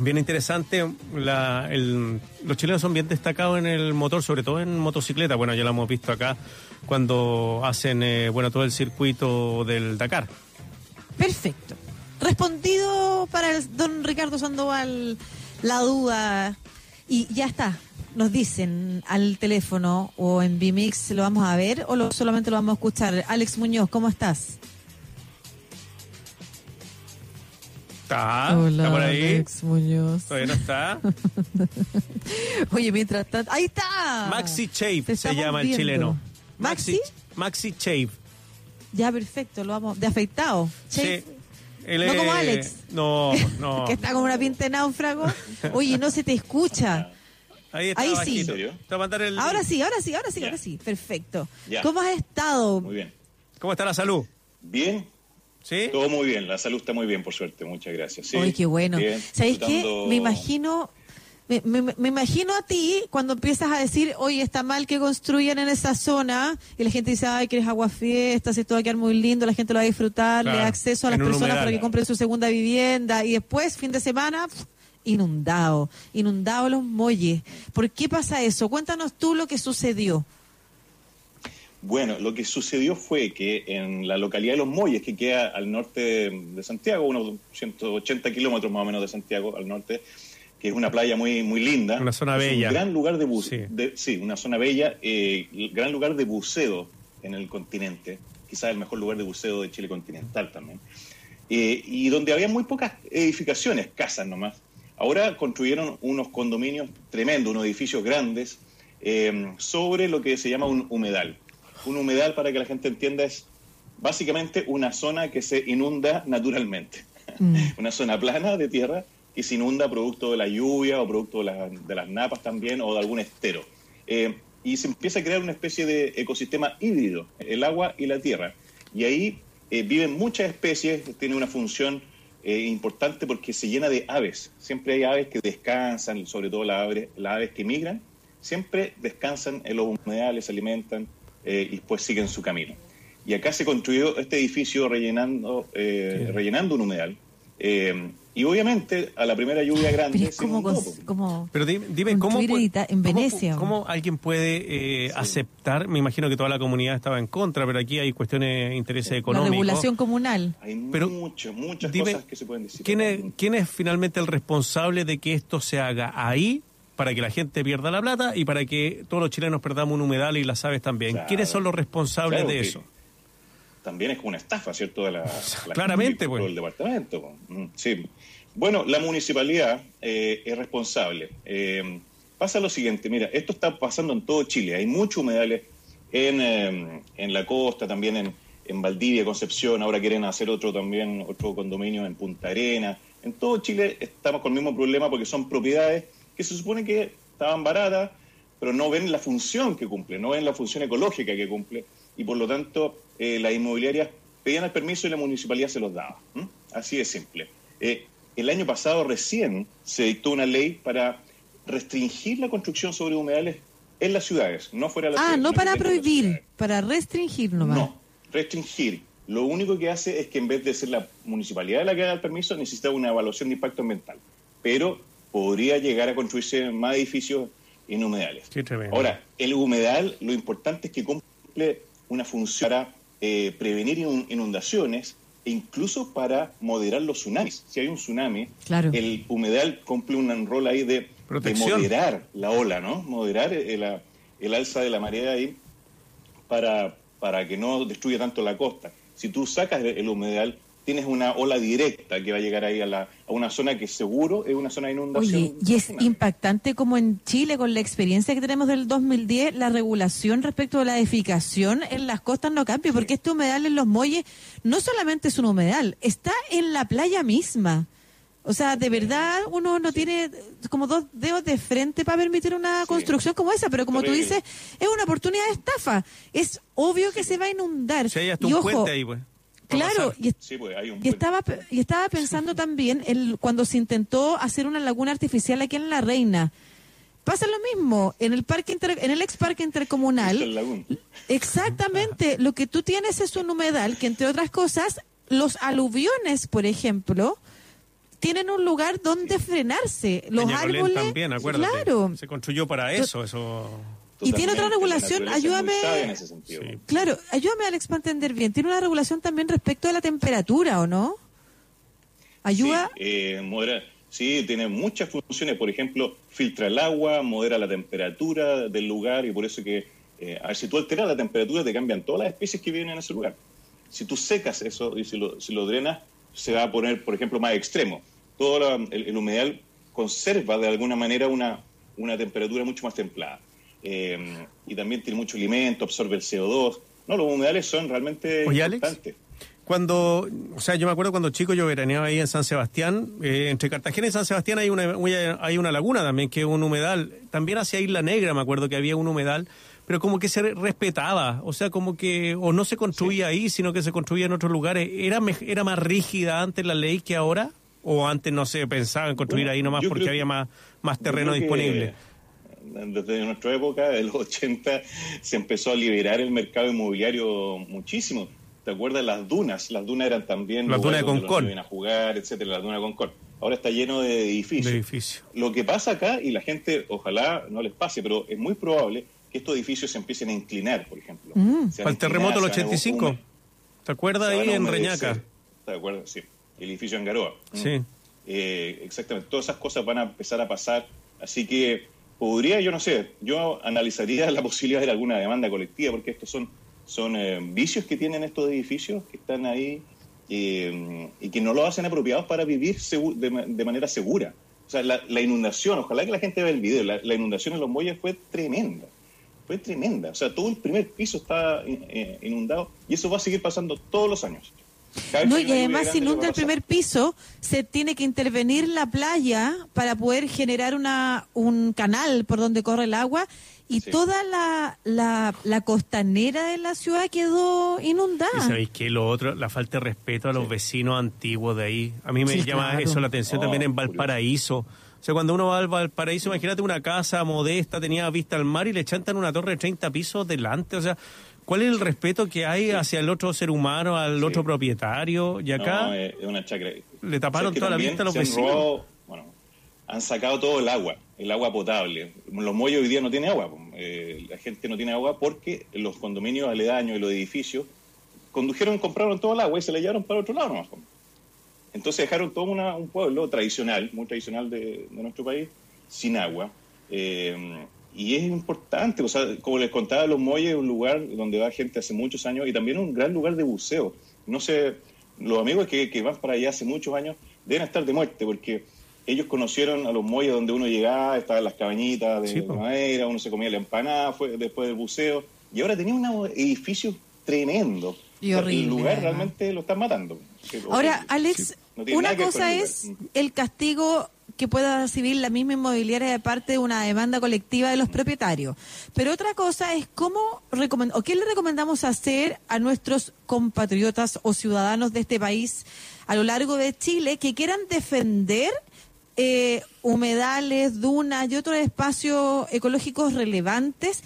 bien interesante. La, el- los chilenos son bien destacados en el motor, sobre todo en motocicleta. Bueno, ya lo hemos visto acá cuando hacen eh, bueno todo el circuito del Dakar. Perfecto. Respondido para el don Ricardo Sandoval la duda. Y ya está. Nos dicen al teléfono o en Vimix, ¿lo vamos a ver o lo- solamente lo vamos a escuchar? Alex Muñoz, ¿cómo estás? Está, está por ahí. Alex Muñoz. Todavía no está. (laughs) Oye, mientras tanto, ahí está. Maxi Chave se llama el chileno. ¿Maxi? Maxi Chave. Ya, perfecto, lo vamos. De afeitado. Sí. Él No es- como Alex. No, (laughs) no. Que está como una pinta de náufrago. Oye, no se te escucha. Ahí está Ahí sí. Te voy a mandar el- Ahora sí, ahora sí, ahora sí, ahora sí. Perfecto. ¿Cómo has estado? Muy bien. ¿Cómo está la salud? Bien. ¿Sí? Todo muy bien. La salud está muy bien, por suerte. Muchas gracias. Sí, Ay, qué bueno. bien, ¿Sabéis qué? Me imagino, me, me- me imagino a ti cuando empiezas a decir, oye, está mal que construyan en esa zona, y la gente dice, ay, que eres agua fiesta, si esto va a quedar muy lindo, la gente lo va a disfrutar, le da acceso a las personas humedal. para que compren su segunda vivienda, y después, fin de semana, inundado, inundado los muelles. ¿Por qué pasa eso? Cuéntanos tú lo que sucedió. Bueno, lo que sucedió fue que en la localidad de Los Molles, que queda al norte de Santiago, unos 180 kilómetros más o menos de Santiago, al norte, que es una playa muy muy linda. Una zona bella. Un gran lugar de buceo. Sí. una zona bella, eh, gran lugar de buceo en el continente. Quizás el mejor lugar de buceo de Chile continental también. Eh, y donde había muy pocas edificaciones, casas nomás. Ahora construyeron unos condominios tremendos, unos edificios grandes, eh, sobre lo que se llama un humedal. Un humedal, para que la gente entienda, es básicamente una zona que se inunda naturalmente. (laughs) una zona plana de tierra que se inunda producto de la lluvia o producto de, la- de las napas también o de algún estero. Eh, y se empieza a crear una especie de ecosistema híbrido, el agua y la tierra. Y ahí eh, viven muchas especies, tiene una función eh, importante porque se llena de aves. Siempre hay aves que descansan, sobre todo las aves, las aves que migran, siempre descansan en los humedales, se alimentan eh, y después siguen su camino. Y acá se construyó este edificio rellenando, eh, rellenando un humedal. Eh, y obviamente a la primera lluvia grande Pero es como, inundó, cons- como Pero dime, dime, ¿cómo, puede- en en cómo- Venecia. ¿Cómo alguien puede eh, aceptar? Me imagino que toda la comunidad estaba en contra, pero aquí hay cuestiones de intereses la económicos. regulación comunal. Hay Pero muchas, muchas dime, cosas que se pueden decir. ¿Quién es, ¿Quién es finalmente el responsable de que esto se haga ahí para que la gente pierda la plata y para que todos los chilenos perdamos un humedal y las aves también? Claro. ¿Quiénes son los responsables Claro de eso? También es como una estafa, ¿cierto? De la, la (laughs) Claramente, pues. del departamento. Mm, Sí. Bueno, la municipalidad eh, es responsable. Eh, pasa lo siguiente, mira, esto está pasando en todo Chile. Hay muchos humedales en, eh, en la costa, también en, en Valdivia, Concepción. Ahora quieren hacer otro también, otro condominio en Punta Arena. En todo Chile estamos con el mismo problema porque son propiedades que se supone que estaban baratas, pero no ven la función que cumple, no ven la función ecológica que cumple, y por lo tanto eh, las inmobiliarias pedían el permiso y la municipalidad se los daba. Así de simple. Eh, el año pasado recién se dictó una ley para restringir la construcción sobre humedales en las ciudades, no fuera de las Ah, ciudades, no para prohibir, para restringir nomás. no, restringir. Lo único que hace es que en vez de ser la municipalidad la que da el permiso, necesita una evaluación de impacto ambiental. Pero podría llegar a construirse más edificios en humedales. Qué. Ahora, el humedal, lo importante es que cumple una función para eh, prevenir inun- inundaciones e incluso para moderar los tsunamis. Si hay un tsunami, Claro. el humedal cumple un rol ahí de, moderar la ola, ¿no? Moderar eh, la- el alza de la marea ahí para, para que no destruya tanto la costa. Si tú sacas el, el humedal, tienes una ola directa que va a llegar ahí a, la, a una zona que seguro es una zona de inundación. Oye, y es impactante como en Chile, con la experiencia que tenemos del 2010, la regulación respecto a la edificación en las costas no cambia, porque este humedal en los muelles no solamente es un humedal, está en la playa misma. O sea, de verdad uno no tiene como dos dedos de frente para permitir una construcción como esa, pero como tú Terrible. dices, es una oportunidad de estafa. Es obvio que se va a inundar. Si hay hasta y un ojo, puente ahí, pues. Claro, y, Sí, pues hay un y estaba, pe- y estaba pensando también el, cuando se intentó hacer una laguna artificial aquí en La Reina. Pasa lo mismo en el parque inter- en el ex parque intercomunal. Exactamente, lo que tú tienes es un humedal que entre otras cosas los aluviones, por ejemplo, tienen un lugar donde frenarse. Los árboles, también, acuérdate. claro, Se construyó para eso, eso. Y tiene otra regulación, ayúdame. sabia en ese sentido. Claro, ayúdame Alex para entender bien. Tiene una regulación también respecto de la temperatura, ¿o no? Ayuda. Sí, eh, modera- sí, tiene muchas funciones. Por ejemplo, filtra el agua, modera la temperatura del lugar y por eso que, eh, a ver, si tú alteras la temperatura, te cambian todas las especies que viven en ese lugar. Si tú secas eso y si lo, si lo drenas, se va a poner, por ejemplo, más extremo. Todo la- el, el humedal conserva de alguna manera una, una temperatura mucho más templada. Eh, y también tiene mucho alimento, absorbe el CO2. No, los humedales son realmente Oye, Alex. importantes. Cuando, o sea, yo me acuerdo cuando chico yo veraneaba ahí en San Sebastián, eh, entre Cartagena y San Sebastián hay una, hay una laguna también, que es un humedal. También hacia Isla Negra me acuerdo que había un humedal, pero como que se re- respetaba, o sea, como que, o no se construía ahí, sino que se construía en otros lugares. ¿Era, era más rígida antes la ley que ahora? ¿O antes no se pensaba en construir Bueno, ahí nomás porque había más, más terreno que, disponible? Desde nuestra época, de los (laughs) 80, se empezó a liberar el mercado inmobiliario muchísimo. ¿Te acuerdas las dunas? Las dunas eran también Las dunas de donde Concón. iban a jugar, etcétera, las dunas de Concón. Ahora está lleno de edificios. De edificio. Lo que pasa acá, y la gente, ojalá no les pase, pero es muy probable que estos edificios se empiecen a inclinar, por ejemplo. A Para el terremoto del se van a 85. hume- ¿Te acuerdas ahí en. Reñaca? ¿Te acuerdas? Sí. El edificio en Garoa. Sí. Eh, exactamente, todas esas cosas van a empezar a pasar, así que podría, yo no sé, yo analizaría (laughs) la posibilidad de alguna demanda colectiva, porque estos son, son eh, vicios que tienen estos edificios que están ahí eh, y que no lo hacen apropiados para vivir de, ma- de manera segura. O sea, la, inundación, ojalá que la gente vea el video, la, la inundación en los muelles fue tremenda, fue tremenda. O sea, todo el primer piso está eh, inundado y eso va a seguir pasando todos los años. No, y además si grande, inunda el primer piso, se tiene que intervenir la playa para poder generar una, un canal por donde corre el agua y toda la, la, la costanera de la ciudad quedó Y inundada. sabéis que lo otro, la falta de respeto a los vecinos antiguos de ahí. A mí me Sí, llama claro. eso la atención Oh, también en Valparaíso. O sea, cuando uno va al Valparaíso, imagínate una casa modesta, tenía vista al mar y le chantan una torre de 30 pisos delante. O sea, ¿cuál es el respeto que hay hacia el otro ser humano, al otro propietario? Y acá No, eh, es una chacra. le taparon ¿Sabes que toda la vista a los vecinos. robado- bueno, han sacado todo el agua, el agua potable. Los muelles hoy día no tienen agua. eh, la gente no tiene agua porque los condominios aledaños y los edificios condujeron, compraron todo el agua y se la llevaron para otro lado nomás. Entonces dejaron todo una- un pueblo tradicional, muy tradicional de, de nuestro país, sin agua. Eh, y es importante, o sea, como les contaba, Los Muelles es un lugar donde va gente hace muchos años y también un gran lugar de buceo. No sé, los amigos que, que van para allá hace muchos años deben estar de muerte porque ellos conocieron a los muelles donde uno llegaba, estaban las cabañitas de Sí, madera, uno se comía la empanada fue, después del buceo y ahora tenía unos edificios tremendos. Y horrible, El lugar realmente lo están matando. Ahora. Alex, No una cosa es el castigo que pueda recibir la misma inmobiliaria de parte de una demanda colectiva de los propietarios. Pero otra cosa es cómo o qué le recomendamos hacer a nuestros compatriotas o ciudadanos de este país a lo largo de Chile que quieran defender eh, humedales, dunas y otros espacios ecológicos relevantes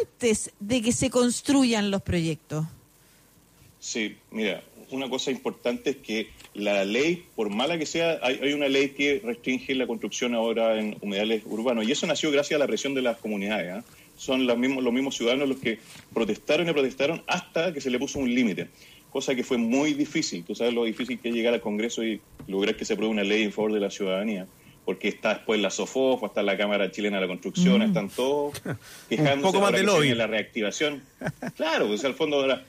antes de que se construyan los proyectos. Sí, mira, una cosa importante es que la ley, por mala que sea, hay, hay una ley que restringe la construcción ahora en humedales urbanos y eso nació gracias a la presión de las comunidades. ¿ah? Son los mismos, los mismos ciudadanos los que protestaron y protestaron hasta que se le puso un límite, cosa que fue muy difícil. Tú sabes lo difícil que es llegar al Congreso y lograr que se apruebe una ley en favor de la ciudadanía. Porque está después la SOFOF, está la Cámara Chilena de la Construcción, Mm. están todos (laughs) quejándose poco más de la reactivación. Claro, pues al fondo ahora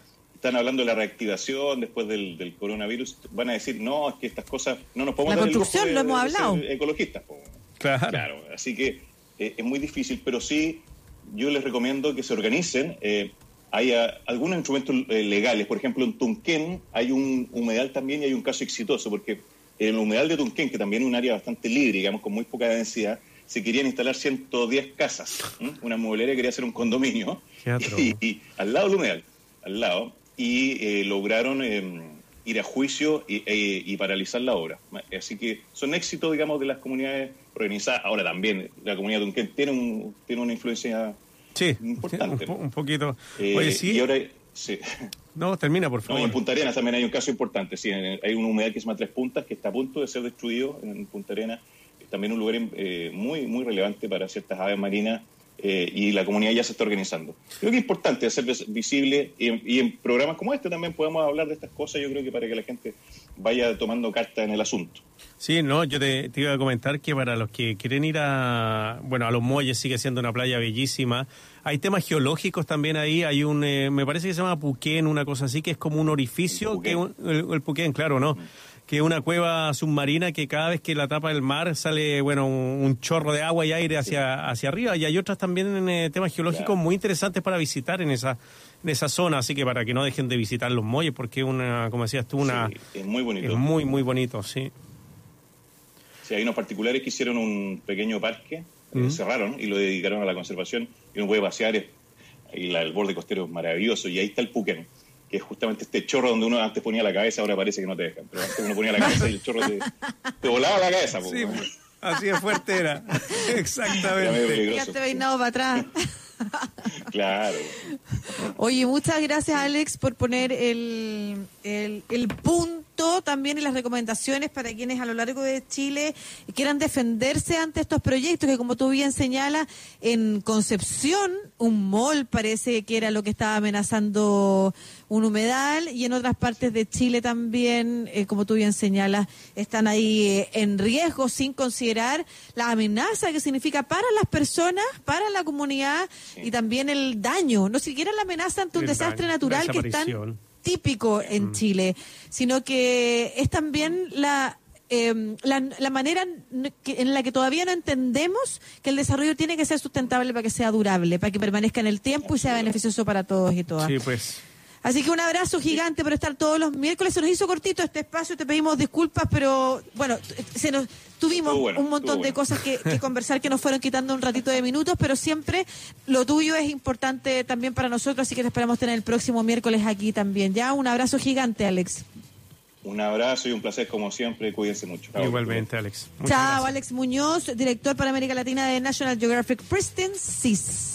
están hablando de la reactivación después del, del coronavirus. Van a decir, no, es que estas cosas no nos podemos La dar el construcción, de- lo hemos hablado. ecologistas. po. Claro. Claro, así que eh, es muy difícil, pero sí yo les recomiendo que se organicen. Eh, hay ah, algunos instrumentos eh, legales, por ejemplo, en Tunquén hay un humedal también y hay un caso exitoso, porque en el humedal de Tunquén, que también es un área bastante libre, digamos, con muy poca densidad, se querían instalar 110 casas. Una mobiliaria quería hacer un condominio (laughs) y, y al lado del humedal, al lado, y eh, lograron eh, ir a juicio y, e- y paralizar la obra. Así que son éxitos, digamos, de las comunidades organizadas. Ahora también la comunidad de Tunquén tiene, un, tiene una influencia Sí, importante. un, po- un poquito. Eh, Oye, sí. Y ahora, sí. No, termina, por No, favor. en Punta Arenas también hay un caso importante. Sí, hay un humedal que se llama Tres Puntas que está a punto de ser destruido en Punta Arenas. Es también un lugar eh, muy, muy relevante para ciertas aves marinas eh, y la comunidad ya se está organizando. Creo que es importante hacer vis- visible y y en programas como este también podemos hablar de estas cosas. Yo creo que para que la gente vaya tomando carta en el asunto. Sí, no, yo te, te iba a comentar que para los que quieren ir a, bueno, a los muelles sigue siendo una playa bellísima. Hay temas geológicos también ahí. Hay un, eh, me parece que se llama Puquén, una cosa así, que es como un orificio, que un- el, el Puquén, claro, ¿no? Que es una cueva submarina que cada vez que la tapa el mar sale, bueno, un, un chorro de agua y aire hacia, hacia arriba. Y hay otras también eh, temas geológicos muy interesantes para visitar en esa, en esa zona. Así que para que no dejen de visitar los muelles, porque es una, como decías tú, una, Sí, es muy bonito. es muy, muy bonito, sí. Sí, hay unos particulares que hicieron un pequeño parque, eh, Ujú. cerraron y lo dedicaron a la conservación y uno puede pasear y la- el borde costero es maravilloso y ahí está el Puquén, que es justamente este chorro donde uno antes ponía la cabeza, ahora parece que no te dejan, pero antes uno ponía la cabeza y el chorro te, te volaba la cabeza. Sí, así de fuerte era. (laughs) Exactamente. peligroso. Quedaste peinado para atrás. Claro. Oye, muchas gracias Alex por poner el, el, el punto también y las recomendaciones para quienes a lo largo de Chile quieran defenderse ante estos proyectos que como tú bien señalas, en Concepción un mall parece que era lo que estaba amenazando un humedal y en otras partes de Chile también, eh, como tú bien señalas, están ahí eh, en riesgo sin considerar la amenaza que significa para las personas, para la comunidad y también el daño, no siquiera la amenaza ante un El desastre daño, natural que es tan desaparición. Típico en Chile, sino que es también la, eh, la, la manera en la que todavía no entendemos que el desarrollo tiene que ser sustentable para que sea durable, para que permanezca en el tiempo y sea beneficioso para todos y todas. Sí, pues. Así que un abrazo gigante por estar todos los miércoles. Se nos hizo cortito este espacio, te pedimos disculpas, pero bueno, se nos tuvimos bueno, un montón de cosas que, que conversar que nos fueron quitando un ratito de minutos, pero siempre lo tuyo es importante también para nosotros, así que te esperamos tener el próximo miércoles aquí también. Ya, un abrazo gigante, Alex. Un abrazo y un placer como siempre. Cuídense mucho. Igualmente, Alex. Muchas Chao, gracias. Alex Muñoz, director para América Latina de National Geographic Pristine CIS.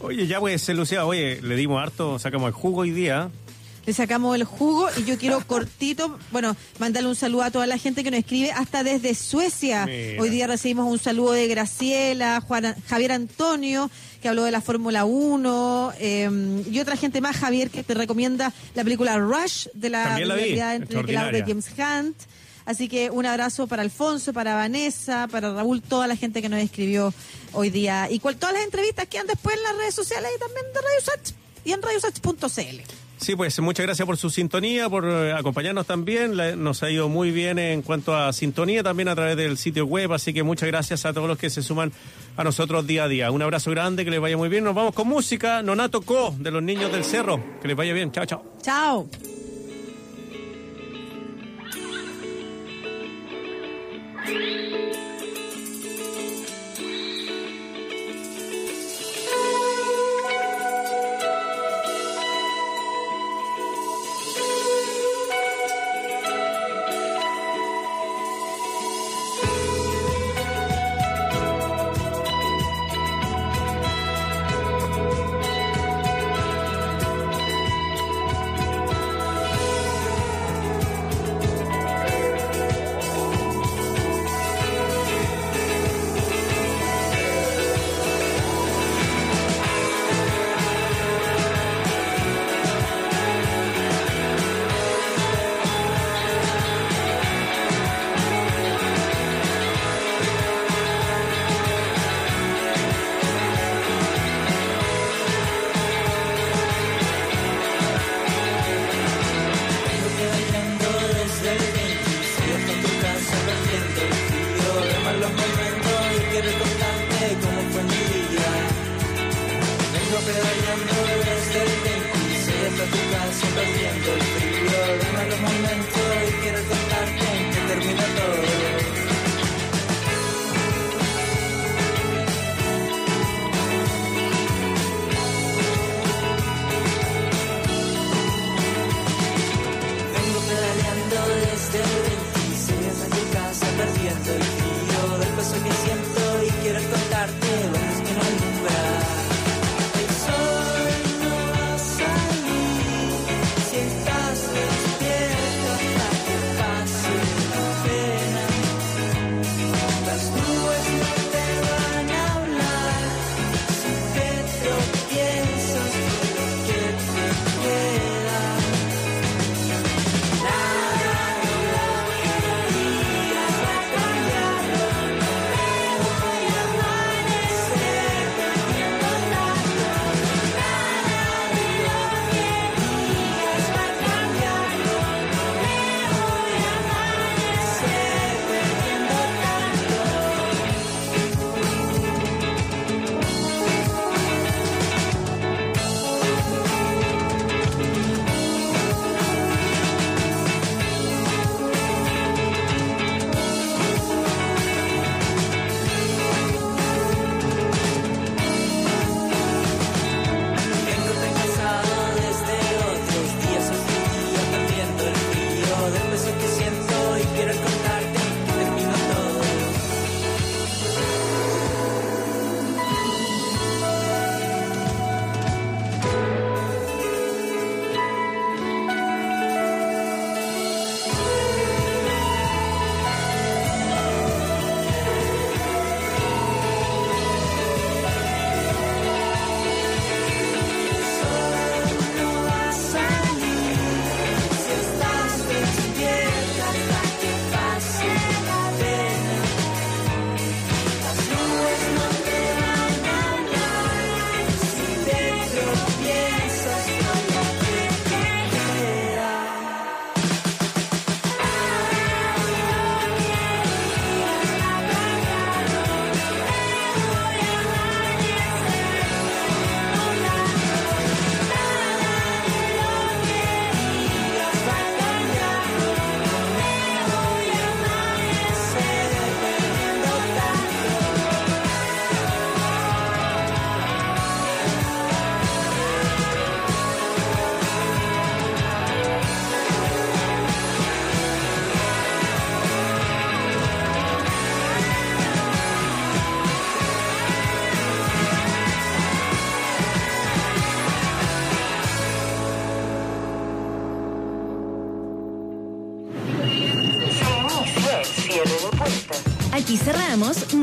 Oye, ya pues, Lucía, oye, le dimos harto, sacamos el jugo hoy día. Le sacamos el jugo y yo quiero (laughs) cortito, bueno, mandarle un saludo a toda la gente que nos escribe hasta desde Suecia. Mira. Hoy día recibimos un saludo de Graciela, Juan, Javier Antonio, que habló de la Fórmula 1, eh, y otra gente más, Javier, que te recomienda la película Rush de la la vi, Claudio y extraordinaria. James Hunt. Así que un abrazo para Alfonso, para Vanessa, para Raúl, toda la gente que nos escribió hoy día. Y cual, todas las entrevistas quedan después en las redes sociales y también de Radio Sach y en radiosach.cl. Sí, pues muchas gracias por su sintonía, por eh, acompañarnos también. La- nos ha ido muy bien en cuanto a sintonía también a través del sitio web, así que muchas gracias a todos los que se suman a nosotros día a día. Un abrazo grande, que les vaya muy bien. Nos vamos con música. Nonato Co, de los niños del cerro. Que les vaya bien. Chao, chao. Chao.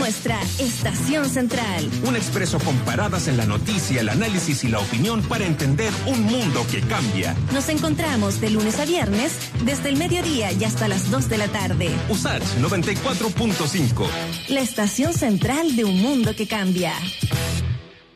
nuestra estación central. Un expreso con paradas en la noticia, el análisis y la opinión para entender un mundo que cambia. Nos encontramos de lunes a viernes, desde el mediodía y hasta las 2 de la tarde. USACH 94.5. La estación central de un mundo que cambia.